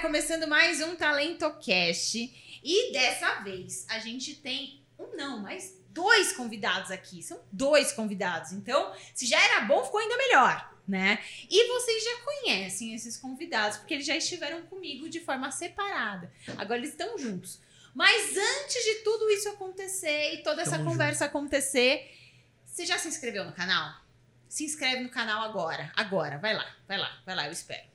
começando mais um Talento Cast. E dessa vez a gente tem um não, mas dois convidados aqui. São dois convidados. Então, se já era bom, ficou ainda melhor, né? E vocês já conhecem esses convidados, porque eles já estiveram comigo de forma separada. Agora eles estão juntos. Mas antes de tudo isso acontecer e toda essa Tamo conversa acontecer, você já se inscreveu no canal? Se inscreve no canal agora. Agora. Vai lá, vai lá, vai lá, eu espero.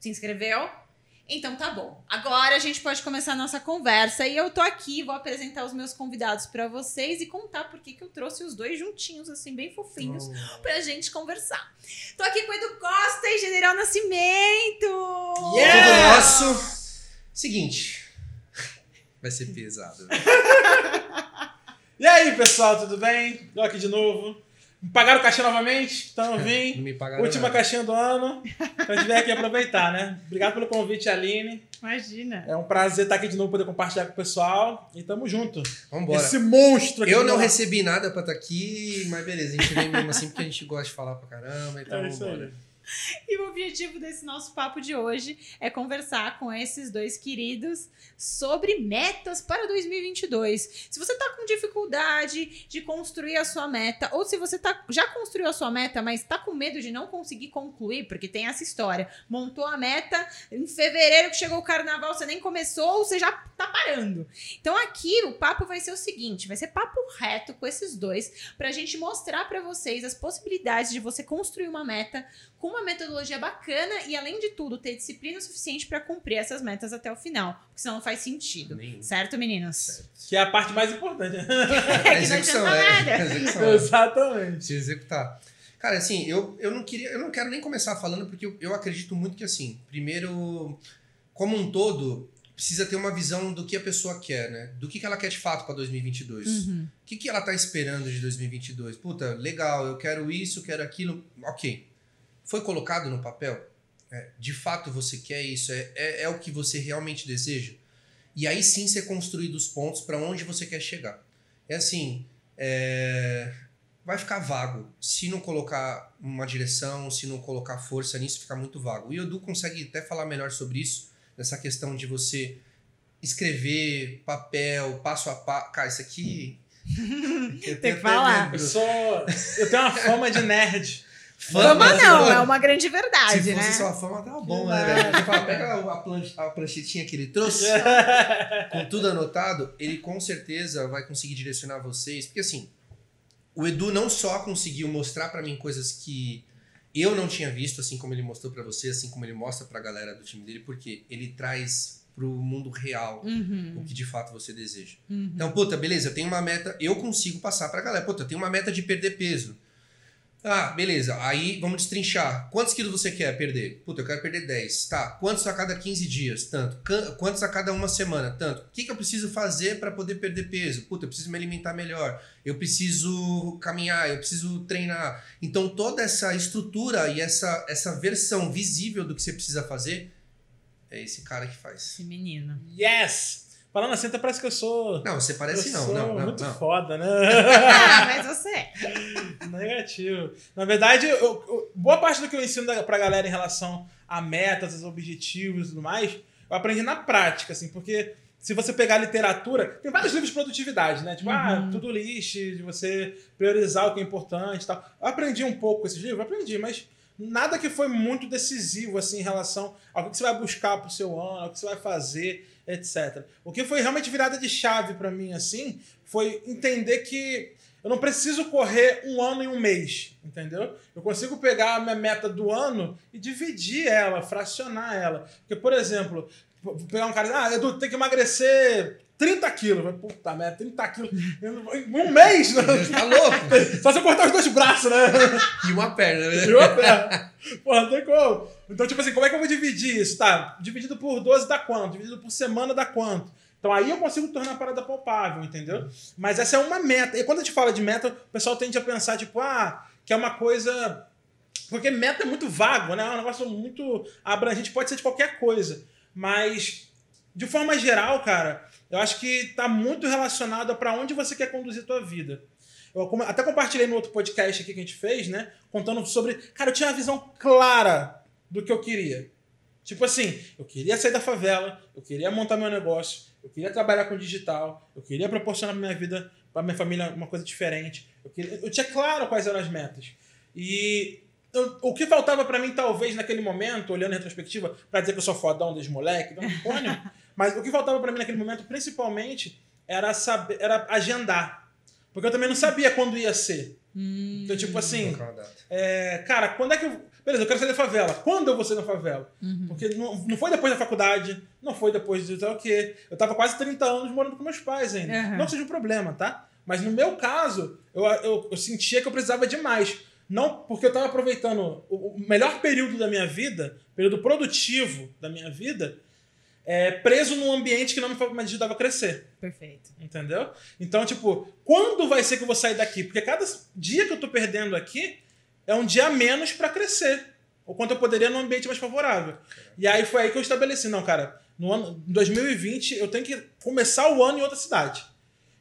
Se inscreveu? Então tá bom. Agora a gente pode começar a nossa conversa e eu tô aqui, vou apresentar os meus convidados pra vocês e contar por que que eu trouxe os dois juntinhos, assim, bem fofinhos, pra gente conversar. Tô aqui com o Edu Costa e General Nascimento! Tudo nosso. Seguinte. Vai ser pesado. E aí, pessoal, tudo bem? Tô aqui de novo. Me Pagaram o cachê novamente? Então vim. Não me pagaram Última nada. caixinha do ano. Então a gente veio aqui aproveitar, né? Obrigado pelo convite, Aline. Imagina. É um prazer estar aqui de novo, poder compartilhar com o pessoal. E tamo junto. Vambora. Esse monstro aqui. Eu não recebi nada pra estar aqui, mas beleza, a gente vem mesmo assim porque a gente gosta de falar pra caramba, então É isso vambora. aí. E o objetivo desse nosso papo de hoje é conversar com esses dois queridos sobre metas para 2022. Se você tá com dificuldade de construir a sua meta, ou se você tá, já construiu a sua meta, mas tá com medo de não conseguir concluir, porque tem essa história. Montou a meta, em fevereiro que chegou o carnaval, você nem começou, ou você já tá parando. Então aqui o papo vai ser o seguinte, vai ser papo reto com esses dois, pra gente mostrar pra vocês as possibilidades de você construir uma meta com uma metodologia bacana e, além de tudo, ter disciplina suficiente para cumprir essas metas até o final. Porque senão não faz sentido. Nenhum. Certo, meninos? Que é a parte mais importante. É A que não execução, adianta é. nada. A execução, é. Exatamente. Precisa executar. Cara, assim, eu, eu não queria, eu não quero nem começar falando porque eu, eu acredito muito que assim, primeiro, como um todo, precisa ter uma visão do que a pessoa quer, né? Do que, que ela quer de fato para 2022. Uhum. O que, que ela tá esperando de 2022? Puta, legal, eu quero isso, quero aquilo. Ok. Foi colocado no papel? É, de fato você quer isso? É, é, é o que você realmente deseja? E aí sim ser construído os pontos para onde você quer chegar. É assim, é, vai ficar vago. Se não colocar uma direção, se não colocar força nisso, fica muito vago. E o Edu consegue até falar melhor sobre isso, nessa questão de você escrever, papel, passo a passo. Cara, isso aqui. eu Tem tenho que falar. Eu sou. Eu tenho uma fama de nerd. Fama se não, é uma grande Se verdade, fosse né? só a fama, tava bom, né, velho? Você fala, pega a, planch- a pranchetinha que ele trouxe, com tudo anotado, ele com certeza vai conseguir direcionar vocês. Porque assim, o Edu não só conseguiu mostrar pra mim coisas que eu não tinha visto, assim como ele mostrou pra você, assim como ele mostra pra galera do time dele, porque ele traz pro mundo real o Uhum, que de fato você deseja. uhum. Então, puta, beleza, eu tenho uma meta, eu consigo passar pra galera. Puta, eu tenho uma meta de perder peso. Ah, beleza. Aí vamos destrinchar. Quantos quilos você quer perder? Puta, eu quero perder 10. Tá. Quantos a cada 15 dias? Tanto. Quantos a cada uma semana? Tanto. O que, que eu preciso fazer pra poder perder peso? Puta, eu preciso me alimentar melhor. Eu preciso caminhar, eu preciso treinar. Então, toda essa estrutura e essa, essa versão visível do que você precisa fazer é esse cara que faz. Esse menino. Yes! Falando assim, até parece que eu sou. Não, você parece eu não. sou Não, não, muito não. foda, né? Ah, mas você é. Negativo. Na verdade, eu- eu- boa parte do que eu ensino da- pra galera em relação a metas, os objetivos e tudo mais, eu aprendi na prática, assim, porque se você pegar a literatura, tem vários livros de produtividade, né? Tipo, ah, Uhum. tudo list, de você priorizar o que é importante e tal. Eu aprendi um pouco com esses livros, aprendi, mas nada que foi muito decisivo, assim, em relação ao que você vai buscar pro seu ano, ao que você vai fazer, etc. O que foi realmente virada de chave pra mim, assim, foi entender que eu não preciso correr um ano em um mês, entendeu? Eu consigo pegar a minha meta do ano e dividir ela, fracionar ela. Porque, por exemplo, pegar um cara, ah, Edu, tem que emagrecer 30 quilos. Vai, Puta merda, 30 quilos. Um mês? né? Tá louco? Só se eu cortar os dois braços, né? E uma perna, né? E uma perna. Porra, não tem como. Então, tipo assim, como é que eu vou dividir isso? Tá, dividido por 12 dá quanto? Dividido por semana dá quanto? Então aí eu consigo tornar a parada palpável, entendeu? Mas essa é uma meta. E quando a gente fala de meta, o pessoal tende a pensar, tipo, ah, que é uma coisa. Porque meta é muito vago, né? É um negócio muito abrangente, pode ser de qualquer coisa. Mas, de forma geral, cara, eu acho que tá muito relacionado a pra onde você quer conduzir a tua vida. Eu até compartilhei no outro podcast aqui que a gente fez, né? Contando sobre. Cara, eu tinha uma visão clara do que eu queria. Tipo assim, eu queria sair da favela, eu queria montar meu negócio, eu queria trabalhar com digital, eu queria proporcionar pra minha vida, pra minha família, uma coisa diferente. Eu, queria, eu tinha claro quais eram as metas. E eu- o que faltava pra mim, talvez, naquele momento, olhando em retrospectiva, pra dizer que eu sou fodão desde moleque, não porra. Mas o que faltava pra mim naquele momento, principalmente, era saber, era agendar. Porque eu também não sabia quando ia ser. Hum, Então, tipo assim, é, cara, quando é que eu. Beleza, eu quero sair da favela. Quando eu vou sair da favela? uhum. Porque não, não foi depois da faculdade, não foi depois de sei lá o quê. Eu tava quase 30 anos morando com meus pais ainda. Aham. Não seja um problema, tá? Mas no meu caso, eu, eu, eu sentia que eu precisava de mais. Não porque eu tava aproveitando o, o melhor período da minha vida, período produtivo da minha vida, é, preso num ambiente que não me ajudava a crescer. Perfeito. Entendeu? Então, tipo, quando vai ser que eu vou sair daqui? Porque cada dia que eu tô perdendo aqui é um dia a menos pra crescer. Ou quanto eu poderia num ambiente mais favorável. E aí foi aí que eu estabeleci, não, cara, no ano em 2020 eu tenho que começar o ano em outra cidade.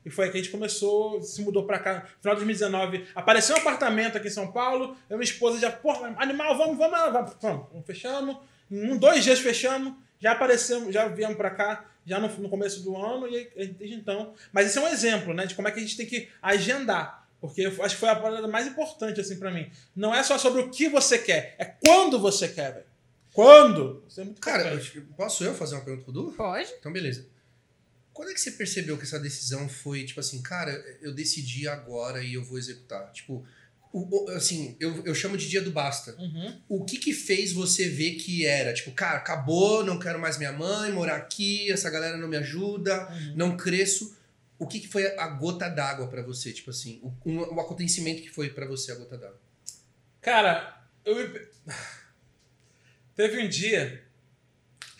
E foi aí que a gente começou, se mudou pra cá. No final de 2019, apareceu um apartamento aqui em São Paulo. Eu e minha esposa já, porra, animal, vamos, vamos, vamos, vamos. vamos fechamos. Em um, dois dias fechamos. Já aparecemos, já viemos pra cá, já no, no começo do ano, e desde então. Mas esse é um exemplo, né, de como é que a gente tem que agendar. Porque eu acho que foi a parada mais importante, assim, pra mim. Não é só sobre o que você quer, é quando você quer, velho. Quando? Isso é muito Cara, eu- posso eu fazer uma pergunta pro Du? Pode? Então, beleza. Quando é que você percebeu que essa decisão foi, tipo assim, cara, eu decidi agora e eu vou executar? Tipo, o- assim, eu, eu chamo de dia do basta. Uhum. O que que fez você ver que era? Tipo, cara, acabou, não quero mais minha mãe, morar aqui, essa galera não me ajuda, Uhum. não cresço. O que que foi a gota d'água pra você? Tipo assim, o, um- o acontecimento que foi pra você a gota d'água? Cara, eu. Teve um dia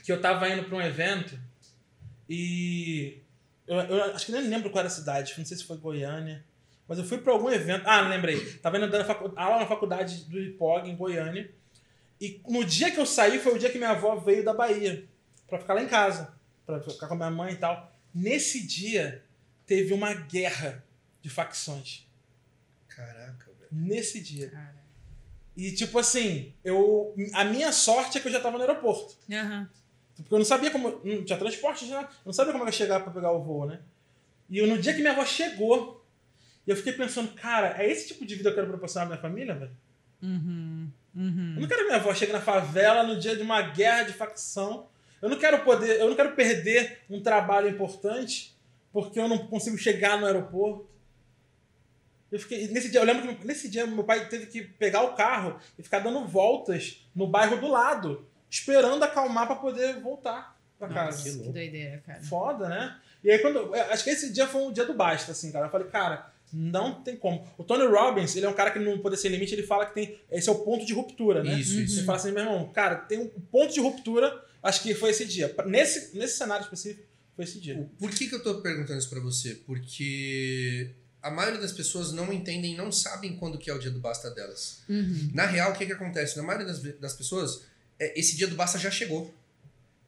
que eu tava indo pra um evento e. Eu, eu acho que nem lembro qual era a cidade, não sei se foi Goiânia. Mas eu fui pra algum evento. Ah, lembrei. Tava indo dando facu- aula na faculdade do IPOG, em Goiânia. E no dia que eu saí foi o dia que minha avó veio da Bahia. Pra ficar lá em casa. Pra ficar com a minha mãe e tal. Nesse dia, teve uma guerra de facções. Caraca, velho. Nesse dia. Cara. E tipo assim, eu a minha sorte é que eu já tava no aeroporto. Aham. Porque eu não sabia como. Não tinha transporte já. Eu não sabia como eu ia chegar pra pegar o voo, né? E eu, no dia que minha avó chegou, eu fiquei pensando, cara, é esse tipo de vida que eu quero proporcionar à minha família, velho? Uhum. Eu Uhum. não quero que minha avó chegue na favela no dia de uma guerra de facção. Eu não quero poder. Eu não quero perder um trabalho importante porque eu não consigo chegar no aeroporto. Eu fiquei. Nesse dia, eu lembro que nesse dia meu pai teve que pegar o carro e ficar dando voltas no bairro do lado, esperando acalmar pra poder voltar pra casa. que Que doideira, cara. Foda, né? E aí quando. eu Acho que esse dia foi um dia do basta, assim, cara. Eu falei, cara, não tem como. O Tony Robbins, ele é um cara que no Poder Sem Limite, ele fala que tem. Esse é o ponto de ruptura, né? Isso, isso. Você fala assim, meu irmão, cara, tem um ponto de ruptura, acho que foi esse dia. Nesse, nesse cenário específico, foi esse dia. Por que, que eu tô perguntando isso pra você? Porque a maioria das pessoas não entendem, não sabem quando que é o dia do basta delas. Uhum. Na real, o que, que acontece? Na maioria das, das pessoas, é, esse dia do basta já chegou.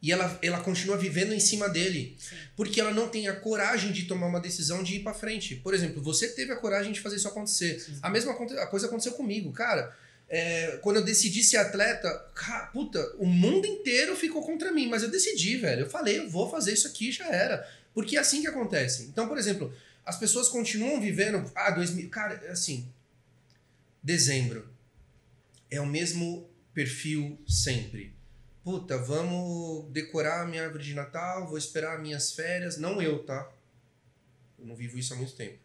E ela, ela continua vivendo em cima dele. Porque ela não tem a coragem de tomar uma decisão de ir pra frente. Por exemplo, você teve a coragem de fazer isso acontecer. A mesma a coisa aconteceu comigo, cara. É, quando eu decidi ser atleta, ca- puta, o mundo inteiro ficou contra mim, mas eu decidi, velho. Eu falei, eu vou fazer isso aqui, já era. Porque é assim que acontece. Então, por exemplo, as pessoas continuam vivendo. Ah, 2000. Cara, é assim. Dezembro. É o mesmo perfil sempre. Puta, vamos decorar a minha árvore de Natal, vou esperar minhas férias. Não eu, tá? Eu não vivo isso há muito tempo.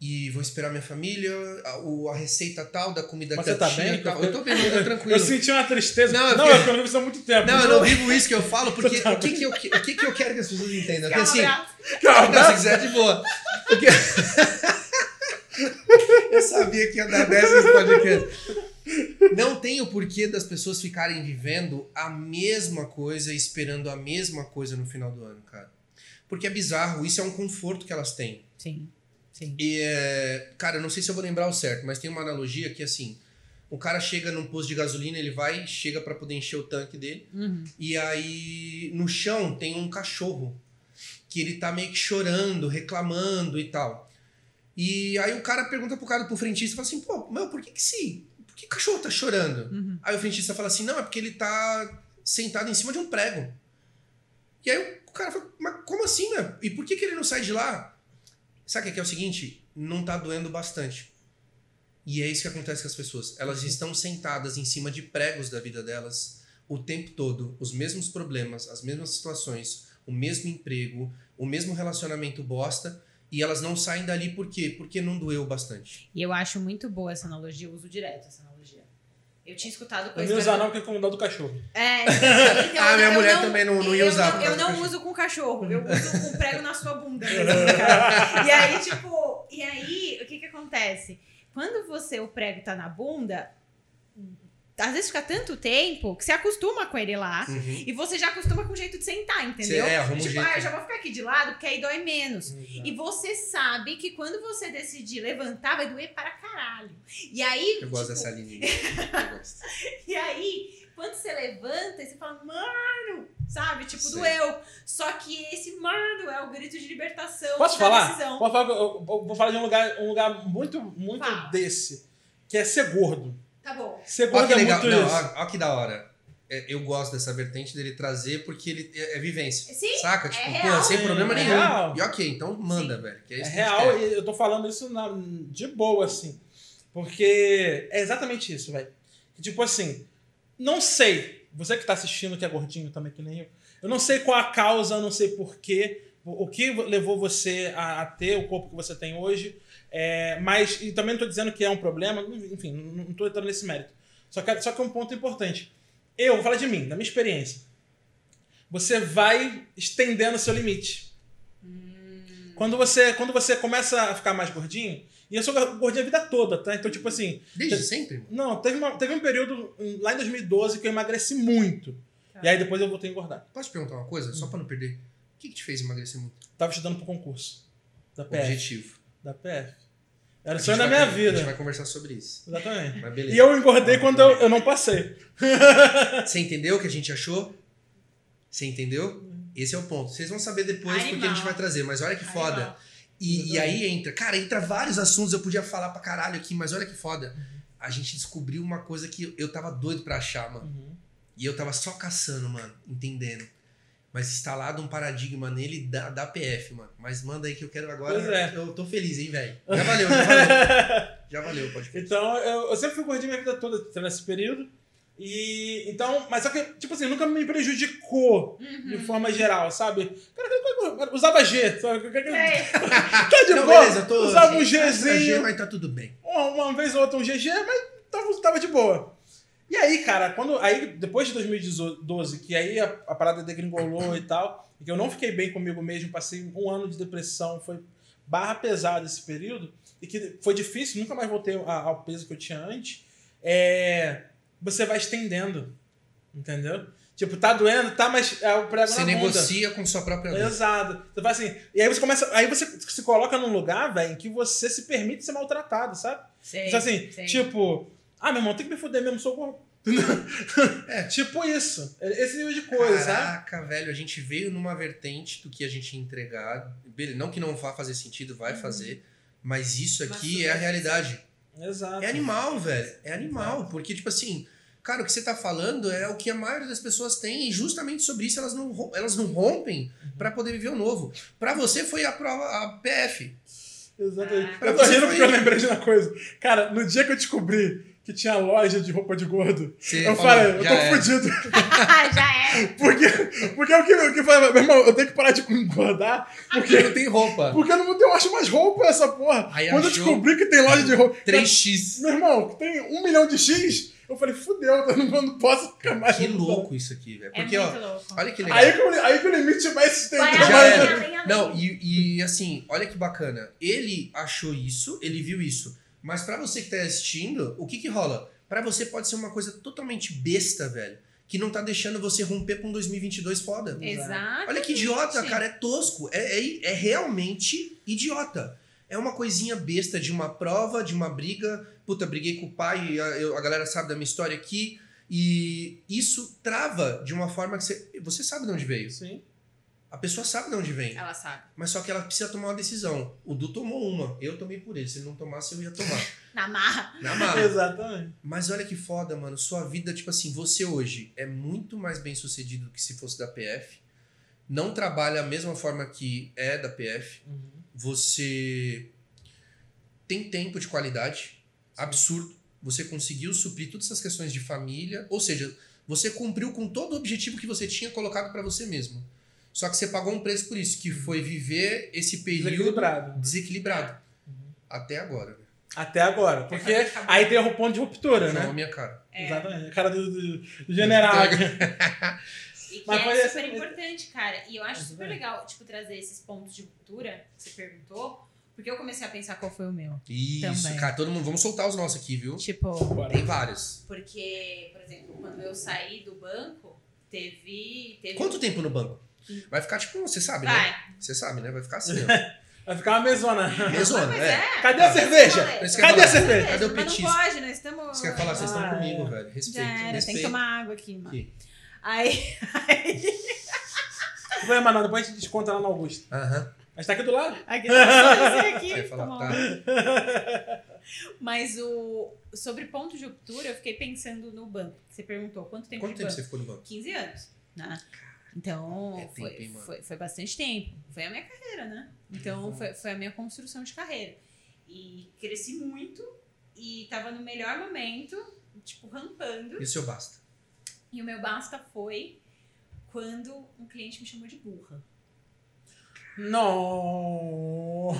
E vou esperar minha família, a, o- a receita tal da comida Mas que você tá bem? tal. Eu tô bem, eu tô tranquilo. Eu senti uma tristeza. Não, Não, eu não fiquei- é porque eu não vi isso há muito tempo. Não, eu não vivo isso que eu falo, porque tá o que, que, eu, o que, que eu quero que as pessoas entendam? Calma, assim, abraço. não, se quiser, de boa. Porque... eu sabia que ia dar dessa nesse podcast. Não tem o porquê das pessoas ficarem vivendo a mesma coisa, esperando a mesma coisa no final do ano, cara. Porque é bizarro, isso é um conforto que elas têm. Sim. Sim. E, é, cara, eu não sei se eu vou lembrar o certo, mas tem uma analogia que, assim, o cara chega num posto de gasolina, ele vai, chega pra poder encher o tanque dele, Uhum. e aí no chão tem um cachorro que ele tá meio que chorando, reclamando e tal. E aí o cara pergunta pro cara, pro frentista, fala assim, pô, meu, por que que sim? Que o cachorro tá chorando? Uhum. Aí o frentista fala assim, não, é porque ele tá sentado em cima de um prego. E aí o cara falou, mas como assim, né? E por que, que ele não sai de lá? Sabe o que é, que é o seguinte? Não tá doendo bastante. E é isso que acontece com as pessoas. Elas estão sentadas em cima de pregos da vida delas o tempo todo, os mesmos problemas, as mesmas situações, o mesmo emprego, o mesmo relacionamento bosta, e elas não saem dali por quê? Porque não doeu bastante. E eu acho muito boa essa analogia, eu uso direto essa. Eu tinha escutado Eu coisa. não ia usar não, porque é como dó do cachorro. É, então, Ah, minha eu mulher também não- não ia eu usar Não, eu do não cachorro. uso com cachorro, eu uso com prego na sua bunda. mesmo, cara. e aí, tipo, e aí, o que que acontece? Quando você, o prego tá na bunda, às vezes fica tanto tempo que você acostuma com ele lá. Uhum. E você já acostuma com o jeito de sentar, entendeu? É, arruma um tipo, jeito. ah, eu já vou ficar aqui de lado, porque aí dói menos. E você sabe que quando você decidir levantar, vai doer para caralho. E aí. Eu gosto tipo, dessa linha. Eu gosto. E aí, quando você levanta, você fala, mano, sabe? Tipo, Sei. doeu. Só que esse mano é o grito de libertação. Posso falar? decisão. Posso falar? eu vou falar de um lugar, um lugar muito, muito Fala. desse, que é ser gordo. Tá bom. Olha gordo que é legal. muito Não, isso. ó, ó que da hora. É, eu gosto dessa vertente dele trazer porque ele é, é vivência. Sim, Saca? Tipo, real. pô, sem problema É nenhum. real. E ok, então manda, velho. Que é, É isso que a gente real, e eu tô falando isso na- de boa, assim. Porque é exatamente isso, velho. Que, Tipo assim, não sei, você que tá assistindo, que é gordinho também, que nem eu, eu não sei qual a causa, eu não sei porquê, o o que levou você a, a ter o corpo que você tem hoje, é, mas, e também não tô dizendo que é um problema, enfim, não, tô entrando nesse mérito. Só que, só que é um ponto importante. Eu, vou falar de mim, da minha experiência. Você vai estendendo seu limite. Quando você, quando você começa a ficar mais gordinho, e eu sou gordinho a vida toda, tá? Então, tipo assim, Desde sempre? não, teve, uma- teve um período hum, lá em 2012 que eu emagreci muito. Tá. E aí depois eu voltei a engordar. Posso te perguntar uma coisa? Hum. Só pra não perder. O que, que te fez emagrecer muito? Tava estudando pro concurso. Da PF. Objetivo. Da PF. Era A o sonho da vai minha con- A gente vida. vai conversar sobre isso. Exatamente. Mas beleza. E eu engordei quando eu, eu não passei. Você entendeu o que a gente achou? Você entendeu? Esse é o ponto. Vocês vão saber depois porque a gente vai trazer. Mas olha que foda. E, e aí entra, cara, entra vários assuntos, eu podia falar pra caralho aqui, mas olha que foda. A gente descobriu uma coisa que eu tava doido pra achar, mano. Uhum. E eu tava só caçando, mano, entendendo. Mas instalado um paradigma nele da, da PF, mano. Mas manda aí que eu quero agora. Pois é. Eu tô feliz, hein, velho. Já valeu, já valeu. já valeu, pode crer. Então, eu, eu sempre fui gordinho minha vida toda, nesse período. E então, mas só que, tipo assim, nunca me prejudicou Uhum. de forma geral, sabe? Cara, cara, usava G, sabe? Sei. Tá de Não, boa. beleza, tô. usava um Gzinho, Mas tá tudo bem. uma, uma vez ou outra um GG, mas tava, tava de boa. E aí, cara, quando. Aí, depois de 2012, que aí a, a parada degringolou e tal, e que eu não fiquei bem comigo mesmo, passei um ano de depressão, foi barra pesada esse período, e que foi difícil, nunca mais voltei a- ao peso que eu tinha antes. É, você vai estendendo. Entendeu? Tipo, tá doendo, tá, mas é o prego Você na bunda. negocia com sua própria dor. Exato. Você faz assim. E aí você começa. Aí você se coloca num lugar, velho, em que você se permite ser maltratado, sabe? Sei. Então, assim, sei. tipo, ah, meu irmão, tem que me fuder mesmo, sou gordo. É. Tipo isso. Esse nível de coisa, sabe? Caraca, velho, a gente veio numa vertente do que a gente ia entregar. Beleza, Não que não vá fazer sentido, vai Uhum. fazer. Mas isso Mas aqui tudo é a realidade. Exato. É animal, velho. É animal. Porque, tipo assim, cara, o que você tá falando é o que a maioria das pessoas tem. E justamente sobre isso elas não, elas não rompem Uhum. pra poder viver o novo. Pra você foi a prova, a PF. Exatamente. Ah. eu tô rindo foi- porque eu lembrei de uma coisa. Cara, no dia que eu descobri que tinha loja de roupa de gordo, Você eu falei, eu tô é. fudido. Já é. Porque, porque o que, o que fala, meu irmão, eu tenho que parar de engordar, Porque não tem roupa. porque eu não eu acho mais roupa essa porra. Aí Quando eu descobri que tem loja de roupa. 3x. Meu irmão, que tem um milhão de X, eu falei, fudeu, eu não, eu não posso ficar mais. Que louco isso aqui, velho. É Porque, muito ó, louco. olha que legal. Aí que, o, aí que o limite vai se estender. Além. Não, e, e assim, olha que bacana. Ele achou isso, ele viu isso. Mas pra você que tá assistindo, o que que rola? Pra você pode ser uma coisa totalmente besta, velho. Que não tá deixando você romper com um 2022 foda. Exato. Olha que idiota, cara. É tosco. É, é, é realmente idiota. É uma coisinha besta de uma prova, de uma briga. Puta, briguei com o pai, a, eu- a galera sabe da minha história aqui. E isso trava de uma forma que você. Você sabe de onde veio. Sim. A pessoa sabe de onde vem. Ela sabe. Mas só que ela precisa tomar uma decisão. O Du tomou uma. Eu tomei por ele. Se ele não tomasse, eu ia tomar. Na marra. Na marra. Exatamente. Mas olha que foda, mano. Sua vida, tipo assim, você hoje é muito mais bem sucedido do que se fosse da PF. Não trabalha da mesma forma que é da PF. Você tem tempo de qualidade. Absurdo. Você conseguiu suprir todas essas questões de família. Ou seja, você cumpriu com todo o objetivo que você tinha colocado pra você mesmo. Só que você pagou um preço por isso, que foi viver esse período Desequilibrado. desequilibrado. Até agora, né? Até agora. Porque aí tem o ponto de ruptura, Não, a né? minha cara. É. Exatamente. A cara do, do- do general. E que Mas foi é super importante, cara. E eu acho super legal, tipo, trazer esses pontos de ruptura que você perguntou. Porque eu comecei a pensar qual foi o meu. Isso, Também. cara. Todo mundo, vamos soltar os nossos aqui, viu? Tipo, Bora. Tem vários. porque, por exemplo, quando eu saí do banco, teve. teve Quanto tempo no banco? Vai ficar tipo, você sabe, né? Vai. Você sabe, né? Vai ficar assim, ó. Vai ficar uma mesona. Mesona, é. é. Cadê a cerveja? Cadê a cerveja? Cadê o petisco? não pode, nós estamos. Você quer falar, vocês estão comigo, velho. Respeito. Já era, tem que tomar água aqui, mano. Aqui. Aí, aí Vai, mano, depois a gente desconta lá no Augusto. Aham. Mas tá aqui do lado. aqui, aqui, falar, tá. Mas o sobre ponto de ruptura, eu fiquei pensando no banco. Você perguntou quanto tempo Quanto de tempo banco? você ficou no banco? 15 anos, né? Então, É tempo, foi, foi, foi bastante tempo. Foi a minha carreira, né? Então, foi, foi a minha construção de carreira. E cresci muito e tava no melhor momento, tipo, rampando. E o seu basta? E o meu basta foi quando um cliente me chamou de burra. Não.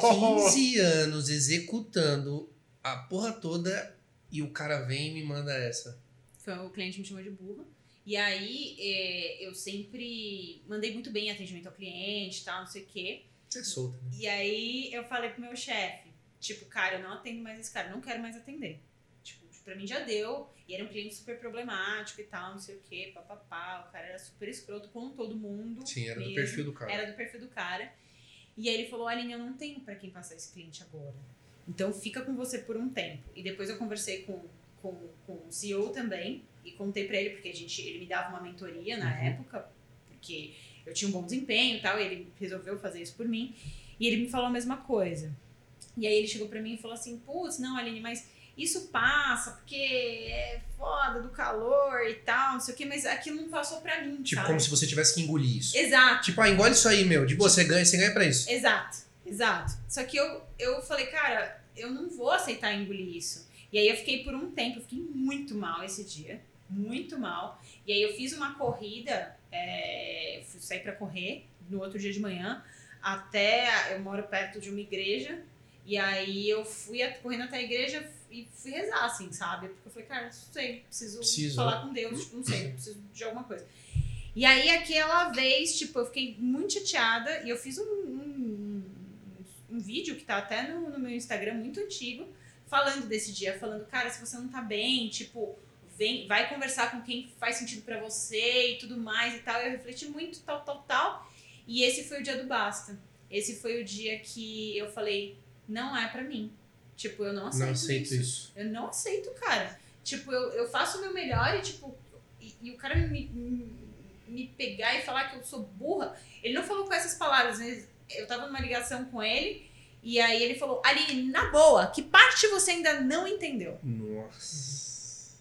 15 anos executando a porra toda e o cara vem e me manda essa. Foi o cliente me chamou de burra. E aí, é, eu sempre mandei muito bem em atendimento ao cliente e tal, não sei o quê. Você é solta, né? E aí eu falei pro meu chefe, tipo, cara, eu não atendo mais esse cara, não quero mais atender. Tipo, pra mim já deu. E era um cliente super problemático e tal, não sei o quê, papapá. O cara era super escroto com todo mundo. Sim, era do mesmo. perfil do cara. Era do perfil do cara. E aí ele falou, Aline, eu não tenho pra quem passar esse cliente agora. Então fica com você por um tempo. E depois eu conversei com, com, com o CEO também e contei pra ele, porque a gente, ele me dava uma mentoria na Uhum. época, porque eu tinha um bom desempenho e tal, e ele resolveu fazer isso por mim. E ele me falou a mesma coisa. E aí ele chegou pra mim e falou assim, putz, não, Aline, mas isso passa, porque é foda do calor e tal, não sei o quê, mas aquilo não passou pra mim, Tipo, sabe? como se você tivesse que engolir isso. Exato. Tipo, ah, engole isso aí, meu. De boa, você ganha, você ganha pra isso. Exato, exato. Só que eu, eu falei, cara, eu não vou aceitar engolir isso. E aí eu fiquei por um tempo, eu fiquei muito mal esse dia. Muito mal. E aí eu fiz uma corrida, é, fui sair pra correr no outro dia de manhã, até. Eu moro perto de uma igreja. E aí eu fui correndo até a igreja e fui rezar, assim, sabe? Porque eu falei, cara, não sei, preciso Preciso, falar com Deus, tipo, não sei, preciso de alguma coisa. E aí, aquela vez, tipo, eu fiquei muito chateada e eu fiz um, um, um vídeo que tá até no, no meu Instagram muito antigo, falando desse dia, falando, cara, se você não tá bem, tipo, vem, vai conversar com quem faz sentido pra você e tudo mais e tal. Eu refleti muito, tal, tal, tal. E esse foi o dia do basta. Esse foi o dia que eu falei, não é pra mim. Tipo, eu não aceito, Não aceito isso. isso. Eu não aceito, cara. Tipo, eu, eu faço o meu melhor e, tipo, e, e o cara me, me, me pegar e falar que eu sou burra. Ele não falou com essas palavras, né? Eu tava numa ligação com ele e aí ele falou, Aline, na boa, que parte você ainda não entendeu? Nossa.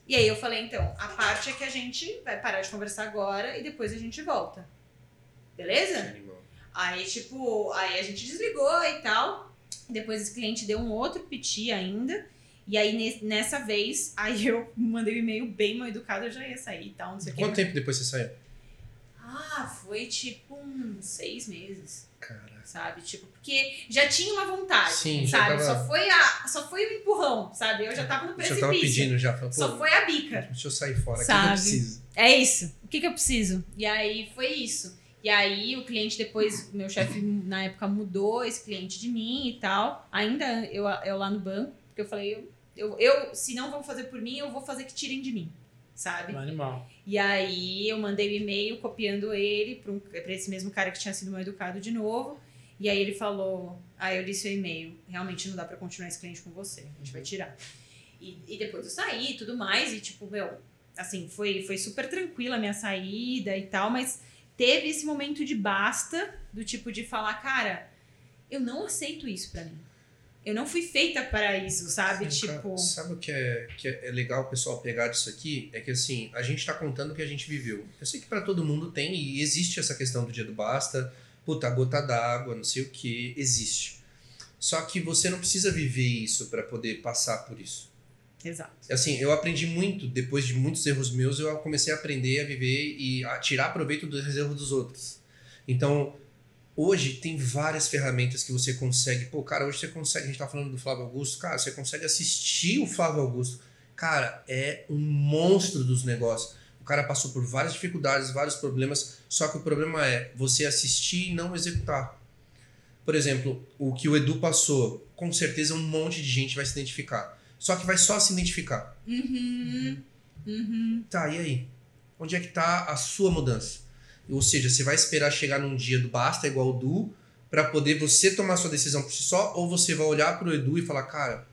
E aí eu falei, então, a parte é que a gente vai parar de conversar agora e depois a gente volta. Beleza? Aí, tipo, aí a gente desligou e tal. Depois esse cliente deu um outro piti ainda. E aí, ne- nessa vez, aí eu mandei um e-mail bem mal educado, eu já ia sair e tal, não sei o que. Quanto tempo depois você saiu? Ah, foi tipo uns seis meses, Cara. Sabe? Tipo, porque já tinha uma vontade, Sim, sabe? tava- Só, foi a, só foi o empurrão, sabe? Eu já tava no precipício. já tava pedindo já. Falei, Só foi a bica. deixa eu sair fora. O que Sabe? eu preciso? É isso. O que, que eu preciso? E aí foi isso. E aí o cliente depois, meu chefe na época mudou esse cliente de mim e tal. Ainda eu, eu lá no banco, porque eu falei, eu, eu, eu, se não vão fazer por mim, eu vou fazer que tirem de mim, sabe? Animal. E aí eu mandei o e-mail copiando ele para um, pra esse mesmo cara que tinha sido mal educado de novo. E aí ele falou, ah, eu li seu e-mail, realmente não dá pra continuar esse cliente com você, a gente vai tirar. E, e depois eu saí e tudo mais, e tipo, meu, assim, foi, foi super tranquila a minha saída e tal, mas teve esse momento de basta, do tipo de falar, cara, eu não aceito isso pra mim. Eu não fui feita para isso, sabe? Sim, tipo. cara, sabe o que é, que é legal o pessoal pegar disso aqui? É que assim, a gente tá contando o que a gente viveu. Eu sei que para todo mundo tem e existe essa questão do dia do basta, puta, a gota d'água, não sei o que, existe. Só que você não precisa viver isso para poder passar por isso. Exato. Assim, eu aprendi muito, depois de muitos erros meus, eu comecei a aprender a viver e a tirar proveito dos erros dos outros. Então, hoje tem várias ferramentas que você consegue. Pô, cara, hoje você consegue. A gente tá falando do Flávio Augusto, cara, você consegue assistir o Flávio Augusto. Cara, é um monstro dos negócios. O cara passou por várias dificuldades, vários problemas, só que o problema é você assistir e não executar. Por exemplo, o que o Edu passou, com certeza um monte de gente vai se identificar. Só que vai só se identificar. Uhum. Uhum. Tá, e aí? Onde é que tá a sua mudança? Ou seja, você vai esperar chegar num dia do basta igual o Du para poder você tomar sua decisão por si só ou você vai olhar pro Edu e falar, cara,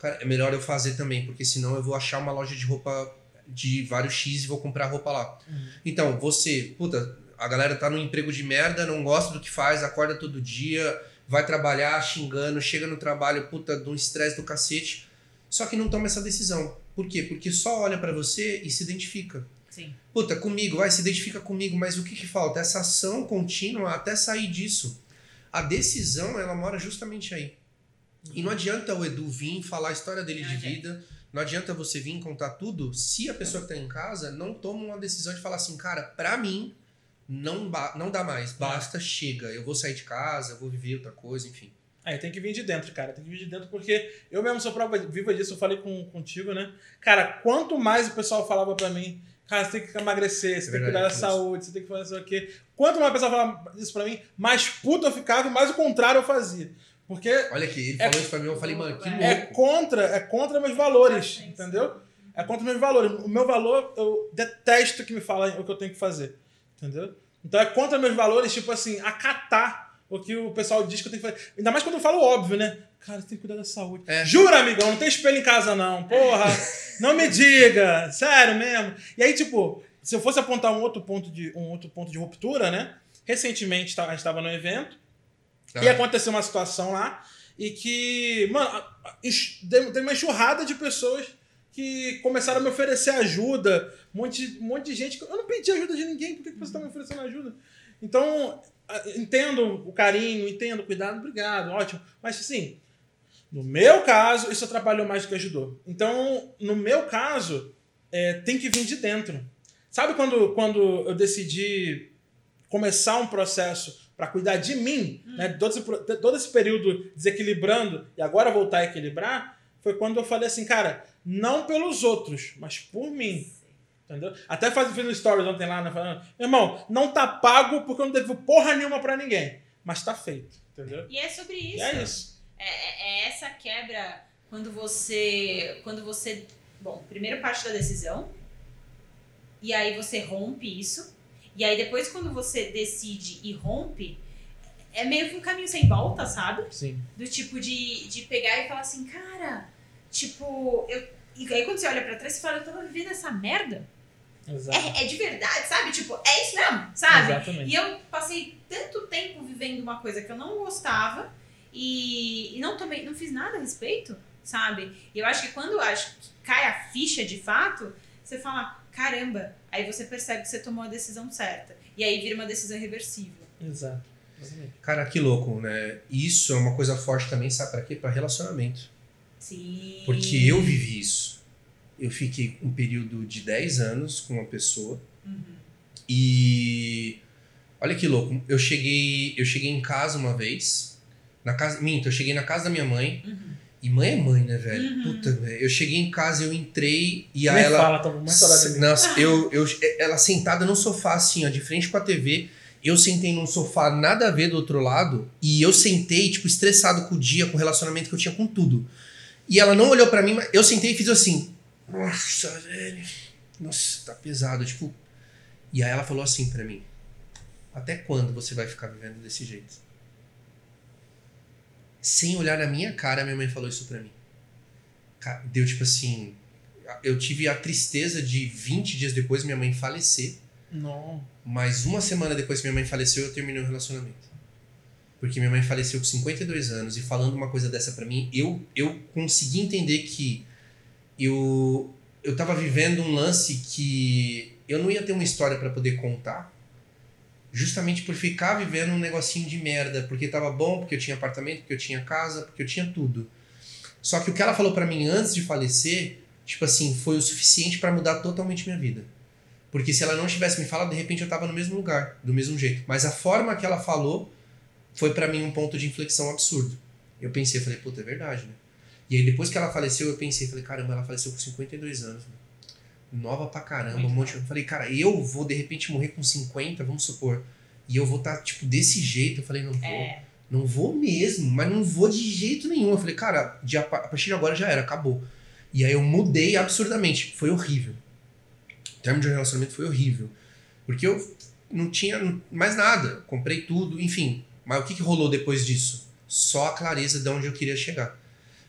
cara, é melhor eu fazer também, porque senão eu vou achar uma loja de roupa de vários X e vou comprar roupa lá. Uhum. Então, você, puta, a galera tá num emprego de merda, não gosta do que faz, acorda todo dia, vai trabalhar xingando, chega no trabalho, puta, de um estresse do cacete, só que não toma essa decisão. Por quê? Porque só olha para você e se identifica. Sim. Puta, comigo, vai, se identifica comigo, mas o que que falta? Essa ação contínua até sair disso. A decisão, ela mora justamente aí. E não adianta o Edu vir falar a história dele Não de adianta. vida, não adianta você vir contar tudo se a pessoa que tá em casa não toma uma decisão de falar assim, cara, pra mim, não, não dá mais, basta, chega, eu vou sair de casa, eu vou viver outra coisa, enfim. Aí tem que vir de dentro, cara. Tem que vir de dentro porque eu mesmo sou prova viva disso. Eu falei com, contigo, né? Cara, quanto mais o pessoal falava pra mim, cara, você tem que emagrecer, você É tem que cuidar da saúde, você tem que fazer isso aqui. Quanto mais o pessoal falava isso pra mim, mais puto eu ficava e mais o contrário eu fazia. Porque Olha aqui, ele É- falou isso pra mim, eu falei, mano, que louco. é contra, é contra meus valores, entendeu? É contra meus valores. O meu valor, eu detesto que me falem o que eu tenho que fazer, entendeu? Então é contra meus valores, tipo assim, acatar o que o pessoal diz que eu tenho que fazer. Ainda mais quando eu falo óbvio, né? Cara, você tem que cuidar da saúde. É. Jura, amigão, não tem espelho em casa não. Porra, não me diga. Sério mesmo. E aí, tipo, se eu fosse apontar um outro ponto de, um outro ponto de ruptura, né? Recentemente tá- a gente estava no evento? E aconteceu uma situação lá e que, mano, teve uma enxurrada de pessoas que começaram a me oferecer ajuda. Um monte, um monte de gente. Eu não pedi ajuda de ninguém, por que que você está me oferecendo ajuda? Então, entendo o carinho, entendo o cuidado, obrigado, ótimo. Mas assim, no meu caso, isso atrapalhou mais do que ajudou. Então, no meu caso, é, tem que vir de dentro. Sabe quando, quando eu decidi começar um processo para cuidar de mim, né, todo, esse, todo esse período desequilibrando e agora voltar a equilibrar, foi quando eu falei assim, cara, não pelos outros, mas por mim. Entendeu? Até faz, fiz um stories ontem lá, né, falando, meu irmão, não tá pago porque eu não devo porra nenhuma para ninguém, mas tá feito. Entendeu? E é sobre isso. E é isso. É, é- é essa quebra quando você. Quando você. Bom, primeiro parte da decisão. E aí você rompe isso. E aí depois, quando você decide e rompe, é meio que um caminho sem volta, sabe? Sim. Do tipo de, de pegar e falar assim, cara, tipo, eu. E aí quando você olha pra trás, você fala, eu tava vivendo essa merda. Exato. É, é de verdade, sabe? Tipo, é isso mesmo, sabe? Exatamente. E eu passei tanto tempo vivendo uma coisa que eu não gostava e, e não tomei, não fiz nada a respeito, sabe? E eu acho que quando acho que cai a ficha de fato, você fala, caramba, aí você percebe que você tomou a decisão certa. E aí vira uma decisão irreversível. Exato. Exatamente. Cara, que louco, né? Isso é uma coisa forte também, sabe pra quê? Pra relacionamento. Sim. Porque eu vivi isso. Eu fiquei um período de 10 anos com uma pessoa Uhum. e olha que louco, eu cheguei, eu cheguei em casa uma vez, na casa, minto, eu cheguei na casa da minha mãe, Uhum. E mãe é mãe, né, velho? Uhum. Puta, velho. Eu cheguei em casa, eu entrei e aí ela fala, mais saudade. Nossa, eu, eu, ela sentada no sofá, assim, ó, de frente com a TV. Eu sentei num sofá nada a ver do outro lado. E eu sentei, tipo, estressado com o dia, com o relacionamento que eu tinha com tudo. E ela não olhou pra mim, mas eu sentei e fiz assim. Nossa, velho. Nossa, tá pesado. Tipo. E aí ela falou assim pra mim: Até quando você vai ficar vivendo desse jeito? Sem olhar na minha cara, minha mãe falou isso pra mim. Deu tipo assim. Eu tive a tristeza de 20 dias depois minha mãe falecer. Não. Mas uma semana depois que minha mãe faleceu, eu terminei o relacionamento. Porque minha mãe faleceu com 52 anos e falando uma coisa dessa pra mim, eu, eu consegui entender que eu, eu tava vivendo um lance que eu não ia ter uma história pra poder contar. Justamente por ficar vivendo um negocinho de merda. Porque tava bom, porque eu tinha apartamento, porque eu tinha casa, porque eu tinha tudo. Só que o que ela falou pra mim antes de falecer, tipo assim, foi o suficiente pra mudar totalmente minha vida. Porque se ela não tivesse me falado, de repente eu tava no mesmo lugar, do mesmo jeito. Mas a forma que ela falou foi pra mim um ponto de inflexão absurdo. Eu pensei, falei, puta, é verdade, né? E aí depois que ela faleceu, eu pensei, falei, caramba, ela faleceu com 52 anos, né? Nova pra caramba, Muito um monte. Eu falei, cara, eu vou de repente morrer com 50, vamos supor. E eu vou estar, tipo, desse jeito. Eu falei, não vou. É. Não vou mesmo, mas não vou de jeito nenhum. Eu falei, cara, de, a partir de agora já era, acabou. E aí eu mudei absurdamente. Foi horrível. O termo de relacionamento foi horrível. Porque eu não tinha mais nada. Comprei tudo, enfim. Mas o que, que rolou depois disso? Só a clareza de onde eu queria chegar.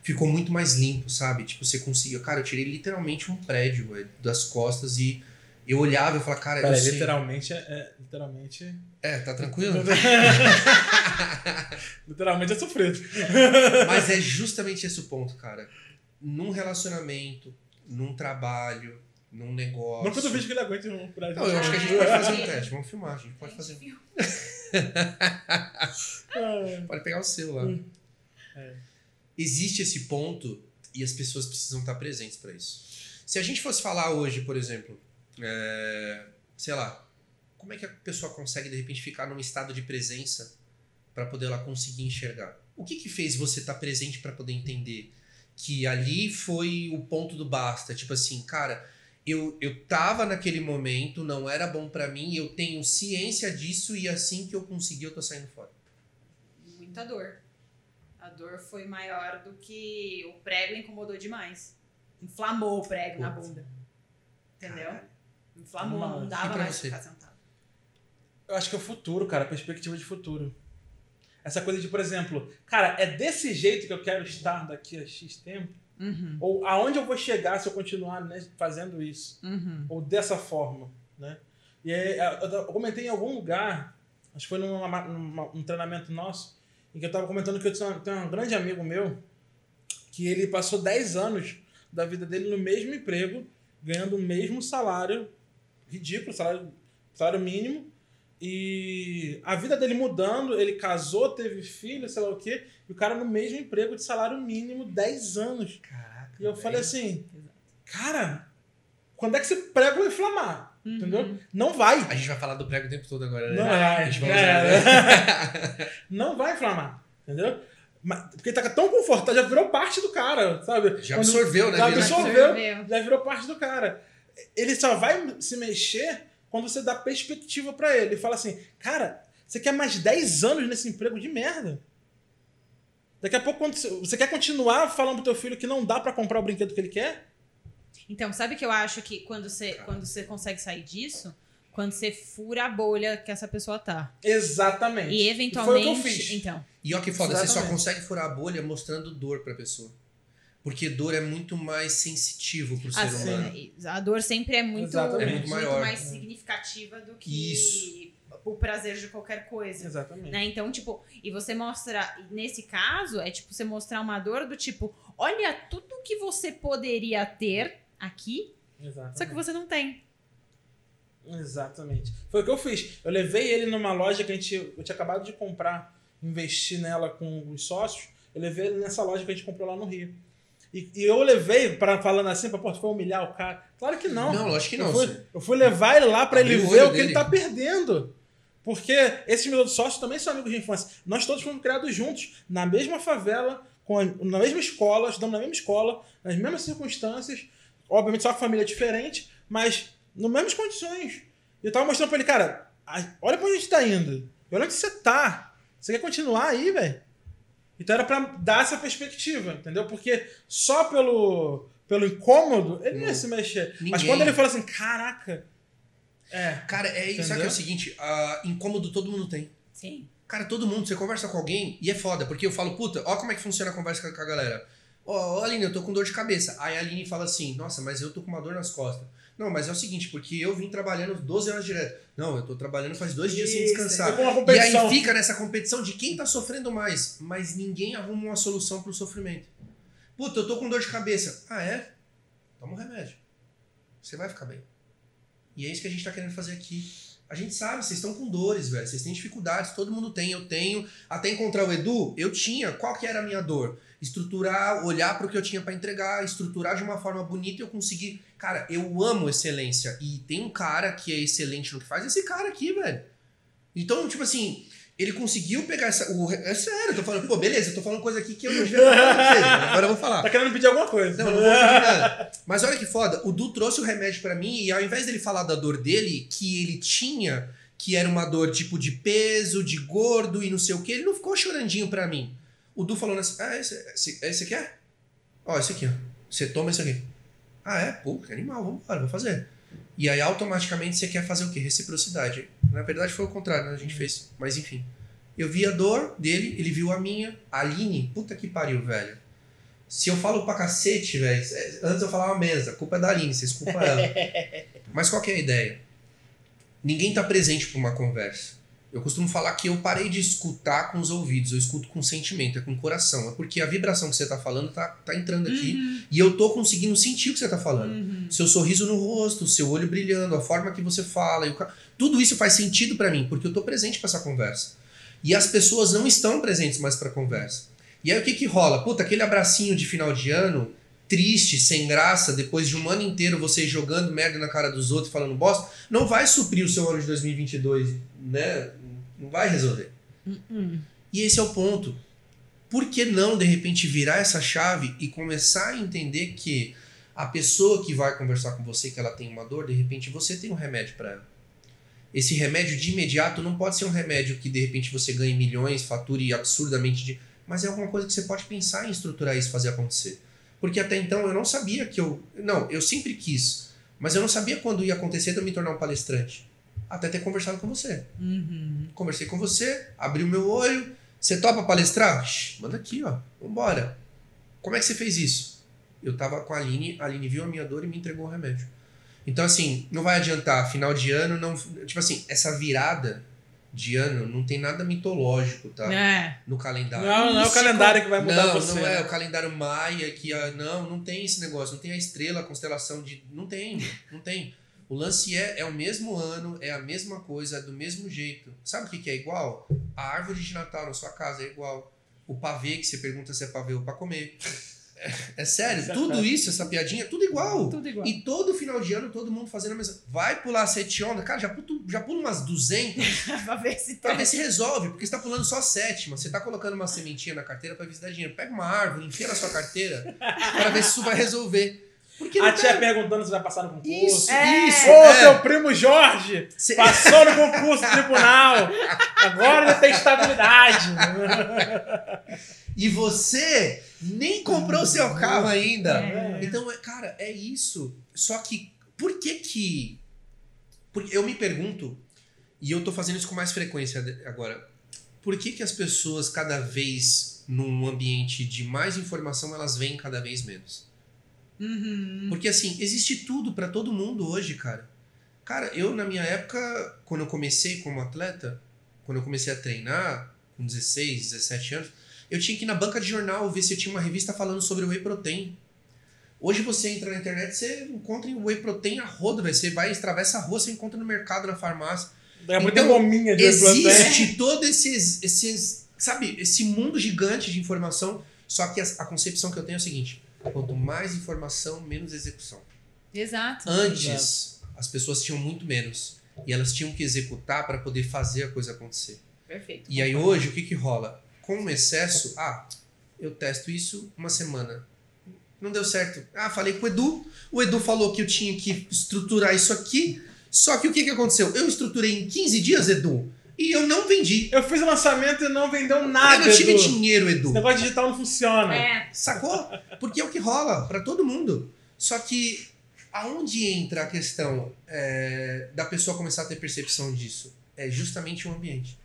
Ficou muito mais limpo, sabe? Tipo, você conseguiu. Cara, eu tirei literalmente um prédio velho, das costas e eu olhava e falava, cara, Pera, eu sei. literalmente é, é- Literalmente. É, tá tranquilo? literalmente é sofrido. Mas é justamente esse o ponto, cara. Num relacionamento, num trabalho, num negócio. Não que eu vejo que ele aguente um aí. Não, eu acho que a gente pode fazer um teste. Vamos filmar, a gente pode fazer. um- É. Pode pegar o seu lá. Hum. É. Existe esse ponto e as pessoas precisam estar presentes para isso. Se a gente fosse falar hoje, por exemplo, é, sei lá, como é que a pessoa consegue de repente ficar num estado de presença para poder ela conseguir enxergar? O que que fez você estar presente para poder entender que ali foi o ponto do basta? Tipo assim, cara, eu, eu tava naquele momento, não era bom para mim, eu tenho ciência disso e assim que eu consegui eu tô saindo fora. Muita dor. Dor foi maior do que o prego incomodou demais. Inflamou o prego na Putz. bunda. Entendeu? Caralho. Inflamou, Nossa. não dava mais você? ficar sentado. Eu acho que é o futuro, cara, perspectiva de futuro. Essa coisa de, por exemplo, cara, é desse jeito que eu quero estar daqui a X tempo? Uhum, Ou aonde eu vou chegar se eu continuar né, fazendo isso? uhum. Ou dessa forma, né? E aí, eu, comentei em algum lugar, acho que foi num treinamento nosso, em que eu tava comentando que eu tinha, tenho um grande amigo meu, que ele passou 10 anos da vida dele no mesmo emprego, ganhando o mesmo salário, ridículo, salário, salário mínimo, e a vida dele mudando, ele casou, teve filho, sei lá o quê, e o cara no mesmo emprego de salário mínimo 10 anos. Caraca. E eu falei assim, cara, quando é que esse prego vai inflamar? Uhum. Entendeu? Não vai. A gente vai falar do prego o tempo todo agora, né? Não A vai. gente vai É, usar, né? Não vai inflamar. Entendeu? Mas, porque tá tão confortável, já virou parte do cara, sabe? Já Quando- absorveu, né? Já Vira- absorveu. Já virou parte do cara. Ele só vai se mexer quando você dá perspectiva pra ele. Fala assim, cara, você quer mais 10 anos nesse emprego de merda? Daqui a pouco, quando você, você quer continuar falando pro teu filho que não dá pra comprar o brinquedo que ele quer? Então, sabe que eu acho que quando você, quando você consegue sair disso? Quando você fura a bolha que essa pessoa tá. Exatamente. E eventualmente. foi o que eu fiz. Então. E ó que foda, você só Exatamente. consegue furar a bolha mostrando dor pra pessoa. Porque dor é muito mais sensitivo pro ser A, humano. a dor sempre é muito, Exatamente. É muito maior. mais significativa do que Isso. o prazer de qualquer coisa. Exatamente. Né? Então, tipo, e você mostra, nesse caso, é tipo você mostrar uma dor do tipo, olha tudo que você poderia ter aqui, Exatamente. só que você não tem. Exatamente. Foi o que eu fiz. Eu levei ele numa loja que a gente, eu tinha acabado de comprar, investir nela com os sócios. Eu levei ele nessa loja que a gente comprou lá no Rio. E, e eu levei, para falando assim, pra pô, tu foi humilhar o cara. Claro que não. Não, lógico que não. Eu fui, eu fui levar ele lá para ele ver o que dele. ele tá perdendo. Porque esses meus sócios também são amigos de infância. Nós todos fomos criados juntos, na mesma favela, com a- na mesma escola, estudamos na mesma escola, nas mesmas circunstâncias. Obviamente só família diferente, mas nas mesmas condições. E eu tava mostrando pra ele, cara, olha pra onde a gente tá indo. Olha onde você tá. Você quer continuar aí, velho? Então era pra dar essa perspectiva, entendeu? Porque só pelo, pelo incômodo, ele não ia Não. se mexer. Mas Ninguém. quando ele fala assim, caraca. É. Cara, é isso. Que é o seguinte? ah, incômodo todo mundo tem. Sim. Cara, todo mundo, você conversa com alguém e é foda, porque eu falo, puta, ó como é que funciona a conversa com a galera. Ó, ó, Aline, eu tô com dor de cabeça. Aí a Aline fala assim, nossa, mas eu tô com uma dor nas costas. Não, mas é o seguinte, porque eu vim trabalhando 12 horas direto. Não, eu tô trabalhando faz dois dias sem Isso, descansar. é uma E aí fica nessa competição de quem tá sofrendo mais, mas ninguém arruma uma solução pro sofrimento. Puta, eu tô com dor de cabeça. Ah, é? Toma um remédio. Você vai ficar bem. E é isso que a gente tá querendo fazer aqui. A gente sabe, vocês estão com dores, velho. Vocês têm dificuldades, todo mundo tem, eu tenho. Até encontrar o Edu, eu tinha. Qual que era a minha dor? Estruturar, olhar para o que eu tinha para entregar, estruturar de uma forma bonita e eu conseguir. Cara, eu amo excelência. E tem um cara que é excelente no que faz, esse cara aqui, velho. Então, tipo assim, ele conseguiu pegar essa. O, é sério, eu tô falando, pô, beleza, eu tô falando coisa aqui que eu não devia falar mas agora eu vou falar. Tá querendo pedir alguma coisa. Não, não vou pedir nada. Mas olha que foda, o Du trouxe o remédio pra mim e ao invés dele falar da dor dele, que ele tinha, que era uma dor tipo de peso, de gordo e não sei o que, ele não ficou chorandinho pra mim. O Du falou nessa. Ah, esse, esse, esse aqui é? Ó, esse aqui, ó. Você toma esse aqui. Ah, é? Pô, que animal, vambora, vou fazer. E aí automaticamente você quer fazer o quê? Reciprocidade. Na verdade foi o contrário, né? A gente fez. Mas enfim. Eu vi a dor dele, ele viu a minha. A Aline, puta que pariu, velho. Se eu falo pra cacete, velho. Antes eu falava mesa, a culpa é da Aline, vocês culpam ela. Mas qual que é a ideia? Ninguém tá presente pra uma conversa. Eu costumo falar que eu parei de escutar com os ouvidos, eu escuto com sentimento, é com o coração. É porque a vibração que você tá falando tá, tá entrando aqui e eu tô conseguindo sentir o que você tá falando. Uhum. Seu sorriso no rosto, seu olho brilhando, a forma que você fala. e ca- Tudo isso faz sentido pra mim, porque eu tô presente pra essa conversa. E as pessoas não estão presentes mais pra conversa. E aí o que que rola? Puta, aquele abracinho de final de ano, triste, sem graça, depois de um ano inteiro você jogando merda na cara dos outros, falando bosta, não vai suprir o seu ano de 2022, né? Não vai resolver. Uhum. E esse é o ponto. Por que não, de repente, virar essa chave e começar a entender que a pessoa que vai conversar com você, que ela tem uma dor, de repente você tem um remédio para ela. Esse remédio de imediato não pode ser um remédio que de repente você ganhe milhões, fature absurdamente de. Mas é alguma coisa que você pode pensar em estruturar isso, fazer acontecer. Porque até então eu não sabia que eu. Não, eu sempre quis. Mas eu não sabia quando ia acontecer de eu me tornar um palestrante. Até ter conversado com você. Uhum. Conversei com você, abri o meu olho. Você topa palestrar? Shhh, manda aqui, ó. Vambora. Como é que você fez isso? Eu tava com a Aline, a Aline viu a minha dor e me entregou o remédio. Então, assim, não vai adiantar. Final de ano, não. Tipo assim, essa virada de ano não tem nada mitológico, tá? É. No calendário. Não, não é o calendário que vai mudar não, você. Não é né? o calendário maia que. ah, Não, não tem esse negócio. Não tem a estrela, a constelação de. Não tem, não tem. O lance é, é o mesmo ano, é a mesma coisa, é do mesmo jeito. Sabe o que, que é igual? A árvore de Natal na sua casa é igual. O pavê, que você pergunta se é pavê ou pra comer. É, é sério, tudo isso, essa piadinha, é tudo igual. Tudo igual. E todo final de ano, todo mundo fazendo a mesma. Vai pular sete ondas, cara, já pula, já pula umas 200 pra ver se Pra tá. ver se resolve, porque você tá pulando só a sétima. Você tá colocando uma sementinha na carteira pra ver se dá dinheiro. Pega uma árvore, enfia na sua carteira pra ver se isso vai resolver. Porque A tia tá... perguntando se vai passar no concurso. Isso, É. isso. Ô, é. teu primo Jorge Cê- passou no concurso do tribunal. Agora ele tem estabilidade. E você nem comprou o seu carro ainda. É. Então, é, cara, é isso. Só que, por que que... Porque eu me pergunto, e eu tô fazendo isso com mais frequência agora, por que que as pessoas, cada vez, num ambiente de mais informação, elas veem cada vez menos? Uhum. Porque assim, existe tudo pra todo mundo hoje, cara. Cara, eu na minha época, quando eu comecei como atleta, quando eu comecei a treinar, com 16, 17 anos, eu tinha que ir na banca de jornal ver se eu tinha uma revista falando sobre o whey protein. Hoje você entra na internet, você encontra o whey protein a rodo, velho. Você vai, atravessa a rua, você encontra no mercado, na farmácia. É muita Então, gominha de whey protein. Existe todo esses, esses, sabe, esse mundo gigante de informação, só que a, a concepção que eu tenho é o seguinte, quanto mais informação, menos execução. Exato. Antes, as pessoas tinham muito menos. E elas tinham que executar para poder fazer a coisa acontecer. Perfeito. E aí hoje, o que que rola? Com o excesso, ah, eu testo isso uma semana. Não deu certo. Ah, falei com o Edu. O Edu falou que eu tinha que estruturar isso aqui. Só que o que que aconteceu? Eu estruturei em 15 dias, Edu. E eu não vendi. Eu fiz o lançamento e não vendeu nada. eu não tive Edu. dinheiro, Edu. Esse negócio digital não funciona. É. Sacou? Porque é o que rola pra todo mundo. Só que aonde entra a questão é, da pessoa começar a ter percepção disso? É justamente o ambiente.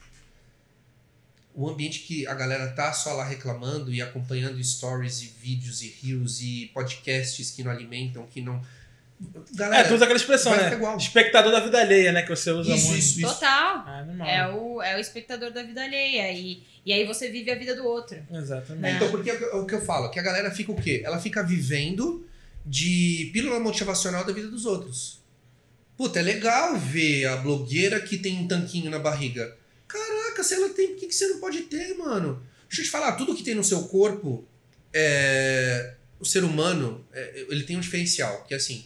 O ambiente que a galera tá só lá reclamando e acompanhando stories e vídeos e reels e podcasts que não alimentam, que não. Galera, é, tu usa aquela expressão, né? igual. Espectador da vida alheia, né? Que você usa Isso, muito. isso, isso. Total. Ah, animal. É o, é o espectador da vida alheia. E, e aí você vive a vida do outro. Exatamente. Né? Então, porque é o que- é o que eu falo, que a galera fica o quê? Ela fica vivendo de pílula motivacional da vida dos outros. Puta, é legal ver a blogueira que tem um tanquinho na barriga. Caraca, se ela tem, por que, que você não pode ter, mano? Deixa eu te falar, tudo que tem no seu corpo, é, o ser humano, é, ele tem um diferencial, que é assim,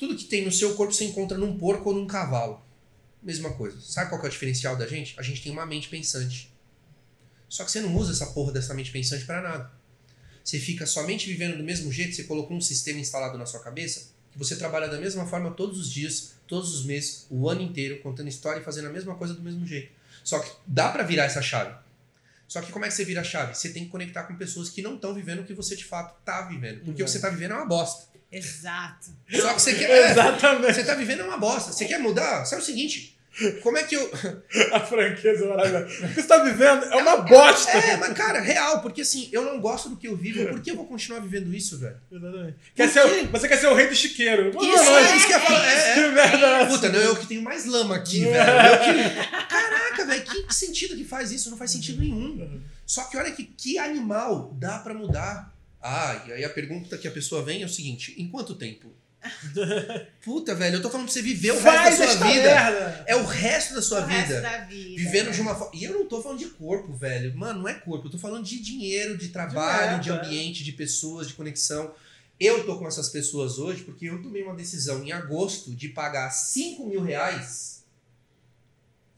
tudo que tem no seu corpo você encontra num porco ou num cavalo. Mesma coisa. Sabe qual é o diferencial da gente? A gente tem uma mente pensante. Só que você não usa essa porra dessa mente pensante pra nada. Você fica somente vivendo do mesmo jeito, você colocou um sistema instalado na sua cabeça, que você trabalha da mesma forma todos os dias, todos os meses, o ano inteiro, contando história e fazendo a mesma coisa do mesmo jeito. Só que dá pra virar essa chave. Só que como é que você vira a chave? Você tem que conectar com pessoas que não estão vivendo o que você de fato tá vivendo. Porque o que você tá vivendo é uma bosta. Exato. Só que você quer. é, Exatamente. você tá vivendo é uma bosta. Você quer mudar? Sabe o seguinte? Como é que eu. A franqueza maravilhosa. O que você tá vivendo é uma bosta. É, mas cara, real, porque assim, eu não gosto do que eu vivo, por que eu vou continuar vivendo isso, velho? Exatamente. Quer ser, o- você quer ser o rei do chiqueiro. Isso, noite. é isso que eu ia falar. É, Que é. merda é? Puta, não, eu que tenho mais lama aqui, velho. Que... Caraca, velho, que sentido que faz isso? Não faz sentido nenhum. Só que olha que, que animal dá pra mudar. Ah, e aí a pergunta que a pessoa vem é o seguinte: em quanto tempo? Puta, velho, eu tô falando pra você viver o Faz resto da sua vida. merda. É o resto da sua O resto vida. da vida. Vivendo de uma forma. E eu não tô falando de corpo, velho. Mano, não é corpo. Eu tô falando de dinheiro, de trabalho, de, merda, ambiente, de pessoas, de conexão. Eu tô com essas pessoas hoje porque eu tomei uma decisão em agosto de pagar 5 mil reais.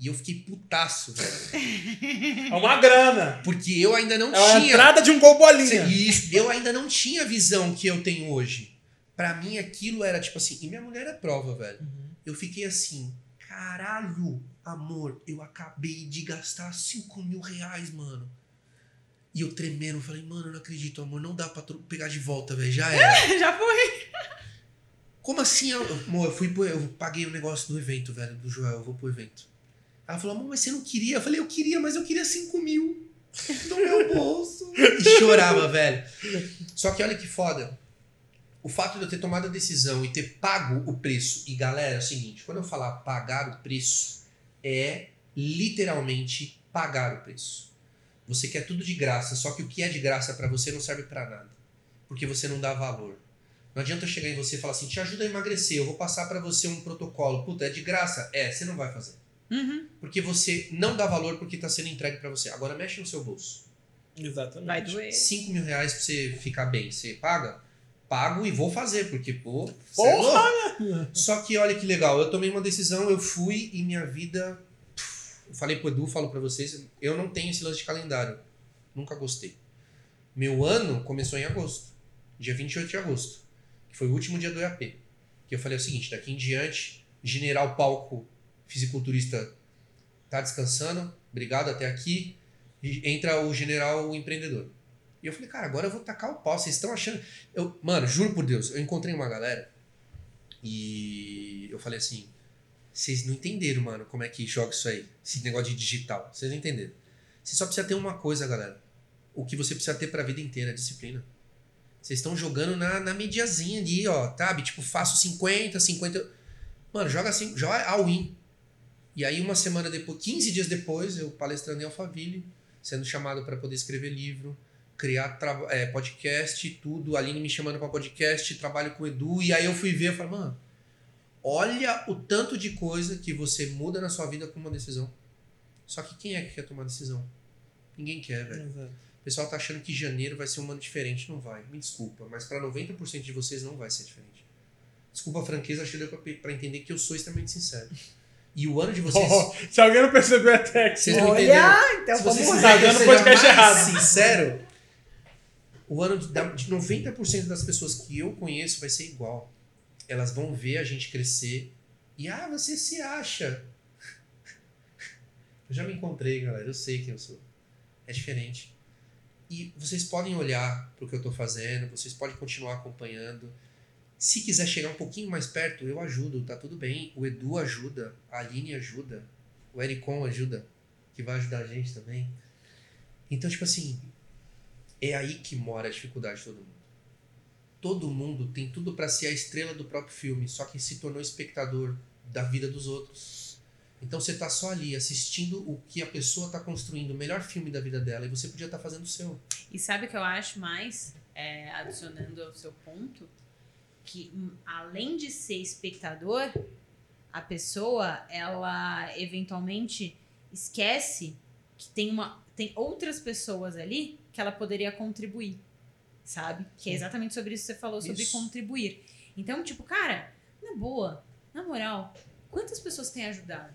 E eu fiquei putaço, velho. É uma grana. Porque eu ainda não É tinha. entrada de um gol bolinha. Isso, eu ainda não tinha a visão que eu tenho hoje. Pra mim aquilo era tipo assim. E minha mulher é prova, velho. Eu fiquei assim, caralho, amor, eu acabei de gastar 5 mil reais, mano. E eu tremendo, falei, mano, eu não acredito, amor, não dá pra pegar de volta, velho, já era. Já foi. Como assim, amor, eu fui pro, eu paguei o negócio do evento, velho, do Joel, eu vou pro evento. Ela falou, mas você não queria? Eu falei, eu queria, mas eu queria 5 mil no meu bolso. E chorava, velho. Só que olha que foda. O fato de eu ter tomado a decisão e ter pago o preço. E galera, é o seguinte: quando eu falar pagar o preço, é literalmente pagar o preço. Você quer tudo de graça, só que o que é de graça pra você não serve pra nada. Porque você não dá valor. Não adianta chegar em você e falar assim: te ajuda a emagrecer, eu vou passar pra você um protocolo. Puta, é de graça? É, você não vai fazer. Uhum. Porque você não dá valor porque tá sendo entregue pra você. Agora mexe no seu bolso. Exatamente. Vai doer. 5 mil reais pra você ficar bem. Você paga? Pago e vou fazer, porque, pô. é Porra. Só que olha que legal, eu tomei uma decisão, eu fui e minha vida. Eu falei pro Edu, falo pra vocês, eu não tenho esse lance de calendário. Nunca gostei. Meu ano começou em agosto, dia 28 de agosto, que foi o último dia do EAP. Que eu falei o seguinte: daqui em diante, general palco fisiculturista tá descansando, obrigado até aqui. E entra o general o empreendedor. E eu falei, cara, agora eu vou tacar o pau. Vocês estão achando. Eu, mano, juro por Deus, eu encontrei uma galera e eu falei assim: vocês não entenderam, mano, como é que joga isso aí, esse negócio de digital. Vocês não entenderam. Você só precisa ter uma coisa, galera. O que você precisa ter pra vida inteira, disciplina. Vocês estão jogando na, na mediazinha ali, ó, sabe? Tipo, faço 50, 50. Mano, joga assim, joga all-in. E aí, uma semana depois, 15 dias depois, eu palestrando em Alphaville, sendo chamado para poder escrever livro, criar é, podcast, tudo. A Aline me chamando para podcast, trabalho com o Edu. E aí eu fui ver, eu falei, mano, olha o tanto de coisa que você muda na sua vida com uma decisão. Só que quem é que quer tomar decisão? Ninguém quer, velho. Exato. O pessoal tá achando que janeiro vai ser um ano diferente. Não vai, me desculpa. Mas para 90% de vocês não vai ser diferente. Desculpa a franqueza, pra, pra entender que eu sou extremamente sincero. E o ano de vocês. Oh, se alguém não percebeu até aqui. Vocês não entenderam. Olha, então Se vamos vocês lá. Tá dando seja podcast errado. sincero, o ano de, de 90% das pessoas que eu conheço vai ser igual. Elas vão ver a gente crescer e, ah, você se acha. Eu já me encontrei, galera. Eu sei quem eu sou. É diferente. E vocês podem olhar para o que eu estou fazendo, vocês podem continuar acompanhando. Se quiser chegar um pouquinho mais perto, eu ajudo, tá tudo bem. O Edu ajuda, a Aline ajuda, o Ericon ajuda, que vai ajudar a gente também. Então, tipo assim, é aí que mora a dificuldade de todo mundo. todo mundo tem tudo pra ser a estrela do próprio filme, só que se tornou espectador da vida dos outros. Então você tá só ali assistindo o que a pessoa tá construindo, o melhor filme da vida dela, e você podia estar fazendo o seu. E sabe o que eu acho mais, é, adicionando ao seu ponto? Que hum, além de ser espectador, a pessoa, ela eventualmente esquece que tem, uma, tem outras pessoas ali que ela poderia contribuir, sabe? Que é exatamente sobre isso que você falou, sobre Isso. contribuir. Então, tipo, cara, na boa, na moral, quantas pessoas têm ajudado?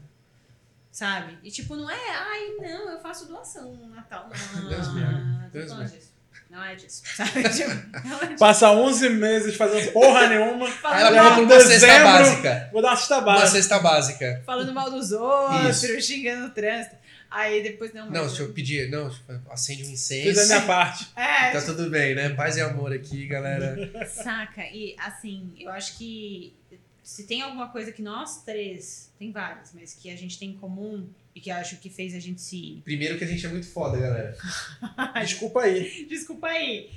Sabe? E tipo, não é, ai, não, eu faço doação no Natal. Não, Deus me não, tô Deus falando me disso. Não é disso. Sabe? Tipo, não é disso. Passa 11 meses fazendo porra nenhuma. Aí ela compra uma cesta dezembro- básica. Vou dar uma cesta Uma básica. cesta básica. falando mal dos outros, Isso. xingando o trânsito. Aí depois não. Não, deixa eu pedir. Não, acende um Fiz incenso. a minha parte. É, Tá tudo bem, né? Paz e amor aqui, galera. Saca? E assim, eu acho que se tem alguma coisa que nós três, tem várias, mas que a gente tem em comum e que acho que fez a gente se. Primeiro que a gente é muito foda, galera. Desculpa aí. Desculpa aí.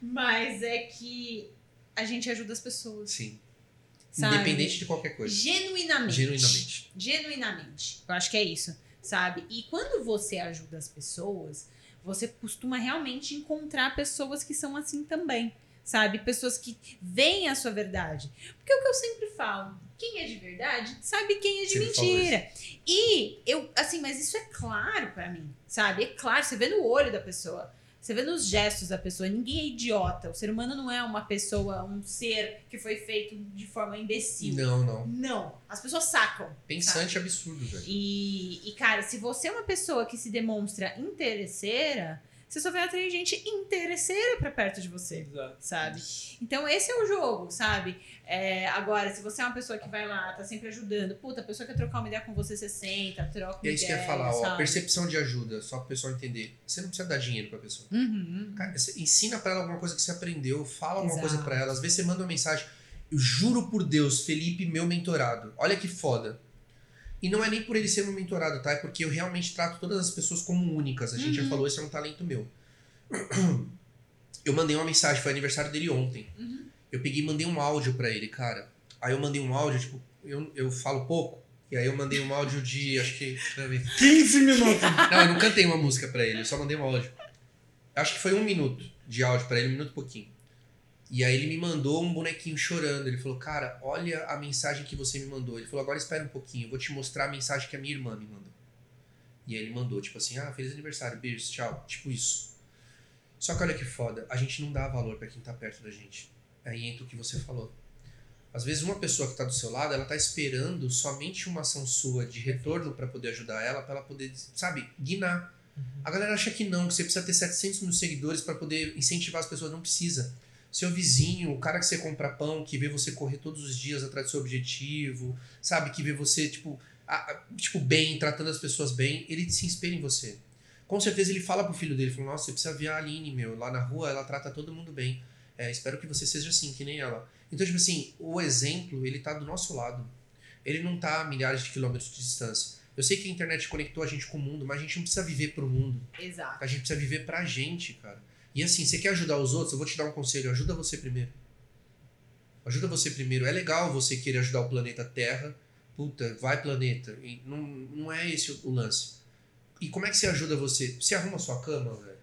Mas é que a gente ajuda as pessoas. Sim. Sabe? Independente de qualquer coisa. Genuinamente. Genuinamente. Genuinamente. Eu acho que é isso, sabe? E quando você ajuda as pessoas, você costuma realmente encontrar pessoas que são assim também, sabe? Pessoas que veem a sua verdade. Porque é o que eu sempre falo, quem é de verdade sabe quem é de mentira. E eu, assim, mas isso é claro pra mim, sabe? É claro, você vê no olho da pessoa. Você vê nos gestos da pessoa, ninguém é idiota. O ser humano não é uma pessoa, um ser que foi feito de forma imbecil. Não, não. Não. As pessoas sacam. Pensante absurdo, velho. E, e, cara, se você é uma pessoa que se demonstra interesseira, você só vai atrair gente interesseira pra perto de você, Exato. sabe? Então esse é o jogo, sabe? É, agora, se você é uma pessoa que vai lá, tá sempre ajudando, puta, a pessoa quer trocar uma ideia com você, você senta, troca uma E é isso que eu ideia, ia falar, ó. sabe? Percepção de ajuda, só pro pessoal entender. Você não precisa dar dinheiro pra pessoa. Uhum. Cara, você ensina pra ela alguma coisa que você aprendeu, fala alguma Exato. coisa pra ela. Às vezes você manda uma mensagem. Eu juro por Deus, Felipe, meu mentorado. Olha que foda. E não é nem por ele ser meu mentorado, tá? É porque eu realmente trato todas as pessoas como únicas. A gente já Uhum. falou, esse é um talento meu. Eu mandei uma mensagem, foi aniversário dele ontem. Uhum. Eu peguei e mandei um áudio pra ele, cara. Aí eu mandei um áudio, tipo, eu, eu falo pouco. E aí eu mandei um áudio de, acho que. deixa eu ver. 15 minutos. Não, eu não cantei uma música pra ele, eu só mandei um áudio. Acho que foi um minuto de áudio pra ele, um minuto e pouquinho. E aí ele me mandou um bonequinho chorando. Ele falou, cara, olha a mensagem que você me mandou. Ele falou, agora espera um pouquinho, eu vou te mostrar a mensagem que a minha irmã me mandou. E aí ele mandou, tipo assim, ah, feliz aniversário, beijos, tchau. Tipo isso. Só que olha que foda, a gente não dá valor pra quem tá perto da gente. Aí entra o que você falou. Às vezes uma pessoa que tá do seu lado, ela tá esperando somente uma ação sua de retorno pra poder ajudar ela, pra ela poder, sabe, guinar. A galera acha que não, que você precisa ter 700 mil seguidores pra poder incentivar as pessoas. Não precisa. Seu vizinho, o cara que você compra pão, que vê você correr todos os dias atrás do seu objetivo, sabe, que vê você, tipo, a- a- tipo bem, tratando as pessoas bem, ele se inspira em você. Com certeza ele fala pro filho dele, fala, nossa, você precisa ver a Aline, meu, lá na rua ela trata todo mundo bem. É, espero que você seja assim, que nem ela. Então, tipo assim, o exemplo, ele tá do nosso lado. Ele não tá a milhares de quilômetros de distância. Eu sei que a internet conectou a gente com o mundo, mas a gente não precisa viver pro mundo. Exato. A gente precisa viver pra gente, cara. E assim, você quer ajudar os outros? Eu vou te dar um conselho. Ajuda você primeiro. Ajuda você primeiro. É legal você querer ajudar o planeta Terra. Puta, vai planeta. E não, não é esse o lance. E como é que você ajuda você? Você arruma sua cama, velho?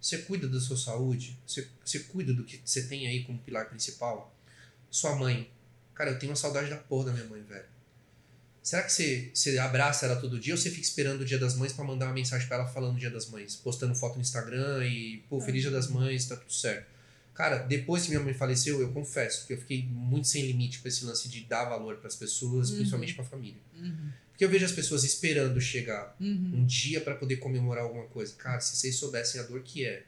Você cuida da sua saúde? Você, você cuida do que você tem aí como pilar principal? Sua mãe. Cara, eu tenho uma saudade da porra da minha mãe, velho. Será que você, você abraça ela todo dia ou você fica esperando o dia das mães pra mandar uma mensagem pra ela falando dia das mães? Postando foto no Instagram e, pô, feliz dia das mães, tá tudo certo. Cara, depois que minha mãe faleceu, eu confesso que eu fiquei muito sem limite pra esse lance de dar valor pras pessoas, Uhum. principalmente pra família. Uhum. Porque eu vejo as pessoas esperando chegar Uhum. um dia pra poder comemorar alguma coisa. Cara, se vocês soubessem a dor que é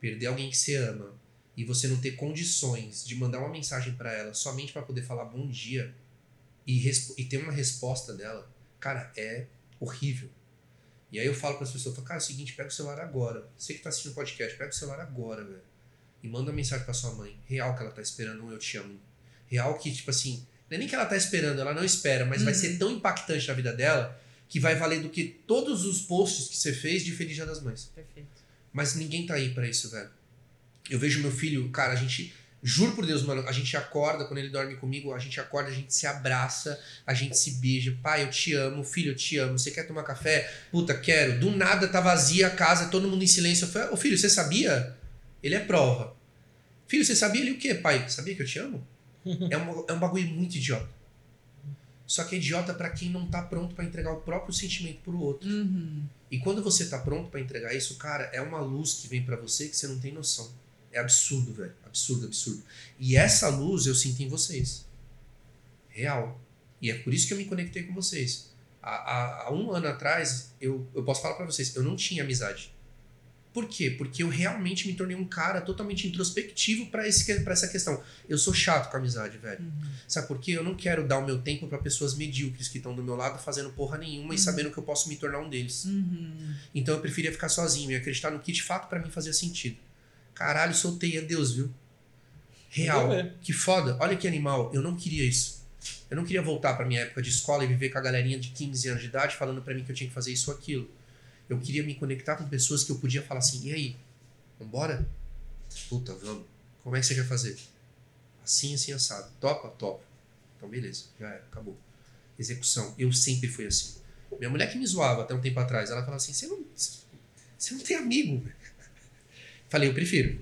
perder alguém que você ama e você não ter condições de mandar uma mensagem pra ela somente pra poder falar bom dia e, e ter uma resposta dela, cara, é horrível. E aí eu falo para as pessoas, falo, cara, é o seguinte, pega o celular agora. Você que tá assistindo o podcast, pega o celular agora, velho. E manda uma mensagem pra sua mãe. Real que ela tá esperando um eu te amo. Real que, tipo assim, não é nem que ela tá esperando, ela não espera, mas vai Uhum. ser tão impactante na vida dela que vai valer do que todos os posts que você fez de Feliz Dia das Mães. Perfeito. Mas ninguém tá aí pra isso, velho. Eu vejo meu filho, cara, a gente. Juro por Deus, mano, a gente acorda, quando ele dorme comigo, a gente acorda, a gente se abraça, a gente se beija. Pai, eu te amo, filho, eu te amo. Você quer tomar café? Puta, quero. Do nada tá vazia a casa, todo mundo em silêncio. Eu falei, ô filho, você sabia? Ele é prova. Filho, você sabia ele o quê, pai? Sabia que eu te amo? é, um, é um bagulho muito idiota. Só que é idiota para quem não tá pronto para entregar o próprio sentimento pro outro. Uhum. E quando você tá pronto para entregar isso, cara, é uma luz que vem para você que você não tem noção. É absurdo, velho. Absurdo, absurdo. E essa luz eu sinto em vocês. Real. E é por isso que eu me conectei com vocês. Há, há, há um ano atrás, eu, eu posso falar para vocês, eu não tinha amizade. Por quê? Porque eu realmente me tornei um cara totalmente introspectivo para essa questão. Eu sou chato com a amizade, velho. Uhum. Sabe por quê? Eu não quero dar o meu tempo para pessoas medíocres que estão do meu lado fazendo porra nenhuma Uhum. e sabendo que eu posso me tornar um deles. Uhum. Então eu preferia ficar sozinho e acreditar no que de fato para mim fazia sentido. Caralho, soltei a Deus, viu? Real. Bem. Que foda. Olha que animal. Eu não queria isso. Eu não queria voltar pra minha época de escola e viver com a galerinha de 15 anos de idade falando pra mim que eu tinha que fazer isso ou aquilo. Eu queria me conectar com pessoas que eu podia falar assim: e aí? Vambora? Puta, vamos. Como é que você quer fazer? Assim, assim, assado. Topa? Topa. Então, beleza. Já era. Acabou. Execução. Eu sempre fui assim. Minha mulher que me zoava até um tempo atrás, ela falava assim: você não, você não tem amigo. velho." Falei, eu prefiro.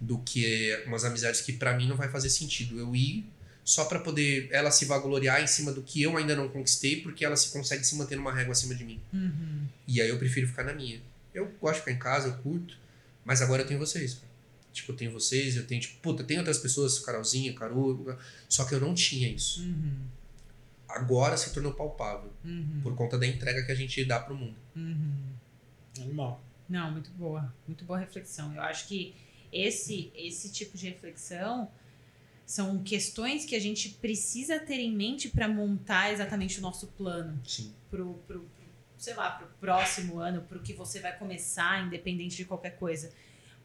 Do que umas amizades que pra mim não vai fazer sentido. Eu ir só pra poder ela se vangloriar em cima do que eu ainda não conquistei, porque ela se consegue se manter numa régua acima de mim. Uhum. E aí eu prefiro ficar na minha. Eu gosto de ficar em casa, eu curto, mas agora eu tenho vocês. cara. Tipo, eu tenho vocês, eu tenho, tipo, puta, tem outras pessoas, Carolzinha, Caru, só que eu não tinha isso. Uhum. Agora se tornou palpável, Uhum. por conta da entrega que a gente dá pro mundo. Uhum. Animal. Não, muito boa. Muito boa reflexão. Eu acho que esse, esse tipo de reflexão são questões que a gente precisa ter em mente para montar exatamente o nosso plano Sim. pro, pro, pro, sei lá, pro próximo ano, pro que você vai começar, independente de qualquer coisa.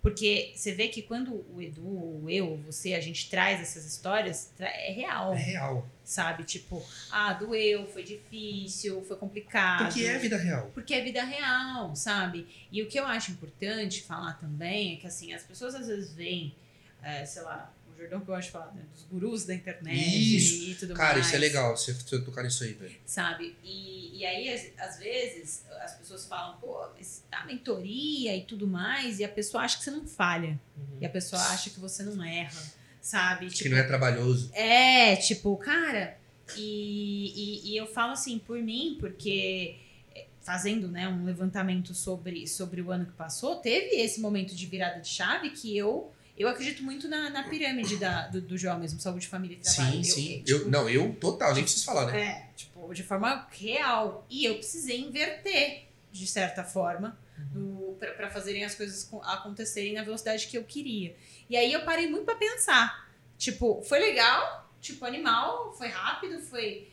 Porque você vê que quando o Edu, ou eu, você, a gente traz essas histórias, é real, É real. sabe? Tipo, ah, doeu, foi difícil, foi complicado. Porque é vida real. Porque é vida real, sabe? E o que eu acho importante falar também é que, assim, as pessoas às vezes veem, é, sei lá, o Jordão que eu gosto de falar, né? Dos gurus da internet Isso. e tudo Cara, mais. isso é legal, você você tocar nisso aí, velho. Sabe? E, e aí, às, vezes, as pessoas falam, pô, mas tá mentoria e tudo mais, e a pessoa acha que você não falha. E a pessoa acha que você não erra, sabe? Que não é trabalhoso. É, tipo, cara, e, e, e eu falo assim por mim, porque é, fazendo né, um levantamento sobre, sobre o ano que passou, teve esse momento de virada de chave que eu eu acredito muito na, na pirâmide da, do, do João mesmo, saúde, família e trabalho. Sim, Eu- sim. eu, Eu, tipo, não, eu total, nem preciso falar, né? é, tipo, de forma real. E eu precisei inverter, de certa forma, Uhum. para fazerem as coisas co- acontecerem na velocidade que eu queria. E aí eu parei muito para pensar. Tipo, foi legal, tipo, animal, foi rápido, foi.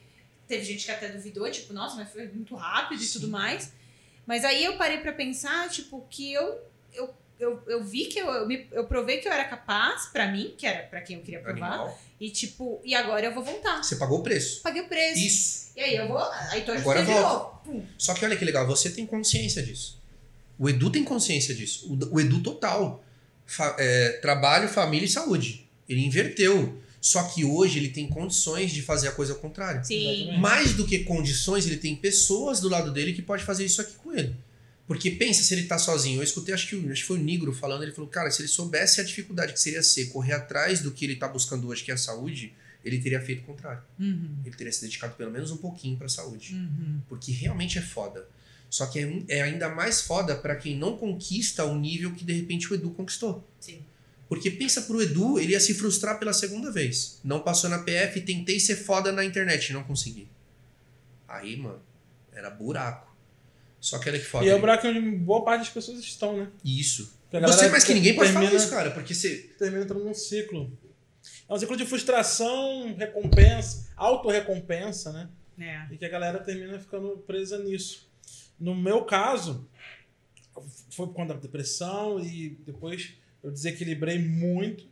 Teve gente que até duvidou, tipo, nossa, mas foi muito rápido e tudo Sim. mais. Mas aí eu parei para pensar, tipo, que eu. eu eu, eu vi que eu, eu, me- eu provei que eu era capaz, pra mim, que era pra quem eu queria provar, Animal. e tipo, e agora eu vou voltar. Você pagou o preço. Paguei o preço. Isso. E aí eu vou. Aí tô Agora de volta. novo. Pum. Só que olha que legal, você tem consciência disso. O Edu tem consciência disso. O, o Edu total. Fa- é, trabalho, família e saúde. Ele inverteu. Só que hoje ele tem condições de fazer a coisa ao contrário. Sim. Exatamente. Mais do que condições, ele tem pessoas do lado dele que pode fazer isso aqui com ele. Porque pensa se ele tá sozinho. Eu escutei, acho que, acho que foi o Nigro falando, ele falou, cara, se ele soubesse a dificuldade que seria ser correr atrás do que ele tá buscando hoje, que é a saúde, ele teria feito o contrário. Uhum. Ele teria se dedicado pelo menos um pouquinho pra saúde. Uhum. Porque realmente é foda. Só que é, é ainda mais foda pra quem não conquista o nível que de repente o Edu conquistou. Sim. Porque pensa pro Edu, ele ia se frustrar pela segunda vez. Não passou na PF, tentei ser foda na internet, não consegui. Aí, mano, era buraco. Só que olha que foda. E é o buraco onde boa parte das pessoas estão, né? Isso. Você mais que ninguém pode falar termina- isso, cara. Porque você. termina entrando num ciclo. É um ciclo de frustração, recompensa, autorrecompensa, né? É. E que a galera termina ficando presa nisso. No meu caso, foi por conta da depressão e depois eu desequilibrei muito.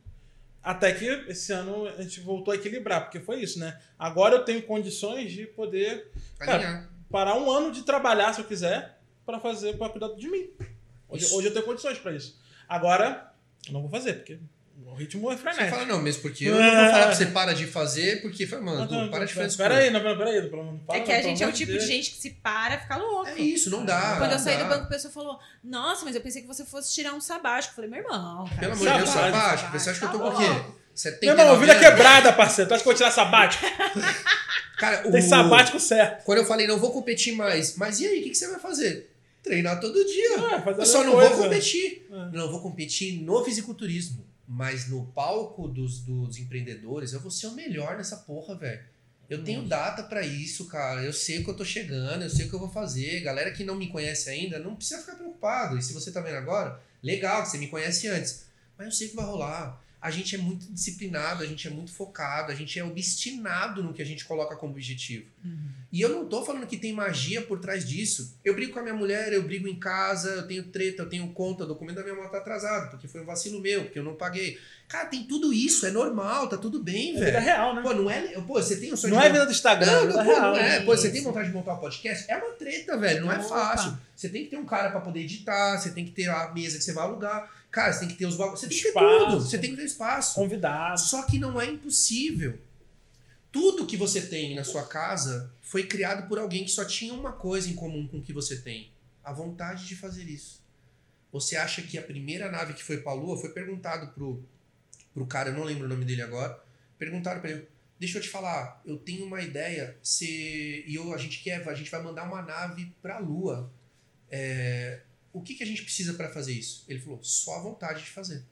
Até que esse ano a gente voltou a equilibrar, porque foi isso, né? Agora eu tenho condições de poder Cara, Alinhar. Parar um ano de trabalhar, se eu quiser, para fazer, para cuidar de mim. Hoje, hoje eu tenho condições para isso. Agora, eu não vou fazer, porque O ritmo é Você frenético. fala, não, mesmo porque eu não vou falar pra você para de fazer, porque foi, mano, Não, não, para de não, fazer Peraí, não, não, peraí. Pelo não fala, É que a pelo gente é o amor tipo de gente que se para, fica louco. É isso, não dá. Quando eu saí dá. do banco, a pessoa falou: Nossa, mas eu pensei que você fosse tirar um sabático. Eu falei: Meu irmão. Cara, Pelo amor de Deus, Sabático, sabático. Você acha que eu tô com o quê? louco. 79 Meu irmão, vida quebrada, parceiro. Tu acha que eu vou tirar sabático? Cara, o... Tem sabático certo. Quando eu falei, não vou competir mais, mas e aí, o que, que você vai fazer? Treinar todo dia. É, fazer a eu só não coisa. vou competir. É. Não vou competir no fisiculturismo. Mas no palco dos, dos empreendedores, eu vou ser o melhor nessa porra, velho. Eu tenho data pra isso, cara. Eu sei que eu tô chegando, eu sei o que eu vou fazer. Galera que não me conhece ainda, não precisa ficar preocupado. E se você tá vendo agora, legal, que você me conhece antes. Mas eu sei que vai rolar. A gente é muito disciplinado, a gente é muito focado, a gente é obstinado no que a gente coloca como objetivo. E eu não tô falando que tem magia por trás disso. Eu brigo com a minha mulher, eu brigo em casa, eu tenho treta, eu tenho conta, o documento da minha moto tá atrasado, porque foi um vacilo meu, porque eu não paguei. Cara, tem tudo isso, é normal, tá tudo bem, É vida velho. real, né? Pô, não é. Pô, você tem o sonho Não de é vida do Instagram, não, é não, vida pô, real. não é. né? Pô, você tem vontade de montar um podcast? É uma treta, velho. Não é fácil. Você tem que ter um cara pra poder editar, você tem que ter a mesa que você vai alugar. Cara, você tem que ter os bagulhos. Você tem que ter tudo. Você tem que ter espaço. Convidado. Só que não é impossível. Tudo que você tem na sua casa foi criado por alguém que só tinha uma coisa em comum com o que você tem: a vontade de fazer isso. Você acha que a primeira nave que foi pra Lua foi perguntado pro, pro cara, eu não lembro o nome dele agora, perguntaram pra ele: Deixa eu te falar, eu tenho uma ideia, se, e eu, a gente quer, a gente vai mandar uma nave pra Lua. É, o que, que a gente precisa pra fazer isso? Ele falou: só a vontade de fazer.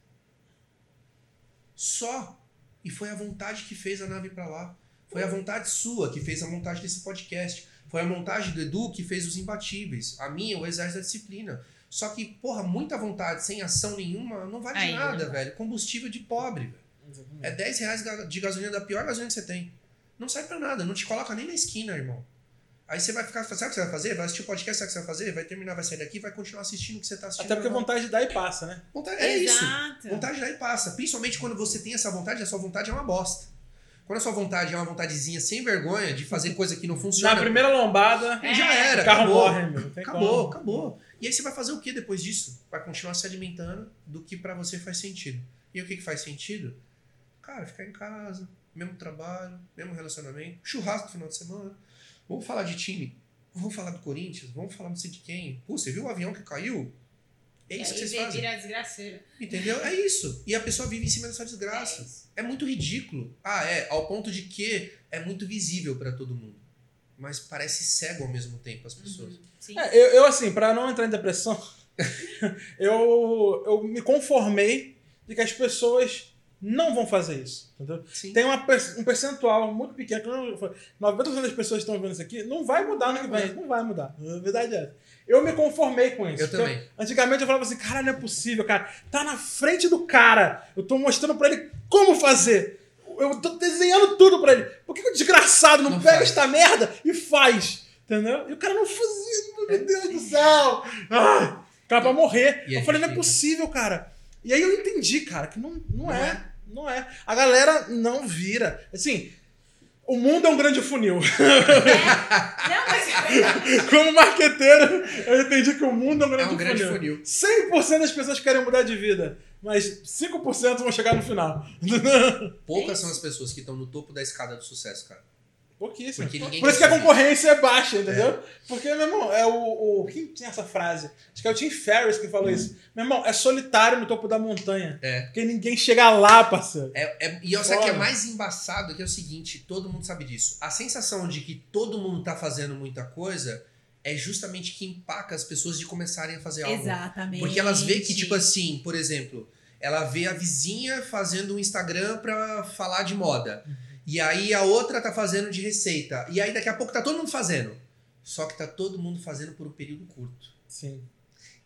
Só. E foi a vontade que fez a nave pra lá. Foi a vontade sua que fez a montagem desse podcast. Foi a montagem do Edu que fez os imbatíveis. A minha, o exército da disciplina. Só que, porra, muita vontade sem ação nenhuma não vale Aí, nada, né? velho. Combustível de pobre, velho. É 10 reais de gasolina da pior gasolina que você tem. Não serve pra nada, não te coloca nem na esquina, irmão. Aí você vai ficar, sabe o que você vai fazer? Vai assistir o podcast, sabe o que você vai fazer? Vai terminar, vai sair daqui, vai continuar assistindo o que você tá assistindo. Até porque normal. vontade dá e passa, né? Vontade- é isso. Exato. Vontade daí passa. Principalmente quando você tem essa vontade, a sua vontade é uma bosta. Quando a sua vontade é uma vontadezinha sem vergonha de fazer coisa que não funciona. Na primeira lombada, É. já era, o carro acabou. morre, meu. Acabou, como. acabou. E aí você vai fazer o que depois disso? Vai continuar se alimentando do que pra você faz sentido. E o que, que faz sentido? Cara, ficar em casa, mesmo trabalho, mesmo relacionamento, churrasco no final de semana. Vamos falar de time. Vamos falar do Corinthians, vamos falar não sei de quem. Pô, você viu o avião que caiu? É isso que Aí vocês fazem. vira desgraceira. Entendeu? É isso. E a pessoa vive em cima dessa desgraça. É. É muito ridículo. Ah, é, ao ponto de que é muito visível pra todo mundo. Mas parece cego ao mesmo tempo as pessoas. Uhum. Sim. É, eu, eu, assim, pra não entrar em depressão, eu, eu me conformei de que as pessoas não vão fazer isso. Entendeu? Sim. Tem uma, um percentual muito pequeno, que eu- 90% das pessoas que estão vendo isso aqui não vai mudar no que vem, não vai mudar. A verdade é essa. Eu me conformei com isso. Eu também. Antigamente eu falava assim, cara, não é possível, cara. Tá na frente do cara. Eu tô mostrando pra ele como fazer. Eu tô desenhando tudo pra ele. Por que, que o desgraçado não, Não pega faz. esta merda e faz? Entendeu? E o cara não fazia. Meu Deus do céu. Ai, cara, pra morrer. E a eu falei, não é possível, cara. E aí eu entendi, cara, que não, não, Não é. é. Não é. A galera não vira. Assim, o mundo é um grande funil. Não, mas. Como marqueteiro, eu entendi que o mundo é um É grande, um grande funil. funil. 100% das pessoas querem mudar de vida, mas 5% vão chegar no final. Poucas são as pessoas que estão no topo da escada do sucesso, cara. Pouquíssimo. Porque ninguém Por isso que a concorrência é baixa, entendeu? Porque, meu irmão, é o, o. Quem tinha essa frase? Acho que é o Tim Ferriss que falou isso. Meu irmão, é solitário no topo da montanha. É. Porque ninguém chega lá, parceiro. É, é, e eu sei que é mais embaçado que é o seguinte, todo mundo sabe disso. A sensação de que todo mundo tá fazendo muita coisa é justamente que empaca as pessoas de começarem a fazer algo. Exatamente. Porque elas veem que, tipo assim, por exemplo, ela vê a vizinha fazendo um Instagram pra falar de moda. E aí a outra tá fazendo de receita. E aí daqui a pouco tá todo mundo fazendo. Só que tá todo mundo fazendo por um período curto. Sim.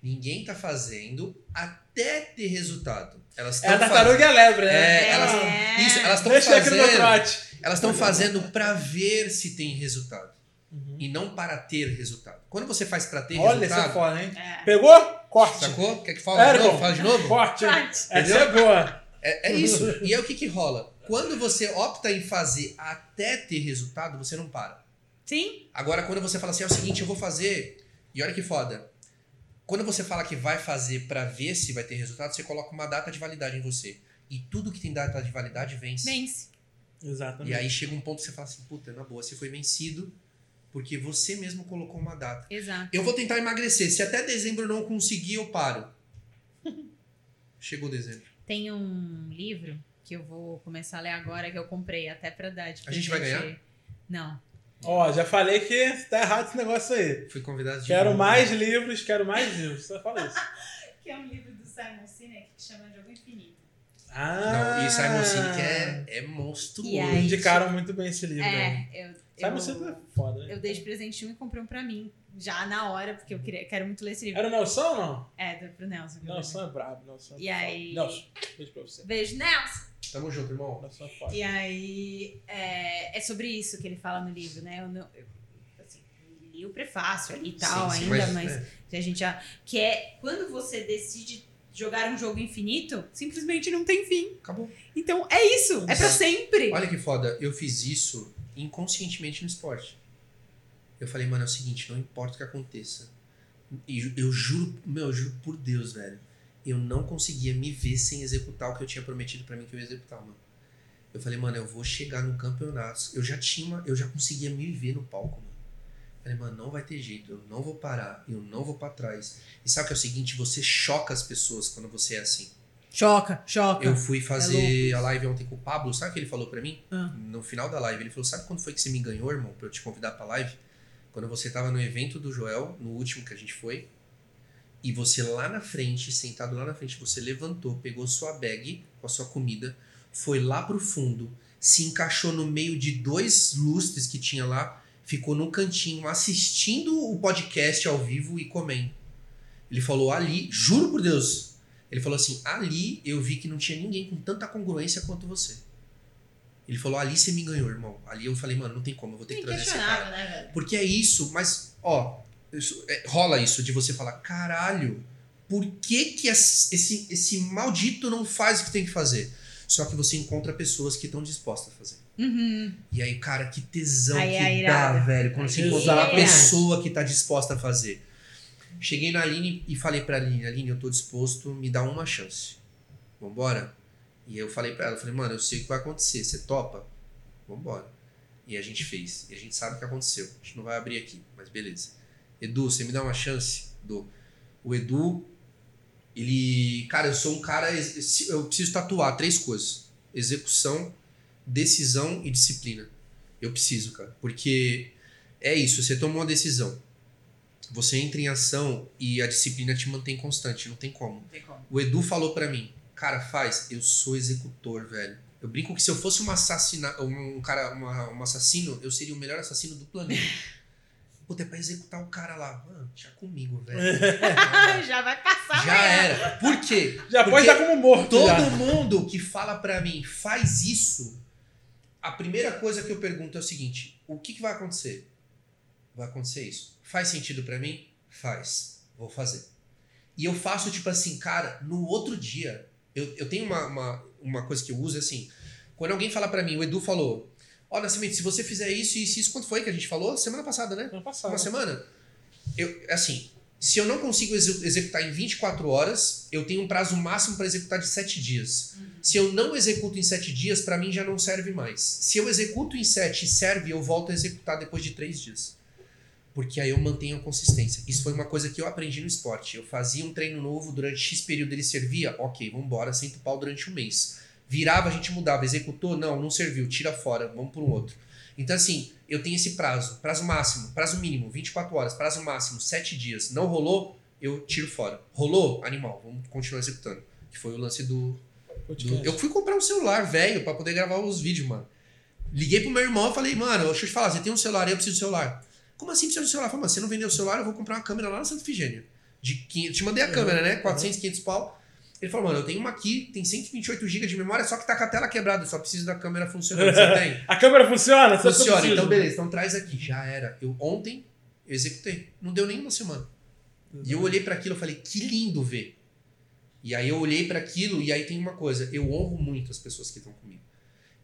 Ninguém tá fazendo até ter resultado. Elas É a estão tartaruga e a lebre, né? É, É. elas, isso, elas estão fazendo. Elas estão fazendo pra ver se tem resultado. Uhum. E não para ter resultado. Quando você faz pra ter Olha, isso é resultado. foda, hein? É. Pegou? Corte. Sacou? Quer que fale de novo? Fala de novo? Corte. Corte. Essa é boa. É, é isso. E aí o que, que rola? Quando você opta em fazer até ter resultado, você não para. Sim? Agora, quando você fala assim, é o seguinte, eu vou fazer. E olha que foda. Quando você fala que vai fazer pra ver se vai ter resultado, você coloca uma data de validade em você. E tudo que tem data de validade vence. Vence. Exatamente. E aí chega um ponto que você fala assim, puta, na boa, você foi vencido porque você mesmo colocou uma data. Exato. Eu vou tentar emagrecer. Se até dezembro eu não conseguir, eu paro. Chegou dezembro. Tem um livro que eu vou começar a ler agora que eu comprei até pra dar de A gente vai presente. Não. Ó, já falei que tá errado esse negócio aí. Fui convidado de Quero novo. mais livros, quero mais livros. Só fala isso. Que é um livro do Simon Sinek que chama Jogo Infinito. Ah, Não, e Simon Sinek é, é monstruoso. E aí- Indicaram muito bem esse livro. né? É, eu, Simon Sinek é foda, né? eu dei de presente um e comprei um pra mim. Já na hora, porque eu queria, quero muito ler esse livro. Era o Nelson ou não? É, do- pro Nelson. Nelson é brabo, Nelson é E aí- Nelson, beijo pra você. Beijo, Nelson! Tamo junto, irmão. É. E aí, é, é sobre isso que ele fala no livro, né? Eu, não, eu assim, li o prefácio ali e tal Sim, sim, ainda, mas, é. a gente já... Que é, quando você decide jogar um jogo infinito, simplesmente não tem fim. Acabou. Então, é isso! É pra Exato. sempre! Olha que foda, eu fiz isso inconscientemente no esporte. Eu falei, mano, é o seguinte, não importa o que aconteça. E eu juro, meu, eu juro por Deus, velho. Eu não conseguia me ver sem executar o que eu tinha prometido pra mim que eu ia executar, mano. Eu falei, mano, eu vou chegar no campeonato. Eu já tinha, eu já conseguia me ver no palco, mano. Falei, mano, não vai ter jeito, eu não vou parar, eu não vou pra trás. E sabe o que é o seguinte? Você choca as pessoas quando você é assim. Choca, choca. Eu fui É fazer a live ontem com o Pablo, sabe o que ele falou pra mim? Ah. No final da live, ele falou: Sabe quando foi que você me ganhou, irmão, pra eu te convidar pra live? Quando você tava no evento do Joel, no último que a gente foi, e você lá na frente, sentado lá na frente, você levantou, pegou sua bag com a sua comida, foi lá pro fundo, se encaixou no meio de dois lustres que tinha lá, ficou no cantinho assistindo o podcast ao vivo e comendo. Ele falou ali, juro por Deus, ele falou assim: ali eu vi que não tinha ninguém com tanta congruência quanto você. Ele falou: ali você me ganhou, irmão. Ali eu falei: mano, não tem como, eu vou ter que trazer esse cara. Né, velho? Porque é isso, mas, ó, isso- é, rola isso de você falar: caralho, por que que esse, esse, esse maldito não faz o que tem que fazer? Só que você encontra pessoas que estão dispostas a fazer. Uhum. E aí, cara, que tesão Aí é que dá, irado. velho, quando você Aí encontra uma é pessoa que tá disposta a fazer. Cheguei na Aline e falei pra Aline, Aline, eu tô disposto, me dá uma chance. Vambora? E eu falei pra ela, falei, mano, eu sei o que vai acontecer, você topa? Vambora. E a gente fez. E a gente sabe o que aconteceu. A gente não vai abrir aqui, mas beleza. Edu, você me dá uma chance? Do O Edu, ele. Cara, eu sou um cara. Eu preciso tatuar três coisas: execução, decisão e disciplina. Eu preciso, cara. Porque é isso, você toma uma decisão. Você entra em ação e a disciplina te mantém constante, não tem como. Não tem como. O Edu falou pra mim, cara, faz, eu sou executor, velho. Eu brinco que se eu fosse um assassina, um cara, uma- um assassino, eu seria o melhor assassino do planeta. Puta, é pra executar o cara lá. Mano, já comigo, velho. já vai passar já amanhã. era. Por quê? Já pode estar como morto. Todo já. mundo que fala pra mim, faz isso, a primeira coisa que eu pergunto é o seguinte: o que, que vai acontecer? Vai acontecer isso. Faz sentido pra mim? Faz. Vou fazer. E eu faço tipo assim, cara, no outro dia, eu, eu tenho uma, uma, uma coisa que eu uso é assim: quando alguém fala pra mim, o Edu falou, ó, Nascimento, se você fizer isso, isso, isso, quanto foi que a gente falou? Semana passada, né? Ano passado. Uma semana? Eu, assim, se eu não consigo execu- executar em 24 horas, eu tenho um prazo máximo para executar de 7 dias. Se eu não executo em 7 dias, para mim já não serve mais. Se eu executo em 7 e serve, eu volto a executar depois de 3 dias. Porque aí eu mantenho a consistência. Isso foi uma coisa que eu aprendi no esporte. Eu fazia um treino novo, durante X período ele servia, ok, vambora, senta o pau durante um mês. Virava, a gente mudava. Executou? Não, não serviu, tira fora, vamos para um outro. Então, assim, eu tenho esse prazo, prazo máximo, prazo mínimo, 24 horas, prazo máximo, 7 dias. Não rolou, eu tiro fora. Rolou? Animal, vamos continuar executando. Que foi o lance do. do-. Eu fui comprar um celular velho pra poder gravar os vídeos, mano. Liguei pro meu irmão e falei, mano, deixa eu te falar, você tem um celular aí, eu preciso de celular. Como assim precisa de celular? Falei, mano, você não vendeu o celular, eu vou comprar uma câmera lá na Santa Figênia. De 500, te mandei a Uhum, câmera, né? uhum. 400, 500 pau. Ele falou, mano, eu tenho uma aqui, tem 128 GB de memória, só que tá com a tela quebrada, eu só preciso da câmera funcionando. Você tem? A câmera funciona? Você Funciona, precisa. então beleza, então traz aqui. Já era. Eu ontem eu executei. Não deu nem uma semana. E eu olhei para aquilo e falei, que lindo ver. E aí eu olhei para aquilo e aí tem uma coisa, eu honro muito as pessoas que estão comigo.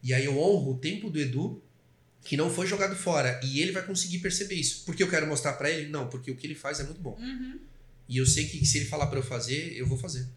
E aí eu honro o tempo do Edu, que não foi jogado fora, e ele vai conseguir perceber isso. Porque eu quero mostrar para ele? Não, porque o que ele faz é muito bom. Uhum. E eu sei que se ele falar para eu fazer, eu vou fazer.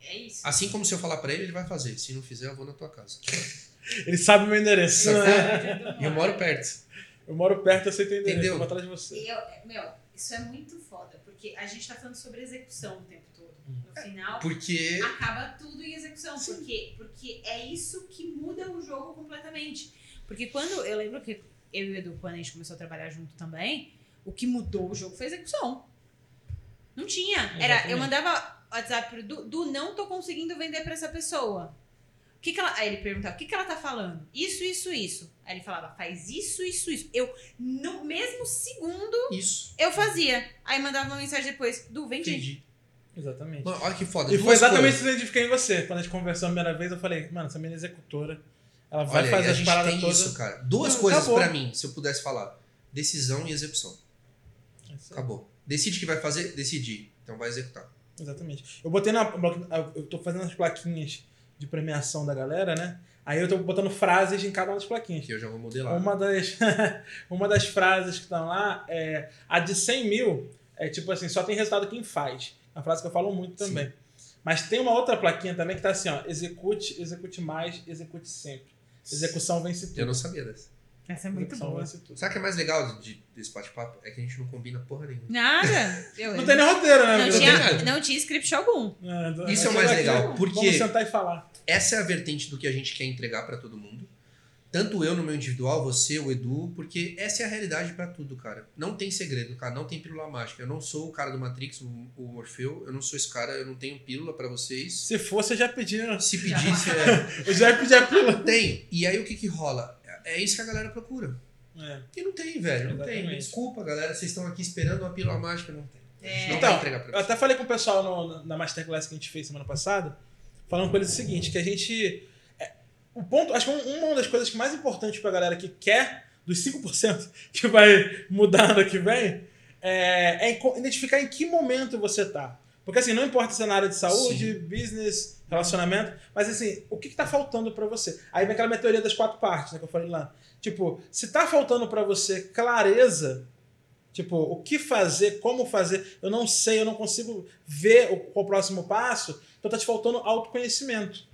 É isso. Assim como se eu falar pra ele, ele vai fazer. Se não fizer, eu vou na tua casa. Ele sabe o meu endereço. Né? E eu moro perto. Eu moro perto, eu sei teu endereço. Entendeu? Eu vou atrás de você. Eu, meu, isso é muito foda, porque a gente tá falando sobre execução o tempo todo. No final, Porque. acaba tudo em execução. Porque, porque é isso que muda o jogo completamente. Porque quando. Eu lembro que eu e o Edu, quando a gente começou a trabalhar junto também, o que mudou o jogo foi a execução. Não tinha. Era, Exatamente. eu mandava WhatsApp pro Du, Du, não tô conseguindo vender pra essa pessoa. O que que ela, aí ele perguntava, o que, que ela tá falando? Isso, isso, isso. Aí ele falava, faz isso, isso, isso. Eu, no mesmo segundo, Isso. eu fazia. Aí mandava uma mensagem depois, Du, vende. Entendi. Exatamente. Mano, olha que foda. E foi exatamente isso que eu identifiquei em você. Quando a gente conversou a primeira vez, eu falei, mano, essa menina é executora. Ela vai Olha, fazer a as paradas tem todas. isso, cara. Duas Não, coisas pra mim, se eu pudesse falar: decisão e execução. Aí. Acabou. Decide o que vai fazer, decidi. Então vai executar. Exatamente. Eu botei na. Eu tô fazendo as plaquinhas de premiação da galera, né? Aí eu tô botando frases em cada uma das plaquinhas. Que eu já vou modelar. Uma das, uma das frases que estão lá é. A de 100 mil é tipo assim: só tem resultado quem faz. É uma frase que eu falo muito também. Mas tem uma outra plaquinha também que tá assim: ó. Execute, execute mais, execute sempre. Execução vence tudo. Eu não sabia dessa. Essa é muito boa. Sabe o que é mais legal de, desse bate-papo? É que a gente não combina porra nenhuma. Nada. Eu, Não tem nem roteiro, né? não, tinha, nada. não tinha script algum. É, Isso é o eu mais legal, porque- Vamos sentar e falar. Essa é a vertente do que a gente quer entregar pra todo mundo. Tanto eu no meu individual, você, o Edu, porque essa é a realidade pra tudo, cara. Não tem segredo, cara. Não tem pílula mágica. Eu não sou o cara do Matrix, o, o Morfeu. Eu não sou esse cara. Eu não tenho pílula pra vocês. Se fosse, eu já pedi. Se pedisse, é. Eu já pedi a pílula. Não tenho. E aí o que que rola? É isso que a galera procura. É. E não tem, velho. Não tem. Desculpa, galera. Vocês estão aqui esperando uma pílula mágica. Não tem. É. Não Então, vai entregar pra Eu até falei com o pessoal no- na Masterclass que a gente fez semana passada, falando com eles o seguinte, que a gente... é, o ponto, acho que um- uma das coisas que mais importantes pra galera que quer, dos 5% que vai mudar ano que vem, é, é identificar em que momento você tá. Porque assim, não importa se é na área de saúde, business, relacionamento, mas assim, o que, que tá faltando pra você? Aí vem aquela minha teoria das quatro partes, né, que eu falei lá. Tipo, se tá faltando pra você clareza, tipo, o que fazer, como fazer, eu não sei, eu não consigo ver o, qual o próximo passo, então tá te faltando autoconhecimento.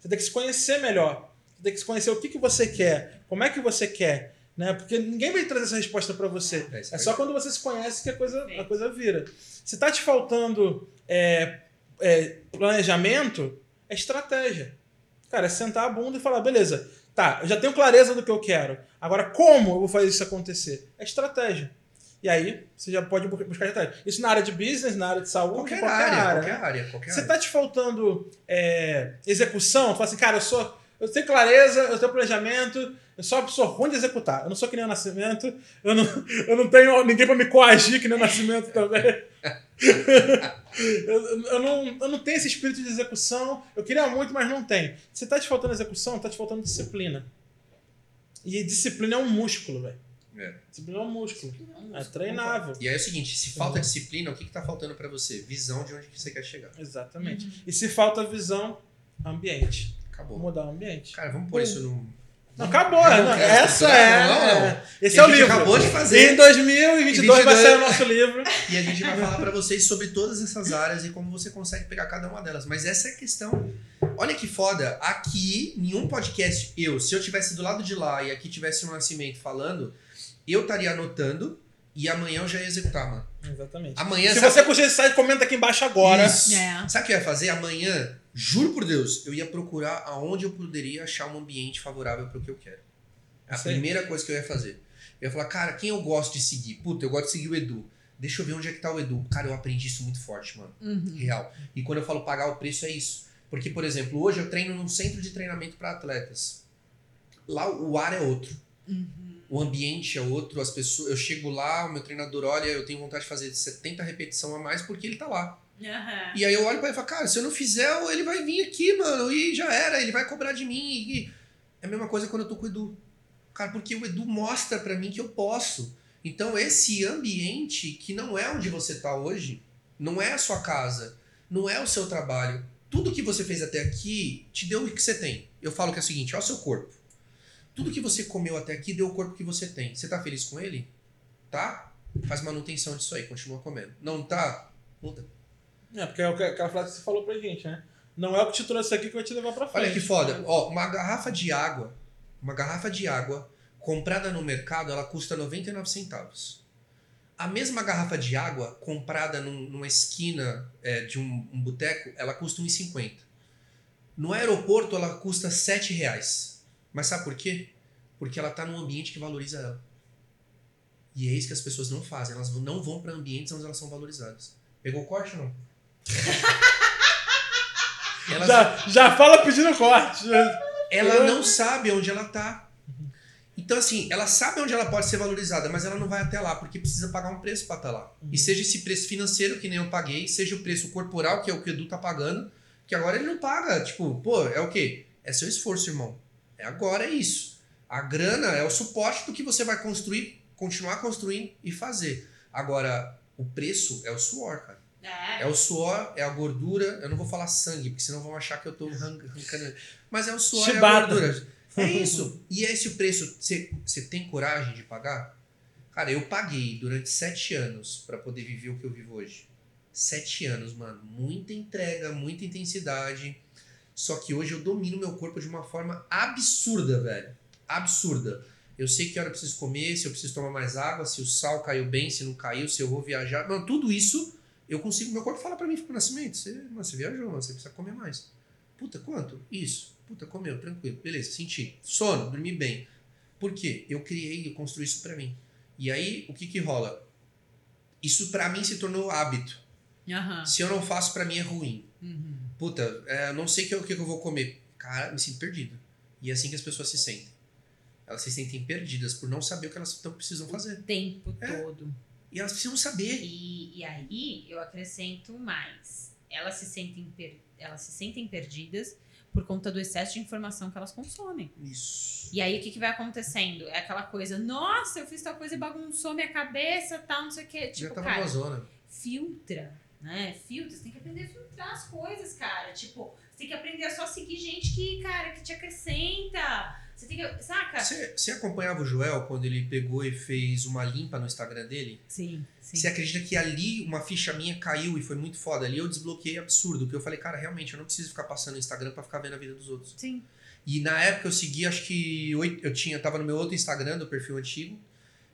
Você tem que se conhecer melhor. Você tem que se conhecer o que, que você quer, como é que você quer, né? Porque ninguém vai trazer essa resposta pra você. É, É só quando você se conhece que a coisa, a coisa vira. Se tá te faltando é, é, planejamento, é estratégia. Cara, é sentar a bunda e falar, beleza, tá, eu já tenho clareza do que eu quero. Agora, como eu vou fazer isso acontecer? É estratégia. E aí, você já pode bu- buscar estratégia. Isso na área de business, na área de saúde, Qualquer, qualquer, área, área. qualquer né? área, qualquer Se área. tá te faltando é, execução, fala assim, cara, eu sou. Eu tenho clareza, eu tenho planejamento, eu sou uma pessoa ruim de executar. Eu não sou que nem o Nascimento, eu não, eu não tenho ninguém pra me coagir que nem o Nascimento também. eu, eu, não, eu não tenho esse espírito de execução. Eu queria muito, mas não tenho. Se tá te faltando execução, tá te faltando disciplina. E disciplina é um músculo, velho. É. Disciplina é um músculo. É treinável. E aí é o seguinte, se falta disciplina, o que, que tá faltando pra você? Visão de onde que você quer chegar. Exatamente. E se falta visão, ambiente. Acabou. Mudar o ambiente. Cara, vamos pôr isso no. Não, acabou. Não, não, essa não, é. não, não. é. Esse é a o gente livro. acabou de fazer. Em 2022 vai 22. sair o nosso livro. E a gente vai falar pra vocês sobre todas essas áreas e como você consegue pegar cada uma delas. Mas essa é a questão. Olha que foda. Aqui, nenhum podcast, eu, se eu tivesse do lado de lá e aqui tivesse um nascimento falando, eu estaria anotando e amanhã eu já ia executar, mano. Exatamente. Amanhã, Se sabe- você curtir esse site, comenta aqui embaixo agora. Isso. É. Sabe o que eu ia fazer? Amanhã, juro por Deus, eu ia procurar aonde eu poderia achar um ambiente favorável para o que eu quero. É a aí. primeira coisa que eu ia fazer. Eu ia falar, cara, quem eu gosto de seguir? Puta, eu gosto de seguir o Edu. Deixa eu ver onde é que tá o Edu. Cara, eu aprendi isso muito forte, mano. Uhum. Real. E quando eu falo pagar o preço, é isso. Porque, por exemplo, hoje eu treino num centro de treinamento para atletas. Lá o ar é outro. O ambiente é outro, as pessoas. Eu chego lá, o meu treinador olha, eu tenho vontade de fazer 70 repetição a mais porque ele tá lá. Aham. E aí eu olho pra ele e falo, cara, se eu não fizer, ele vai vir aqui, mano, e já era, ele vai cobrar de mim. E... É a mesma coisa quando eu tô com o Edu. Cara, porque o Edu mostra pra mim que eu posso. Então esse ambiente, que não é onde você tá hoje, não é a sua casa, não é o seu trabalho. Tudo que você fez até aqui te deu o que você tem. Eu falo que é o seguinte, olha o seu corpo. Tudo que você comeu até aqui deu o corpo que você tem. Você tá feliz com ele? Tá? Faz manutenção disso aí, continua comendo. Não tá? Muda. É, porque é o que- aquela frase que você falou pra gente, né? não é o que te trouxe aqui que vai te levar pra frente. Olha que foda. Ó, uma garrafa de água, uma garrafa de água comprada no mercado, ela custa 99 centavos. A mesma garrafa de água comprada num- numa esquina é, de um, um boteco, ela custa 1,50. No aeroporto, ela custa 7 reais. Mas sabe por quê? Porque ela tá num ambiente que valoriza ela. E é isso que as pessoas não fazem. Elas não vão para ambientes onde elas são valorizadas. Pegou o corte ou não? Elas- Já, já fala pedindo corte. ela não sabe onde ela tá. Então, assim, ela sabe onde ela pode ser valorizada, mas ela não vai até lá, porque precisa pagar um preço pra estar lá. E seja esse preço financeiro, que nem eu paguei, seja o preço corporal, que é o que o Edu tá pagando, que agora ele não paga. Tipo, pô, é o quê? É seu esforço, irmão. Agora, é isso. A grana é o suporte do que você vai construir, continuar construindo e fazer. Agora, o preço é o suor, cara. É. É o suor, é a gordura. Eu não vou falar sangue, porque senão vão achar que eu tô arran- arrancando. Mas é o suor, é a Chibata. gordura. É isso. E é esse o preço. Você você tem coragem de pagar? Cara, eu paguei durante sete anos pra poder viver o que eu vivo hoje. Sete anos, mano. Muita entrega, muita intensidade. Só que hoje eu domino meu corpo de uma forma absurda, velho. Absurda. Eu sei que hora eu preciso comer, se eu preciso tomar mais água, se o sal caiu bem, se não caiu, se eu vou viajar. Mano, tudo isso eu consigo. Meu corpo fala pra mim pro nascimento: você, mano, você viajou, mano, você precisa comer mais. Puta, quanto? Isso. Puta, comeu, tranquilo. Beleza, senti. Sono, dormi bem. Por quê? Eu criei, eu construí isso pra mim. E aí, o que que rola? Isso pra mim se tornou hábito. Aham. Se eu não faço, pra mim é ruim. Uhum. Puta, é, eu não sei o que, o que eu vou comer. Cara, me sinto perdido. E é assim que as pessoas se sentem. Elas se sentem perdidas por não saber o que elas tão, precisam fazer. O tempo É. todo. E elas precisam saber. E, e aí eu acrescento mais. Elas se sentem per- elas se sentem perdidas por conta do excesso de informação que elas consomem. Isso. E aí o que, que vai acontecendo? É aquela coisa, nossa, eu fiz tal coisa e bagunçou minha cabeça, tal, não sei o quê. Já Tipo, tava cara, zona. filtra, né? Filtra, você tem que aprender a filtrar as coisas, cara. Tipo, você tem que aprender a só seguir gente que, cara, que te acrescenta. Você tem que. Saca? Você, você acompanhava o Joel quando ele pegou e fez uma limpa no Instagram dele? Sim, sim. Você acredita que ali uma ficha minha caiu e foi muito foda? Ali eu desbloqueei absurdo. Que eu falei, cara, realmente, eu não preciso ficar passando no Instagram pra ficar vendo a vida dos outros. Sim. E na época eu segui, acho que oito, eu tinha, tava no meu outro Instagram, do perfil antigo.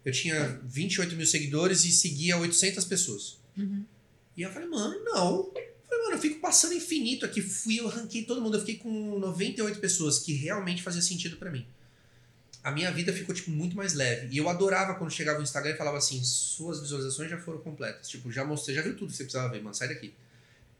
Eu tinha 28 mil seguidores e seguia 800 pessoas. Uhum. E eu falei, mano, não. Eu falei, mano, eu fico passando infinito aqui. Fui, eu ranquei todo mundo. Eu fiquei com 98 pessoas que realmente fazia sentido pra mim. A minha vida ficou, tipo, muito mais leve. E eu adorava quando chegava no Instagram e falava assim, suas visualizações já foram completas. Tipo, já mostrei, já viu tudo que você precisava ver, mano. Sai daqui.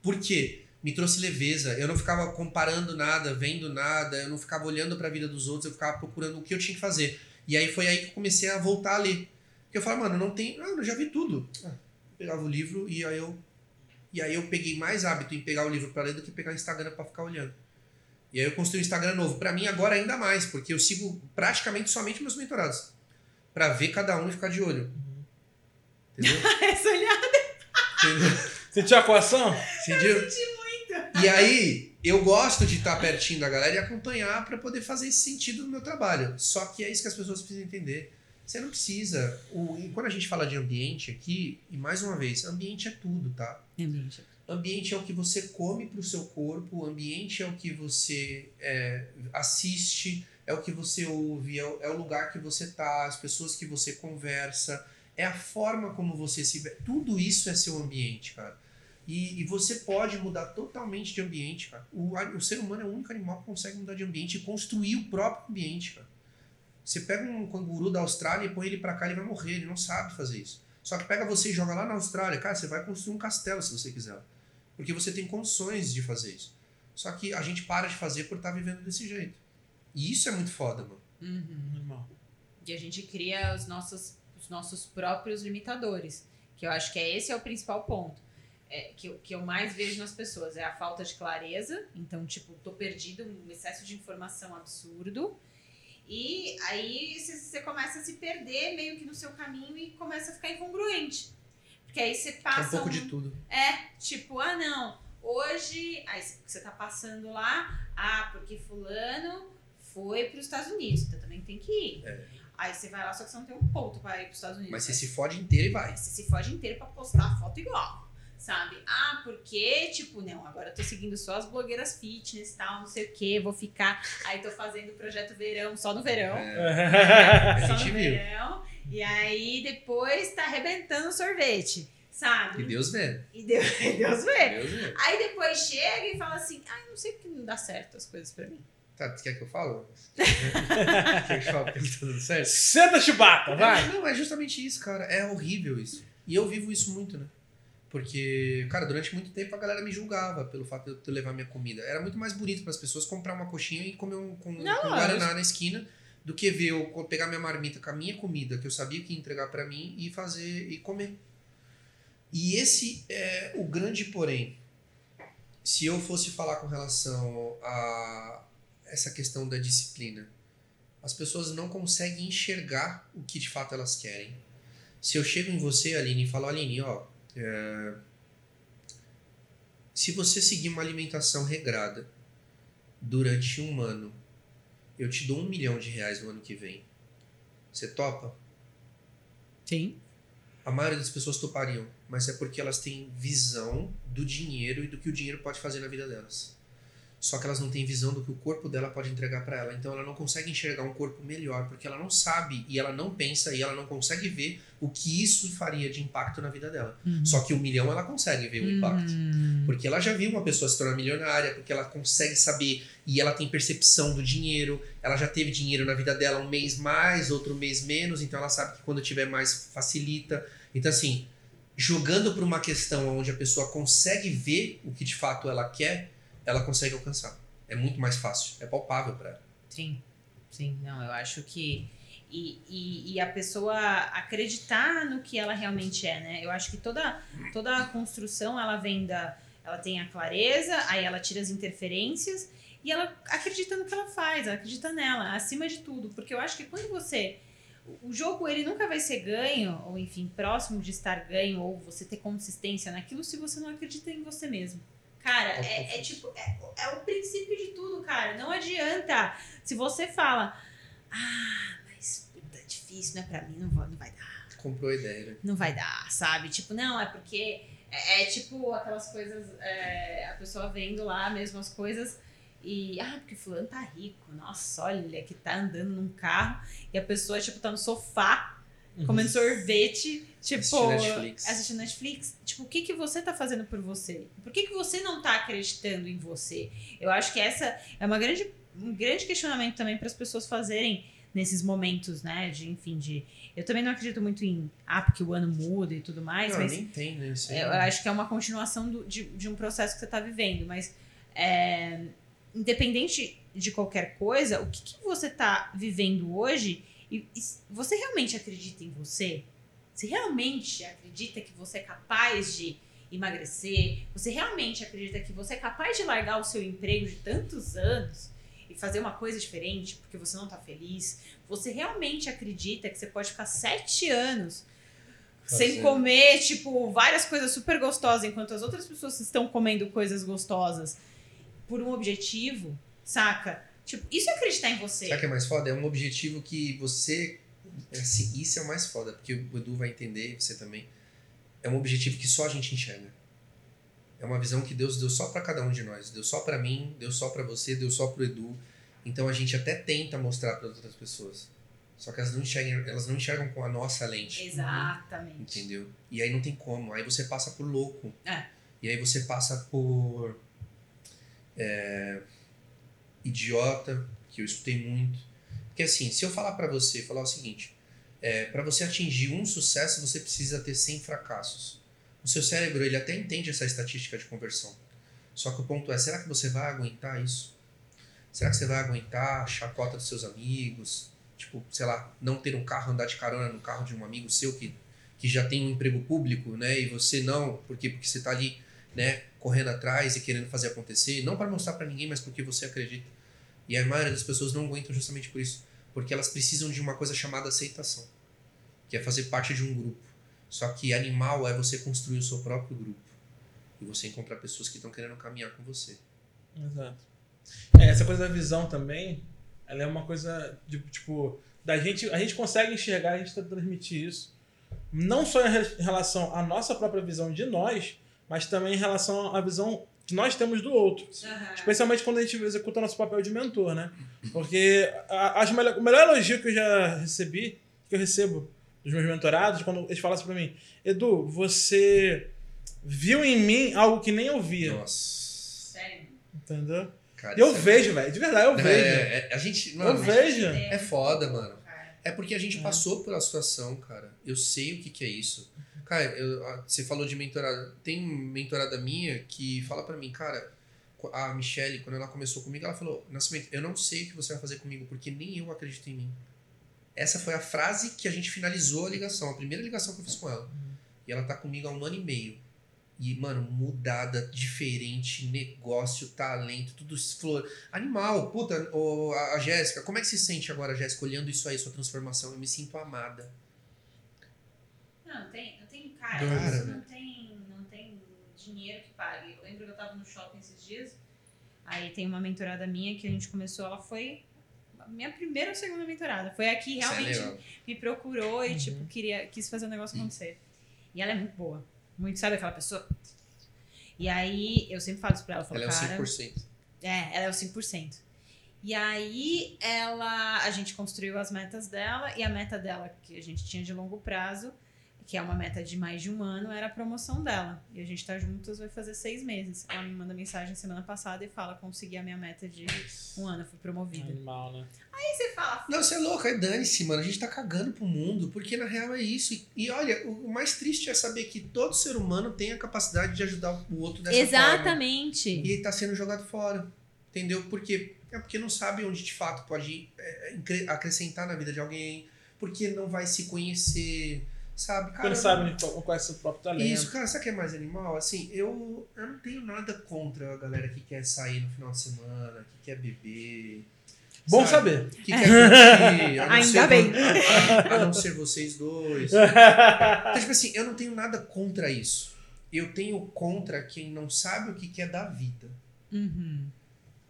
Por quê? Me trouxe leveza. Eu não ficava comparando nada, vendo nada. Eu não ficava olhando pra vida dos outros. Eu ficava procurando o que eu tinha que fazer. E aí foi aí que eu comecei a voltar a ler. Porque eu falava, mano, não tem... Ah, eu já vi tudo. Ah, pegava o livro e aí eu e aí eu peguei mais hábito em pegar o livro para ler do que pegar o Instagram para ficar olhando. E aí eu construí um Instagram novo. Para mim agora ainda mais, porque eu sigo praticamente somente meus mentorados. para ver cada um e ficar de olho. Entendeu? Essa olhada Entendeu? Sentiu a coação? Entendeu? E aí, eu gosto de estar pertinho da galera e acompanhar para poder fazer esse sentido no meu trabalho. Só que é isso que as pessoas precisam entender. Você não precisa. O, e quando a gente fala de ambiente aqui, e mais uma vez, ambiente é tudo, tá? Ambiente. Ambiente é o que você come para o seu corpo, ambiente é o que você é, assiste, é o que você ouve, é o, é o lugar que você tá, as pessoas que você conversa, é a forma como você se vê. Tudo isso é seu ambiente, cara. E, e você pode mudar totalmente de ambiente, cara. O, o ser humano é o único animal que consegue mudar de ambiente e construir o próprio ambiente, cara. Você pega um canguru da Austrália e põe ele pra cá, ele vai morrer, ele não sabe fazer isso. Só que pega você e joga lá na Austrália, cara, você vai construir um castelo se você quiser. Porque você tem condições de fazer isso. Só que a gente para de fazer por estar vivendo desse jeito. E isso é muito foda, mano. Uhum. Irmão. E a gente cria os nossos, os nossos próprios limitadores. Que eu acho que é esse é o principal ponto. É, que, eu, que eu mais vejo nas pessoas. É a falta de clareza. Então, tipo, tô perdido, um excesso de informação absurdo. E aí você- começa a se perder meio que no seu caminho e começa a ficar incongruente. Porque aí você É um passa. pouco um- de tudo. É, tipo, ah, não, hoje. Aí você tá passando lá, ah, porque Fulano foi para os Estados Unidos, então também tem que ir. É. Aí você vai lá, só que você não tem um ponto para ir para os Estados Unidos. Mas você se fode inteiro e vai. você se fode inteiro para postar a foto igual. Sabe? Ah, porque, tipo, não, agora eu tô seguindo só as blogueiras fitness tal, não sei o que, vou ficar. Aí tô fazendo projeto verão, só no verão. É, só a gente no viu. verão. E aí depois tá arrebentando o sorvete, sabe? E Deus vê. E Deus, Deus vê. Deus vê. Aí depois chega e fala assim: ah, não sei porque não dá certo as coisas pra mim. Tá, tu quer que eu falo? quer que eu falo porque não tá dando certo? Senta, chibata, vai! É, não, é justamente isso, cara. É horrível isso. E eu vivo isso muito, né? Porque, cara, durante muito tempo a galera me julgava pelo fato de eu levar minha comida. Era muito mais bonito para as pessoas comprar uma coxinha e comer um, com, Não, com um guaraná na esquina do que ver eu pegar minha marmita com a minha comida, que eu sabia que ia entregar para mim, e fazer e comer. E esse é o grande porém. Se eu fosse falar com relação a essa questão da disciplina, as pessoas não conseguem enxergar o que de fato elas querem. Se eu chego em você, Aline, e falo, Aline, ó, é, se você seguir uma alimentação regrada durante um ano, eu te dou um milhão de reais no ano que vem. Você topa? Sim. A maioria das pessoas topariam, mas é porque elas têm visão do dinheiro e do que o dinheiro pode fazer na vida delas. Só que elas não têm visão do que o corpo dela pode entregar para ela. Então ela não consegue enxergar um corpo melhor, porque ela não sabe e ela não pensa e ela não consegue ver o que isso faria de impacto na vida dela. Só que o milhão ela consegue ver o impacto. Hum. Porque ela já viu uma pessoa se tornar milionária, porque ela consegue saber e ela tem percepção do dinheiro, ela já teve dinheiro na vida dela um mês mais, outro mês menos, então ela sabe que quando tiver mais facilita. Então, assim, jogando para uma questão onde a pessoa consegue ver o que de fato ela quer, ela consegue alcançar. É muito mais fácil, é palpável para ela. Sim, sim, não, eu acho que. E, e, e a pessoa acreditar no que ela realmente é, né? Eu acho que toda, toda a construção ela vem da. Ela tem a clareza, aí ela tira as interferências e ela acredita no que ela faz, ela acredita nela, acima de tudo. Porque eu acho que quando você. O jogo ele nunca vai ser ganho, ou enfim, próximo de estar ganho, ou você ter consistência naquilo se você não acredita em você mesmo. Cara, é, é tipo, é, é o princípio de tudo, cara. Não adianta. Se você fala, ah, mas puta, é difícil, não é pra mim, não, vou, não vai dar. Comprou a ideia, né? Não vai dar, sabe? Tipo, não, é porque é, é tipo aquelas coisas, é, a pessoa vendo lá mesmo as coisas e, ah, porque fulano tá rico, nossa, olha, que tá andando num carro e a pessoa, tipo, tá no sofá comendo sorvete, tipo, Assistindo Netflix. assistindo Netflix. Tipo, o que que você tá fazendo por você? Por que que você não tá acreditando em você? Eu acho que essa é uma grande, um grande questionamento também para as pessoas fazerem nesses momentos, né? De, enfim, de. Eu também não acredito muito em, ah, porque o ano muda e tudo mais, não, mas nem né? Isso aí. eu acho que é uma continuação do- de, de um processo que você está vivendo, mas é, independente de qualquer coisa, o que, que você está vivendo hoje, e, e você realmente acredita em você? Você realmente acredita que você é capaz de emagrecer? Você realmente acredita que você é capaz de largar o seu emprego de tantos anos e fazer uma coisa diferente porque você não está feliz? Você realmente acredita que você pode ficar sete anos sem comer, tipo, várias coisas super gostosas, enquanto as outras pessoas estão comendo coisas gostosas por um objetivo, saca? Tipo, isso é acreditar em você. Sabe o que é mais foda? É um objetivo que você. Assim, isso é o mais foda, porque o Edu vai entender, você também. É um objetivo que só a gente enxerga. É uma visão que Deus deu só pra cada um de nós. Deu só pra mim, deu só pra você, deu só pro Edu. Então a gente até tenta mostrar para outras pessoas. Só que elas não enxergam, elas não enxergam com a nossa lente. Exatamente. Entendeu? E aí não tem como. Aí você passa por louco. É. E aí você passa por. é, idiota, que eu escutei muito. Porque assim, se eu falar pra você, falar o seguinte: é, para você atingir um sucesso, você precisa ter 100 fracassos. O seu cérebro, ele até entende essa estatística de conversão. Só que o ponto é: será que você vai aguentar isso? Será que você vai aguentar a chacota dos seus amigos? Tipo, sei lá, não ter um carro, andar de carona no carro de um amigo seu que que já tem um emprego público, né? E você não, porque porque você tá ali, né, correndo atrás e querendo fazer acontecer, não para mostrar para ninguém, mas porque você acredita. E a maioria das pessoas não aguentam justamente por isso, porque elas precisam de uma coisa chamada aceitação, que é fazer parte de um grupo. Só que animal é você construir o seu próprio grupo e você encontrar pessoas que estão querendo caminhar com você. Exato. É, essa coisa da visão também, ela é uma coisa de, tipo, da gente, a gente consegue enxergar, a gente tenta transmitir isso, não só em re- em relação à nossa própria visão de nós, mas também em relação à visão que nós temos do outro. Aham. Especialmente quando a gente executa nosso papel de mentor, né? Porque a, acho melhor, o melhor elogio que eu já recebi, que eu recebo dos meus mentorados, quando eles falam assim pra mim, Edu, você viu em mim algo que nem eu via. Nossa. Sério. Entendeu? Cara, eu é- vejo, velho. De verdade, eu vejo. É, é, a gente. Mano, Eu vejo. É foda, mano. É porque a gente É. passou pela situação, cara. Eu sei o que, que é isso. Cara, eu- você falou de mentorada. Tem mentorada minha que fala pra mim, cara, a Michelle, quando ela começou comigo, ela falou: Nascimento, eu não sei o que você vai fazer comigo, porque nem eu acredito em mim. Essa foi a frase que a gente finalizou a ligação, a primeira ligação que eu fiz com ela. E ela tá comigo há um ano e meio. E, mano, mudada, diferente, negócio, talento, tudo flor. Animal, puta, ô, a, Jéssica, como é que se sente agora, Jéssica, olhando isso aí, sua transformação? Eu me sinto amada. Não tem cara, Cara, isso não tem, não tem dinheiro que pague. Eu lembro que eu tava no shopping esses dias, aí tem uma mentorada minha que a gente começou, ela foi minha primeira ou segunda mentorada. Foi a que é realmente legal. me procurou e, Uhum. tipo, queria, quis fazer o negócio acontecer. E ela é muito boa. Muito, sabe aquela pessoa? E aí, eu sempre falo isso pra ela, falo, Ela é o cara... 5%. É, ela é o 5%. E aí ela a gente construiu as metas dela e a meta dela que a gente tinha de longo prazo, que é uma meta de mais de um ano, era a promoção dela. E a gente tá juntas vai fazer seis meses. Ela me manda mensagem semana passada e fala consegui a minha meta de um ano, fui promovida. Animal, né? Aí você fala, Não, você é louco, é dane-se, mano. A gente tá cagando pro mundo, porque na real é isso. E, e olha, o mais triste é saber que todo ser humano tem a capacidade de ajudar o outro dessa forma. exatamente. E tá sendo jogado fora. Entendeu? Porque é porque não sabe onde de fato pode é, incre- acrescentar na vida de alguém, porque não vai se conhecer, sabe? Não sabe qual, qual é o seu próprio talento. Isso, cara, sabe o que é mais animal? Assim, eu, eu não tenho nada contra a galera que quer sair no final de semana, que quer beber. Bom sabe? saber. Que quer curtir. a não Ainda ser bem. A, a não ser vocês dois. Então, tipo assim, eu não tenho nada contra isso. Eu tenho contra quem não sabe o que que é da vida. Uhum.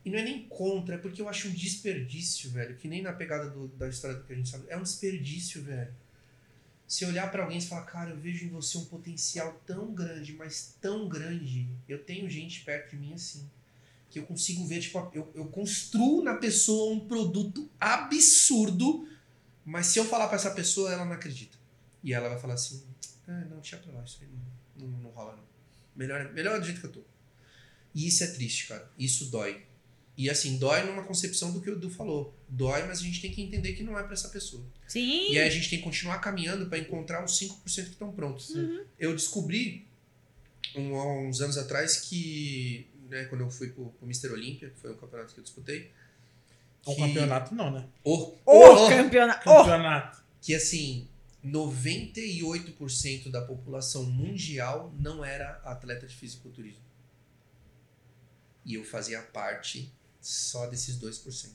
E não é nem contra, é porque eu acho um desperdício, velho. Que nem na pegada do- da história do que a gente sabe. É um desperdício, velho. Se olhar pra alguém e falar, cara, eu vejo em você um potencial tão grande, mas tão grande. Eu tenho gente perto de mim assim. Que eu consigo ver, tipo, eu, eu construo na pessoa um produto absurdo, mas se eu falar pra essa pessoa, ela não acredita. E ela vai falar assim: ah, não, deixa pra lá, isso aí não, não, não rola, não. Melhor, melhor do jeito que eu tô. E isso é triste, cara. Isso dói. E assim, dói numa concepção do que o Edu falou. Dói, mas a gente tem que entender que não é pra essa pessoa. Sim. E aí a gente tem que continuar caminhando pra encontrar os 5% que estão prontos. Eu descobri um- há uns anos atrás que, né, quando eu fui pro, pro Mr. Olímpia, que foi um campeonato que eu disputei. Um que- campeonato não, né? O, O campeonato. Oh! Campeonato. que assim, 98% da população mundial não era atleta de fisiculturismo. E eu fazia parte só desses 2%.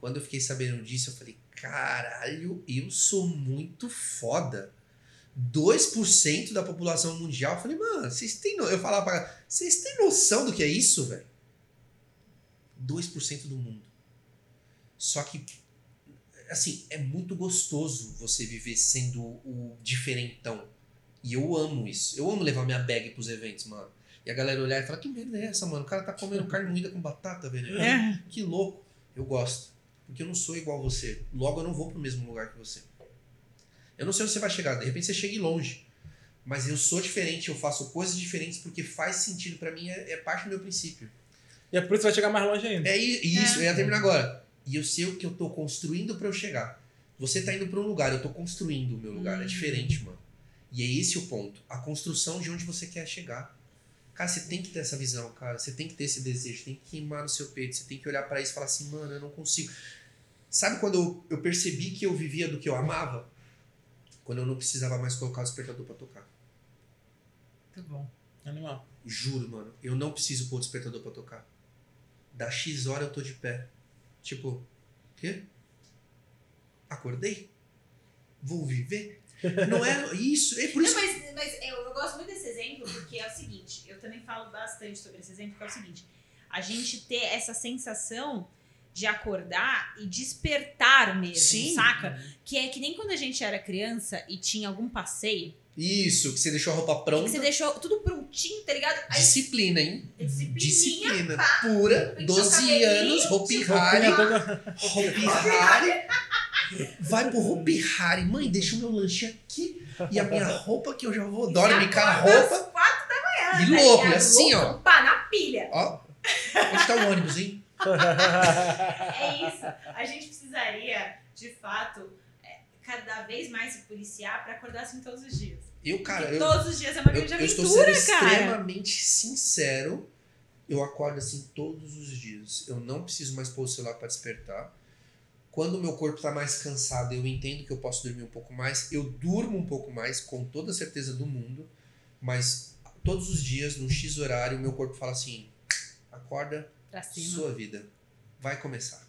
Quando eu fiquei sabendo disso, eu falei, caralho, eu sou muito foda. 2% da população mundial. Eu falei, mano, vocês têm no... Eu falava pra vocês têm noção do que é isso, velho? 2% do mundo. Só que assim, é muito gostoso você viver sendo o diferentão. E eu amo isso. Eu amo levar minha bag pros eventos, mano. E a galera olhar e falar, que merda é essa, mano? O cara tá comendo carne moída com batata, velho. É. Que louco. Eu gosto. Porque eu não sou igual você. Logo eu não vou pro mesmo lugar que você. Eu não sei onde você vai chegar. De repente você chegue longe. Mas eu sou diferente, eu faço coisas diferentes porque faz sentido pra mim, é, é parte do meu princípio. E é por isso que vai chegar mais longe ainda. É i- isso, eu ia terminar agora. E eu sei o que eu tô construindo pra eu chegar. Você tá indo pra um lugar, eu tô construindo o meu lugar. É Hum. diferente, mano. E é esse o ponto. A construção de onde você quer chegar. Cara, você tem que ter essa visão, cara. Você tem que ter esse desejo, tem que queimar no seu peito. Você tem que olhar pra isso e falar assim, mano, eu não consigo. Sabe quando eu, eu percebi que eu vivia do que eu amava? Quando eu não precisava mais colocar o despertador pra tocar. Muito bom. Animal. Juro, mano. Eu não preciso pôr o despertador pra tocar. Da X hora eu tô de pé. Tipo, quê? Acordei? Vou viver? Não é isso. É por Não, isso. mas, mas eu, eu gosto muito desse exemplo porque é o seguinte, eu também falo bastante sobre esse exemplo, que é o seguinte, a gente ter essa sensação de acordar e despertar mesmo, Sim. saca? Que é que nem quando a gente era criança e tinha algum passeio, Isso, que você deixou a roupa Que pronta. você deixou tudo prontinho, tá ligado? Aí, Disciplina, hein? Disciplina. pá. Pura, Penteou o 12 cabelinho, anos, Hopi Roupinha Hari. Vai pro Hopi Hari. Mãe, deixa o meu lanche aqui. E a minha roupa que eu já vou. Dorme com a roupa. às quatro da manhã. E tá louco, e assim, ó. Pá, na pilha. Ó, onde tá o ônibus, hein? É isso. A gente precisaria, de fato, é, cada vez mais se policiar pra acordar assim todos os dias. Eu, cara, Porque eu, todos os dias é uma eu, grande eu estou aventura, sendo cara. extremamente sincero. Eu acordo assim todos os dias. Eu não preciso mais pôr o celular para despertar. Quando o meu corpo está mais cansado, eu entendo que eu posso dormir um pouco mais. Eu durmo um pouco mais, com toda a certeza do mundo. Mas todos os dias, no X horário, o meu corpo fala assim: acorda, sua vida vai começar.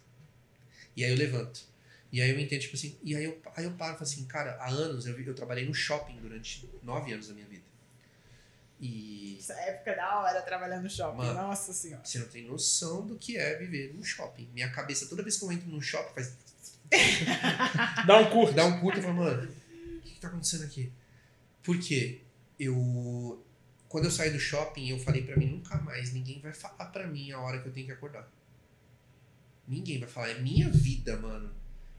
E aí eu levanto. E aí eu entendo, tipo assim, e aí eu, aí eu paro e falo assim, cara, há anos eu, eu trabalhei no shopping durante nove anos da minha vida. E Essa época é da hora trabalhando no shopping. Mano. Nossa senhora. você não tem noção do que é viver num shopping. Minha cabeça, toda vez que eu entro num shopping, faz. Dá um curto. dá um curto e fala, mano, o que, que tá acontecendo aqui? Por quê? Eu. Quando eu saí do shopping, eu falei pra mim, nunca mais ninguém vai falar pra mim a hora que eu tenho que acordar. Ninguém vai falar, é minha vida, mano.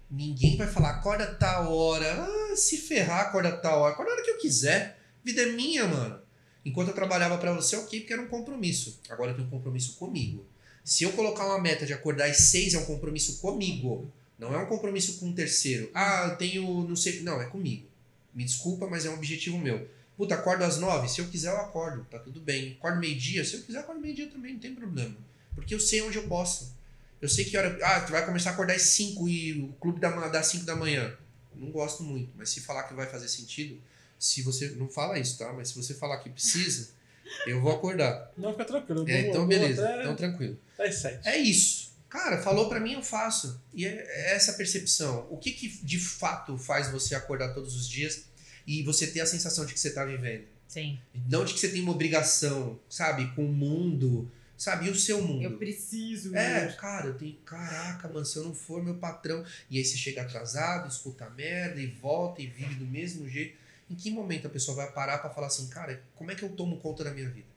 Ninguém vai falar, acorda tal hora. Ah, se ferrar, acorda tal hora. Acorda a hora que eu quiser. Vida é minha, mano. Enquanto eu trabalhava pra você, ok, porque era um compromisso. Agora eu tenho um compromisso comigo. Se eu colocar uma meta de acordar às seis, é um compromisso comigo. Não é um compromisso com um terceiro. Ah, eu tenho, não sei. Não, é comigo. Me desculpa, mas é um objetivo meu. Puta, acordo às nove? Se eu quiser, eu acordo. Tá tudo bem. Acordo meio-dia? Se eu quiser, acordo meio-dia também, não tem problema. Porque eu sei onde eu posso. Eu sei que hora. Ah, tu vai começar a acordar às 5 e o clube ma- dá 5 da manhã. Não gosto muito, mas se falar que vai fazer sentido, se você. Não fala isso, tá? Mas se você falar que precisa, eu vou acordar. Não, fica tranquilo. É, então vou beleza, Até, então tranquilo. até às sete. É isso. Cara, falou pra mim, eu faço. E é é essa percepção. O que, que de fato faz você acordar todos os dias e você ter a sensação de que você tá vivendo? Sim. Não de que você tem uma obrigação, sabe, com o mundo, sabe, e o seu mundo. Eu preciso. É, cara, eu tenho. Caraca, mano, se eu não for meu patrão. E aí você chega atrasado, escuta a merda e volta e vive do mesmo jeito. Em que momento a pessoa vai parar pra falar assim, cara, como é que eu tomo conta da minha vida?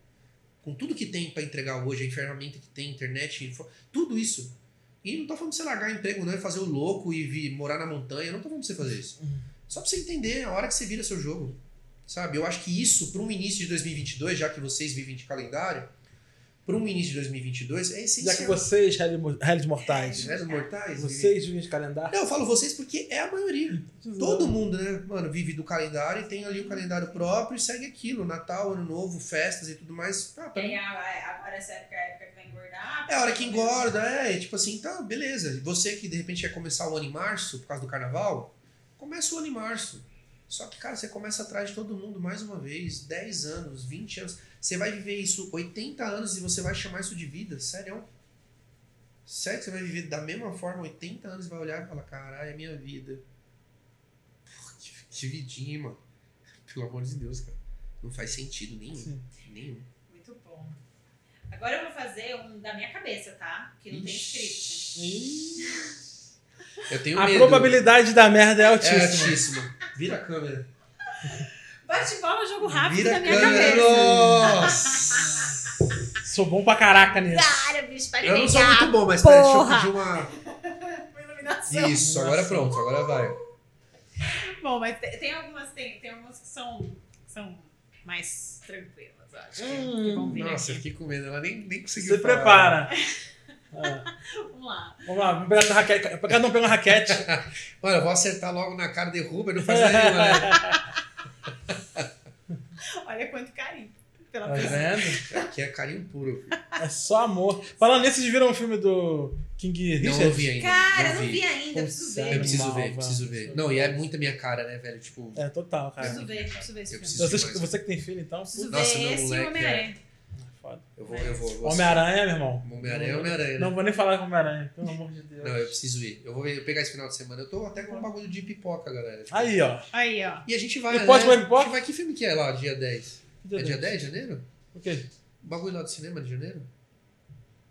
Com tudo que tem pra entregar hoje, a ferramenta que tem, internet, tudo isso. E não tô falando pra você largar emprego, não, e fazer o louco e vir morar na montanha. Não tô falando pra você fazer isso. Só pra você entender a hora que você vira seu jogo. Sabe? Eu acho que isso, para um início de 2022, já que vocês vivem de calendário, para um início de 2022 é essencial. Já que vocês, réis mortais, Né, dos mortais? vocês vivem de calendário. Não, eu falo vocês porque é a maioria. Todo mundo, né, mano, vive do calendário e tem ali o calendário próprio e segue aquilo. Natal, Ano Novo, festas e tudo mais. Ah, pra E a- agora essa época é a época que vai engordar. é a hora que engorda, é, tipo assim, então, beleza. Você que de repente quer começar o ano em março, por causa do carnaval, começa o ano em março. Só que, cara, você começa atrás de todo mundo mais uma vez, 10 anos, 20 anos. Você vai viver isso 80 anos e você vai chamar isso de vida? Sério? Sério que você vai viver da mesma forma 80 anos e vai olhar e falar, caralho, é minha vida. Porra, que, que vidinha, mano. Pelo amor de Deus, cara. Não faz sentido nenhum. Sim. Nenhum. Muito bom. Agora eu vou fazer um da minha cabeça, tá? Que não tem script. Eu tenho A medo. probabilidade da merda é É altíssima. Vira a câmera. Bate bola, jogo rápido Vira da a minha câmera. cabeça. Nossa! Sou bom pra caraca nisso. Cara, bicho, Eu não sou muito bom, mas peraí, deixa eu pedir uma. Uma iluminação. Isso, agora Nossa. pronto, agora vai. Bom, mas tem, algumas, tem, tem algumas que são, que são mais tranquilas, eu acho. que- que vão vir Nossa, eu aqui. fiquei com medo, ela nem, nem conseguiu. Se falar. prepara. Ah, Vamos lá. vamos lá, vamos pegar essa raquete. Cada um pega uma raquete. Mano, eu vou acertar logo na cara, derruba e não faz nenhuma, né? Olha quanto carinho pela Tá vendo? Aqui é carinho puro. É só amor. Falando nisso, vocês viram o filme do King Não Richard? ouvi ainda. Cara, não não vi ainda, preciso Nossa, Eu ver. preciso ver, preciso ver. Não, e é muito a minha cara, né, velho? Tipo, É, total, cara. Preciso ver, preciso ver esse Eu filme. preciso- Você, você que tem filho, então. Preciso Nossa, ver esse moleque, Homem-Aranha. Foda. eu vou, eu vou. Homem-Aranha, meu irmão. Homem-Aranha é Homem-Aranha, né? Não vou nem falar com Homem-Aranha, pelo amor de Deus. Não, eu preciso ir. Eu vou ver- eu pegar esse final de semana. Eu tô até com um bagulho de pipoca, galera. Tipo, Aí, ó. Aí, ó. E a gente vai. E né? pode comer pipoca? A gente vai. Que filme que é lá, dia 10? Dia é dia 10. 10 de janeiro? O quê? O bagulho lá do cinema de janeiro?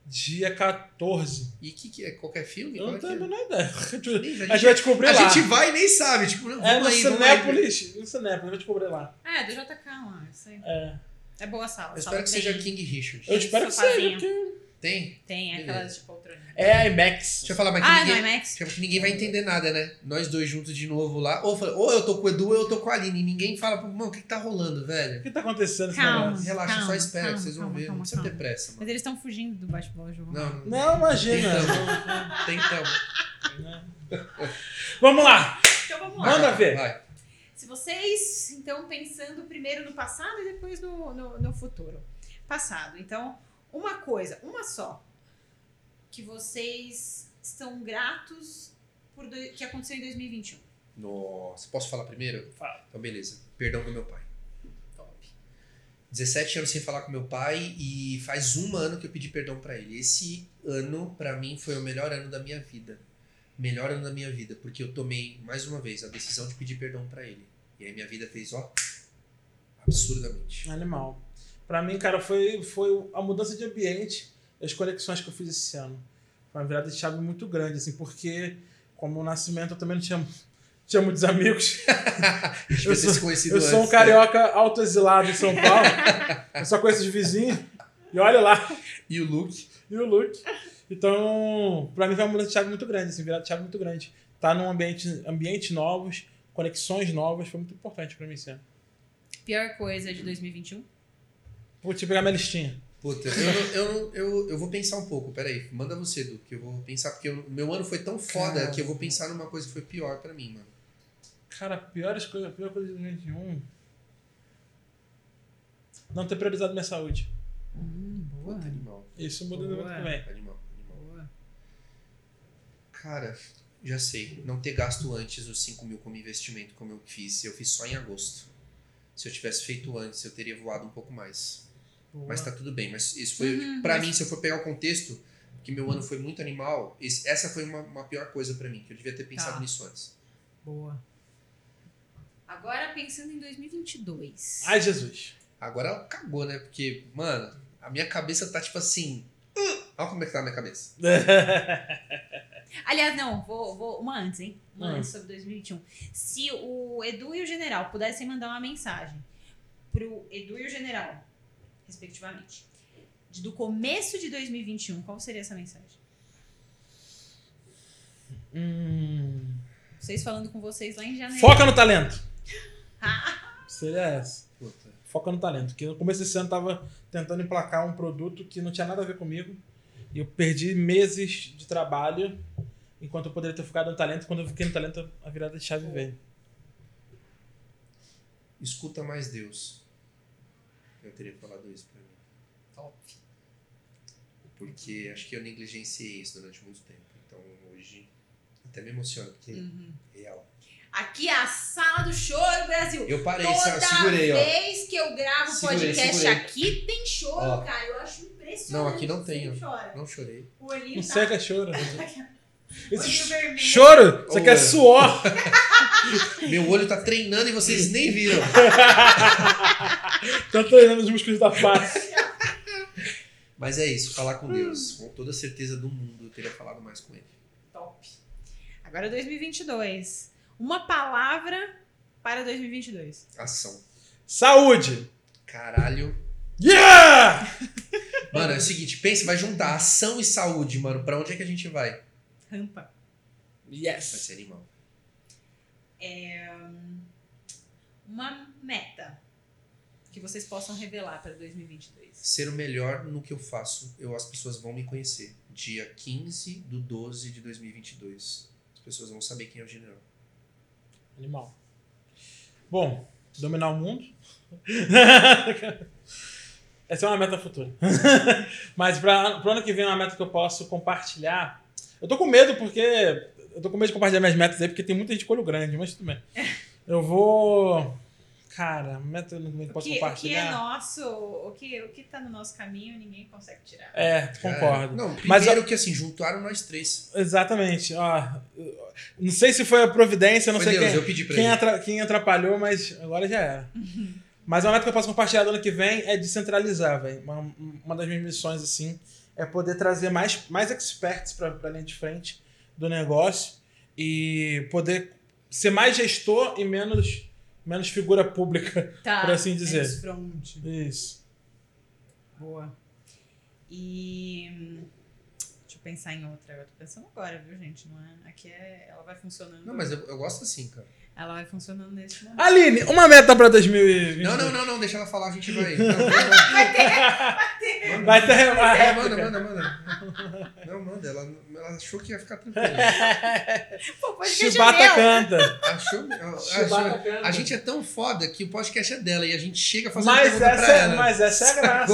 Dia 14. E o que, que é? Qualquer filme? Eu Qual não é tenho a é? menor ideia. Nem- A gente vai descobrir a lá. gente vai e nem sabe. Tipo, não, É vamos no aí. Cinépolis. No Cinépolis, vai descobrir lá. É, do JK lá. Isso aí. É. É boa a sala. Eu sala espero que tem- seja King Richard. Eu espero que seja, porque Tem? Tem aquelas de poltrona. é IMAX. Deixa eu falar, mas que Ah, ninguém, no IMAX? Tipo, que ninguém vai entender nada, né? Nós dois juntos de novo lá. Ou, fala- ou eu tô com o Edu ou eu tô com a Aline. E ninguém fala, mano, o que, que tá rolando, velho? O que tá acontecendo Calma. negócio? Relaxa, só Calma, espera calma, que vocês vão calma, ver. calma, não precisa ter pressa, Mas mano. eles estão fugindo do bate-bola, João. Não, não, Não, imagina. Tentamos. Vamos lá. Então vamos lá. Manda ver. Vai. Vocês estão pensando primeiro no passado e depois no, no, no futuro. Passado. Então, uma coisa, uma só, que vocês estão gratos por do- que aconteceu em 2021. Nossa, posso falar primeiro? Fala. Então, beleza. Perdão do meu pai. Top. 17 anos sem falar com meu pai e faz um ano que eu pedi perdão pra ele. Esse ano, pra mim, foi o melhor ano da minha vida. Melhor ano da minha vida, porque eu tomei, mais uma vez, a decisão de pedir perdão pra ele. E aí minha vida fez, ó, absurdamente. Animal. Pra mim, cara, foi, foi a mudança de ambiente as conexões que eu fiz esse ano. Foi uma virada de chave muito grande, assim, porque como o nascimento eu também não tinha, tinha muitos amigos. Eu sou- Eu sou um antes, né? carioca autoexilado em São Paulo. eu só conheço os vizinhos. E olha lá. E o Luke? E o Luke. Então, pra mim foi uma mudança de chave muito grande, assim, virada de chave muito grande. Tá num ambiente, ambientes novos, conexões novas, foi muito importante pra mim esse ano. Pior coisa de 2021? Vou te pegar minha listinha. Puta, eu, não- eu, não- eu, eu vou pensar um pouco, peraí. Manda você, Du, que eu vou pensar, porque o meu ano foi tão foda Cara. que eu vou pensar numa coisa que foi pior pra mim, mano. Cara, piores coisas, pior coisa de 2021. Não ter priorizado minha saúde. Hum, boa. Puta, animal. Isso muda Boa. muito também. Animal, animal. Boa. Cara, já sei. Não ter gasto antes os 5 mil como investimento, como eu fiz. Eu fiz só em agosto. Se eu tivesse feito antes, eu teria voado um pouco mais. Boa. Mas tá tudo bem. Mas isso foi, Uhum, pra mas- mim, se eu for pegar o contexto, que meu ano foi muito animal, esse- essa foi uma, uma pior coisa pra mim, que eu devia ter pensado Tá. nisso antes. Boa. Agora pensando em 2022. Ai, Jesus. Agora ela cagou, né? Porque, mano, a minha cabeça tá tipo assim. "Uh", Olha como é que tá a minha cabeça. Aliás, não, vou, vou uma antes, hein? Uma Hum. antes sobre 2021. Se o Edu e o General pudessem mandar uma mensagem pro Edu e o General, respectivamente, de- do começo de 2021, qual seria essa mensagem? Hum. Vocês falando com vocês lá em janeiro. Foca no talento. Seria essa. Puta. Foca no talento. Porque no começo desse ano eu tava tentando emplacar um produto que não tinha nada a ver comigo. E eu perdi meses de trabalho enquanto eu poderia ter focado no talento. Quando eu fiquei no talento, a virada de chave veio. Escuta mais Deus. Eu teria falado isso pra mim. Top. Porque acho que eu negligenciei isso durante muito tempo. Então hoje até me emociona, porque Uhum. é real. Aqui é a sala do choro, Brasil. Eu parei, Toda segurei, ó. vez que eu gravo Segurei, podcast segurei. aqui tem choro, Ó. cara. Eu acho impressionante. Não, aqui não tem, chora. Não chorei. O olhinho Não tá... seca choro. Esse vermelho. choro! Isso aqui é suor! Meu olho tá treinando e vocês nem viram. Tô treinando os músculos da face. Mas é isso, falar com Deus. Com toda certeza do mundo, eu teria falado mais com ele. Top. Agora 2022. Uma palavra para 2022. Ação. Saúde! Caralho. Yeah! Mano, é o seguinte, pensa, vai juntar ação e saúde, mano. Pra onde é que a gente vai? Rampa. Vai Yes! ser animal. Uma meta que vocês possam revelar para 2022. Ser o melhor no que eu faço. Eu, as pessoas vão me conhecer. Dia 15 do 12 de 2022. As pessoas vão saber quem é o general. Animal. Bom, dominar o mundo. Essa é uma meta futura. Mas para o ano que vem é uma meta que eu posso compartilhar. Eu tô com medo porque. Eu tô com medo de compartilhar minhas metas aí, porque tem muita gente com olho grande, mas tudo bem. Eu vou. Cara, meta ano que posso que, o que é compartilhar. nosso, o que, o que tá no nosso caminho, ninguém consegue tirar. É, concordo. Não, Mas primeiro que assim, juntaram nós três. Exatamente. Ó, não sei se foi a providência, não Foi sei Deus, quem. eu pedi pra Quem, ele. atra- quem atrapalhou, mas agora já era. Mas uma meta que eu posso compartilhar do ano que vem é descentralizar, velho. Uma, uma das minhas missões, assim, é poder trazer mais, mais experts para a linha de frente do negócio e poder ser mais gestor e menos, menos figura pública, Tá. por assim dizer. menos front. Isso. Boa. E. Deixa eu pensar em outra. Eu tô pensando agora, viu, gente? Não é... Aqui é. Ela vai funcionando. Não, mas eu, eu gosto assim, cara. Ela vai funcionando nesse momento. Aline, uma meta para 2020. Não, não, não, não, deixa ela falar, a gente vai. Não, não, Vai ter uma não, manda, manda, manda. Não, manda. Ela, ela achou que ia ficar tranquila. Pô, podcast é Chibata canta. Achou, Chewbacca achou- canta. a gente é tão foda que o podcast é dela e a gente chega fazendo Mas pergunta pra essa, é, ela. mas essa é a graça.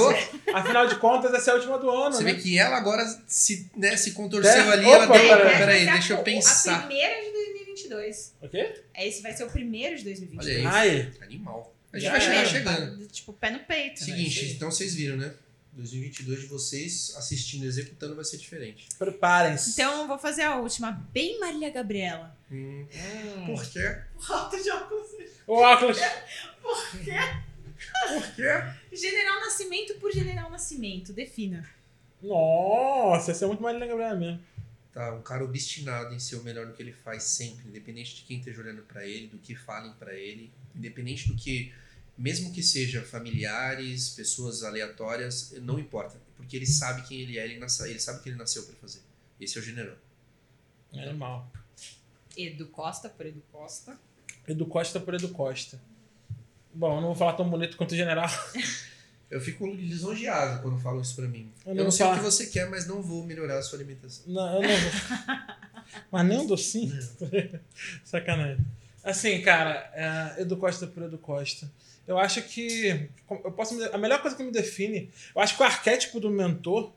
Afinal de contas, essa é a última do ano, Você né? vê que ela agora se, né, se contorceu É. ali. Opa, ela deu. peraí. Peraí, vai ser deixa a- eu A pensar. primeira de 2022. O quê? Esse vai ser o primeiro de 2022. Olha aí. Animal. A gente Já vai chegar chegando. Tipo, pé no peito. né? Seguinte, então vocês viram, né? 2022 de vocês assistindo, executando vai ser diferente. Preparem-se. Então, eu vou fazer a última. Bem Maria Gabriela. Hum, Hum. por quê? Falta de óculos. O óculos. Por quê? General Nascimento por General Nascimento. Defina. Nossa, essa é muito mais Gabriela mesmo. Tá, um cara obstinado em ser o melhor no que ele faz sempre, independente de quem esteja olhando pra ele, do que falem pra ele, independente do que, mesmo que seja familiares, pessoas aleatórias, não importa, porque ele sabe quem ele é, ele, nasce, ele sabe o que ele nasceu pra fazer. Esse é o general. Animal. Edu Costa por Edu Costa. Edu Costa por Edu Costa. Bom, eu não vou falar tão bonito quanto o general. Eu fico lisonjeado quando falam isso pra mim. Eu Eu não não, sei falo. o que você quer, mas não vou melhorar a sua alimentação. Não, eu não vou. Mas nem um docinho? Sacanagem. Assim, cara, é, Edu Costa por Edu Costa. Eu acho que. Eu posso, a melhor coisa que me define. Eu acho que o arquétipo do mentor.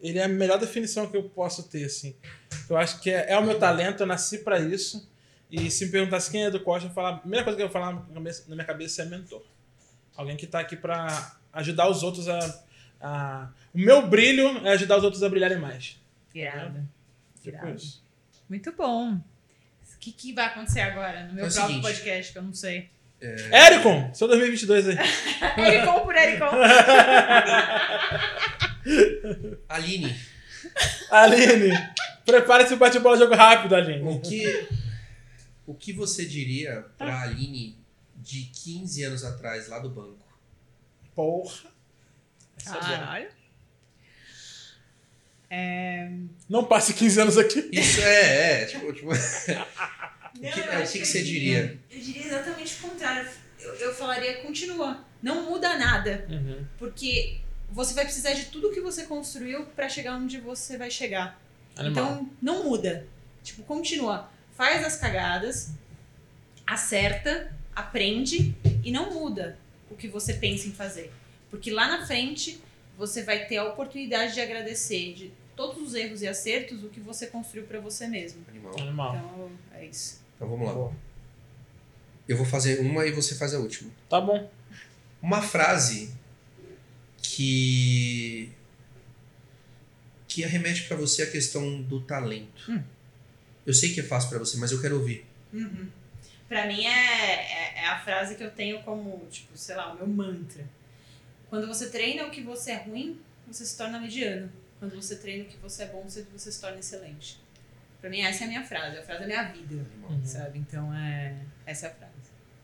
Ele é a melhor definição que eu posso ter, assim. Eu acho que é, é o meu talento, eu nasci pra isso. E se me perguntasse quem é Edu Costa, eu falar, a primeira coisa que eu vou falar na minha cabeça é mentor. Alguém que tá aqui pra ajudar os outros a. a- O meu brilho é ajudar os outros a brilharem mais. Irado. Tipo isso. Muito bom. O que, que vai acontecer agora no meu É próprio seguinte. podcast, que eu não sei. Ericon, seu 2022 aí. Ericon por Ericon. Aline, Aline, prepare-se para bate-bola jogo rápido, Aline. o que, o que você diria pra Aline de 15 anos atrás, lá do banco? Porra. Essa é. Caralho. Não passe 15 anos aqui. Isso é, é, tipo, tipo, Não, que- eu é, o que que eu você diria- diria? Eu diria exatamente o contrário. Eu, eu falaria continua. Não muda nada. Porque você vai precisar de tudo que você construiu pra chegar onde você vai chegar. Animal. Então, não muda. Tipo, continua. Faz as cagadas, acerta, aprende e não muda o que você pensa em fazer. Porque lá na frente você vai ter a oportunidade de agradecer de todos os erros e acertos o que você construiu pra você mesmo. Animal. Animal. Então, é isso. Então vamos lá. Boa. Eu vou fazer uma e você faz a última. Tá bom. Uma frase que que arremete pra você a questão do talento. Hum. Eu sei que é fácil pra você, mas eu quero ouvir. Uhum. Pra mim é, é, é a frase que eu tenho como, tipo, sei lá, o meu mantra. Quando você treina o que você é ruim, você se torna mediano. Quando você treina o que você é bom, você, você se torna excelente. Pra mim, essa é a minha frase, a frase da minha vida, Animal. Uhum. sabe? Então, é essa é a frase.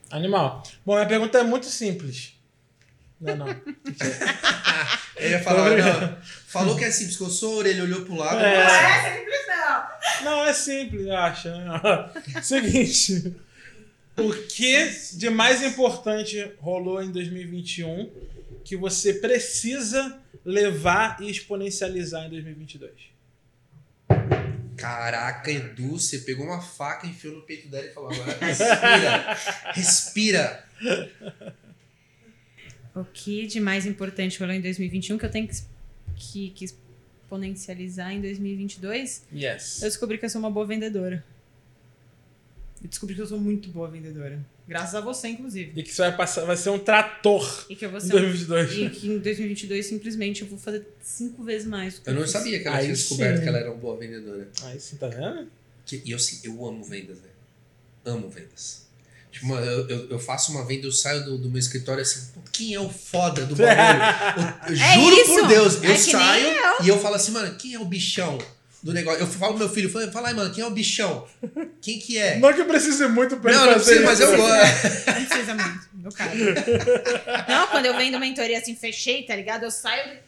Animal. Bom, minha pergunta é muito simples. Não, não. Eu ia falar, não, falou que é simples, coçou a orelha, olhou pro lado. É. mas- é simples, não! Não, é simples, eu acho. né? Seguinte. O que de mais importante rolou em 2021 que você precisa levar e exponencializar em 2022? Caraca, Edu, você pegou uma faca, enfiou no peito dela e falou: agora respira, respira. O que de mais importante rolou em 2021 que eu tenho que, que, que exponencializar em 2022? Yes. Eu descobri que eu sou uma boa vendedora. Eu descobri que eu sou muito boa vendedora. Graças a você, inclusive. E que você vai passar, vai ser um trator E que eu vou em ser um- 2022. E que em 2022, simplesmente, eu vou fazer cinco vezes mais. do que Eu não sabia que ela Aí tinha descoberto sim. que ela era uma boa vendedora. Aí sim, tá vendo? Que- e eu, sim, eu amo vendas, né? Amo vendas. Tipo, mano, eu, eu, eu faço uma venda, eu saio do, do meu escritório assim, "Pô, quem é o foda do bagulho? Eu, eu É juro isso. por Deus, É eu nem saio eu. e eu falo assim, mano, quem é o bichão do negócio? Eu falo pro meu filho, fala, fala aí, mano, quem é o bichão? Quem que é? Não que eu precise muito pra Não, ele não precisa, mas eu gosto. Não precisa muito, no caso. Não, quando eu vendo mentoria assim, fechei, tá ligado? Eu saio.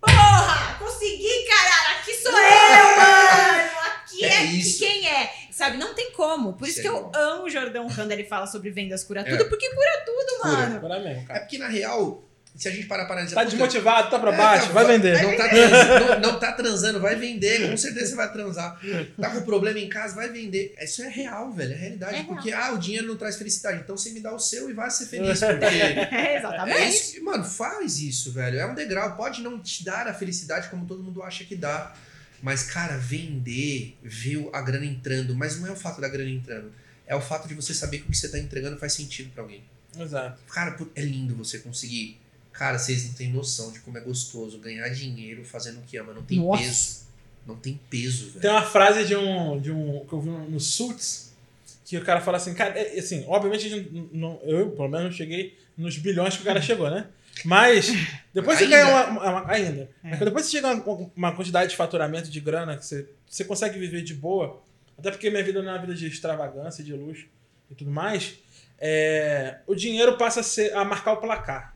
Porra! Consegui, caralho! Aqui sou eu, mano! Aqui é, É aqui quem é? Sabe, não tem como. Por isso que é eu bom. amo o Jordão quando ele fala sobre vendas cura É. tudo, porque cura tudo, Cura. mano. Agora mesmo, É cara. porque, na real, se a gente parar para analisar... Tá desmotivado, tá pra É, baixo, tá, vai vender. Não tá, transando, não, não tá transando, vai vender. Com certeza você vai transar. Tá com problema em casa, vai vender. Isso é real, velho. É realidade. É real. porque, ah, o dinheiro não traz felicidade. Então você me dá o seu e vai ser feliz. Porque É, é exatamente. isso. que- Mano, faz isso, velho. É um degrau. Pode não te dar a felicidade como todo mundo acha que dá. Mas, cara, vender, ver a grana entrando. Mas não é o fato da grana entrando. É o fato de você saber que o que você tá entregando faz sentido pra alguém. Exato. Cara, é lindo você conseguir. Cara, vocês não têm noção de como é gostoso ganhar dinheiro fazendo o que ama. Não tem Nossa. peso. Não tem peso, Tem velho. uma frase de um, de um que eu vi no Suits, que o cara fala assim, cara, é, assim, obviamente a gente não, eu, pelo menos, não cheguei nos bilhões que o cara chegou, né? Mas depois você Ainda? ganha uma, uma- uma- ainda. É. Mas depois você chega a uma, uma quantidade de faturamento de grana que você, você consegue viver de boa, até porque minha vida não é uma vida de extravagância, de luxo e tudo mais, é, o dinheiro passa a, ser, a marcar o placar.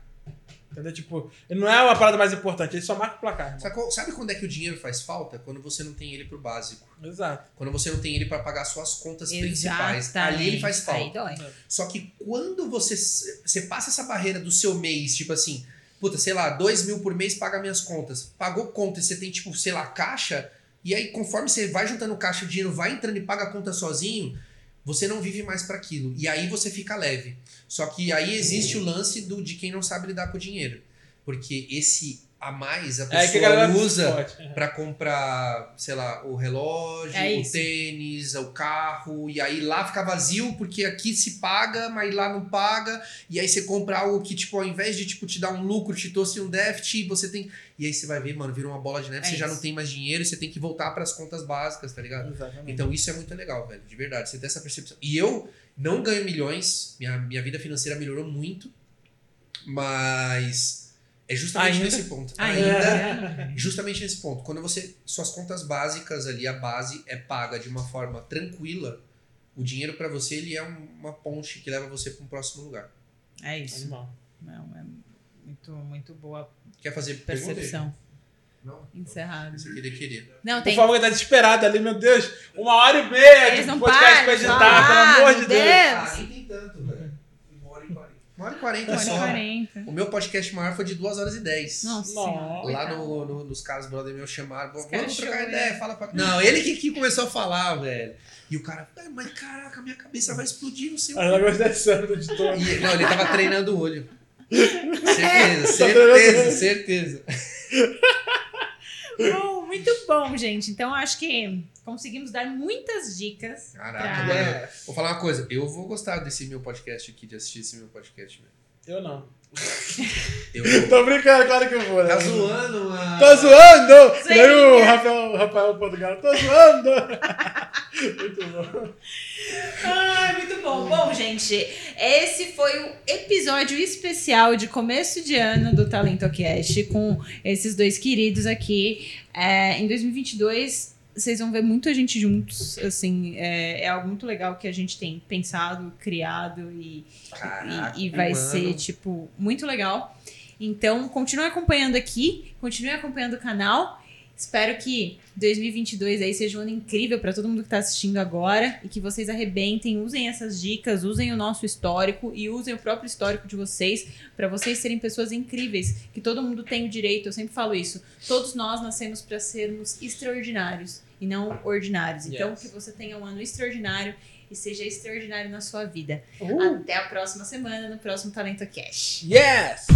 Entendeu? Tipo, não é uma parada mais importante, ele só marca o placar. Sabe, qual- sabe quando é que o dinheiro faz falta? Quando você não tem ele pro básico. Exato. Quando você não tem ele pra pagar suas contas principais. Ali ele faz falta. Aí dói. Só que quando você, você passa essa barreira do seu mês, tipo assim, puta, sei lá, dois mil por mês paga minhas contas. Pagou conta e você tem, tipo, sei lá, caixa, e aí conforme você vai juntando caixa, o dinheiro vai entrando e paga a conta sozinho, você não vive mais para aquilo. E aí você fica leve. Só que aí existe o lance do, de quem não sabe lidar com o dinheiro. Porque esse a mais a É aí que a pessoa usa. Pra comprar, sei lá, o relógio, É o isso. tênis, o carro, e aí lá fica vazio porque aqui se paga, mas lá não paga, e aí você compra algo que, tipo, ao invés de tipo, te dar um lucro, te trouxe um déficit, você tem. E aí você vai ver, mano, vira uma bola de neve, É você já isso. não tem mais dinheiro e você tem que voltar pras contas básicas, tá ligado? Exatamente. Então isso é muito legal, velho, de verdade, você ter essa percepção. E eu não ganho milhões, minha, minha vida financeira melhorou muito, mas é justamente Ainda? nesse ponto. Ainda. Justamente nesse ponto. Quando você. Suas contas básicas ali, a base é paga de uma forma tranquila, o dinheiro pra você ele é um- uma ponte que leva você pra um próximo lugar. É isso. Animal. Não, é muito, muito boa Quer fazer percepção. Não? Encerrado. Esse aqui ele queria. Não, Por tem. favor, tá desesperado ali, meu Deus. Uma hora e meia Eles não podcast param pra de editar, pelo amor de Deus. Deus. Ah, nem tem tanto, velho. Uma hora e quarenta. Uma hora e quarenta e só. 40. O meu podcast maior foi de duas horas e dez. Nossa Nossa. senhora. Lá no, no- nos caras brother meu chamaram, "Pô, caras vamos trocar choram. ideia, fala pra... Não, ele que, que começou a falar, velho. E o cara, "Ah, mas caraca, minha cabeça vai explodir, não sei o A quê." negócio descendo de todo. E, não, ele tava treinando o olho. Certeza, certeza, certeza. Bom, muito bom, gente. Então, acho que conseguimos dar muitas dicas. Caraca, Pra- mano. Vou falar uma coisa. Eu vou gostar desse meu podcast aqui, de assistir esse meu podcast, velho. Eu não. Eu vou. Tô brincando, claro que eu vou. né? Tá zoando, mano. Tô zoando! Sim. Daí o Rafael, Rafael Portugal, tô zoando! Muito bom. Ai, muito bom. Bom, gente, esse foi o episódio especial de começo de ano do Talento Cast com esses dois queridos aqui. É, em 2022, vocês vão ver muita gente juntos. Assim, é, é algo muito legal que a gente tem pensado, criado e, Caraca, e, e vai mano. ser, tipo, muito legal. Então, continue acompanhando aqui, continue acompanhando o canal. Espero que 2022 aí seja um ano incrível para todo mundo que está assistindo agora e que vocês arrebentem, usem essas dicas, usem o nosso histórico e usem o próprio histórico de vocês para vocês serem pessoas incríveis, que todo mundo tem o direito, eu sempre falo isso. Todos nós nascemos para sermos extraordinários e não ordinários. Então, Yes. que você tenha um ano extraordinário e seja extraordinário na sua vida. Uh, Até a próxima semana no próximo Talento Cash. yes!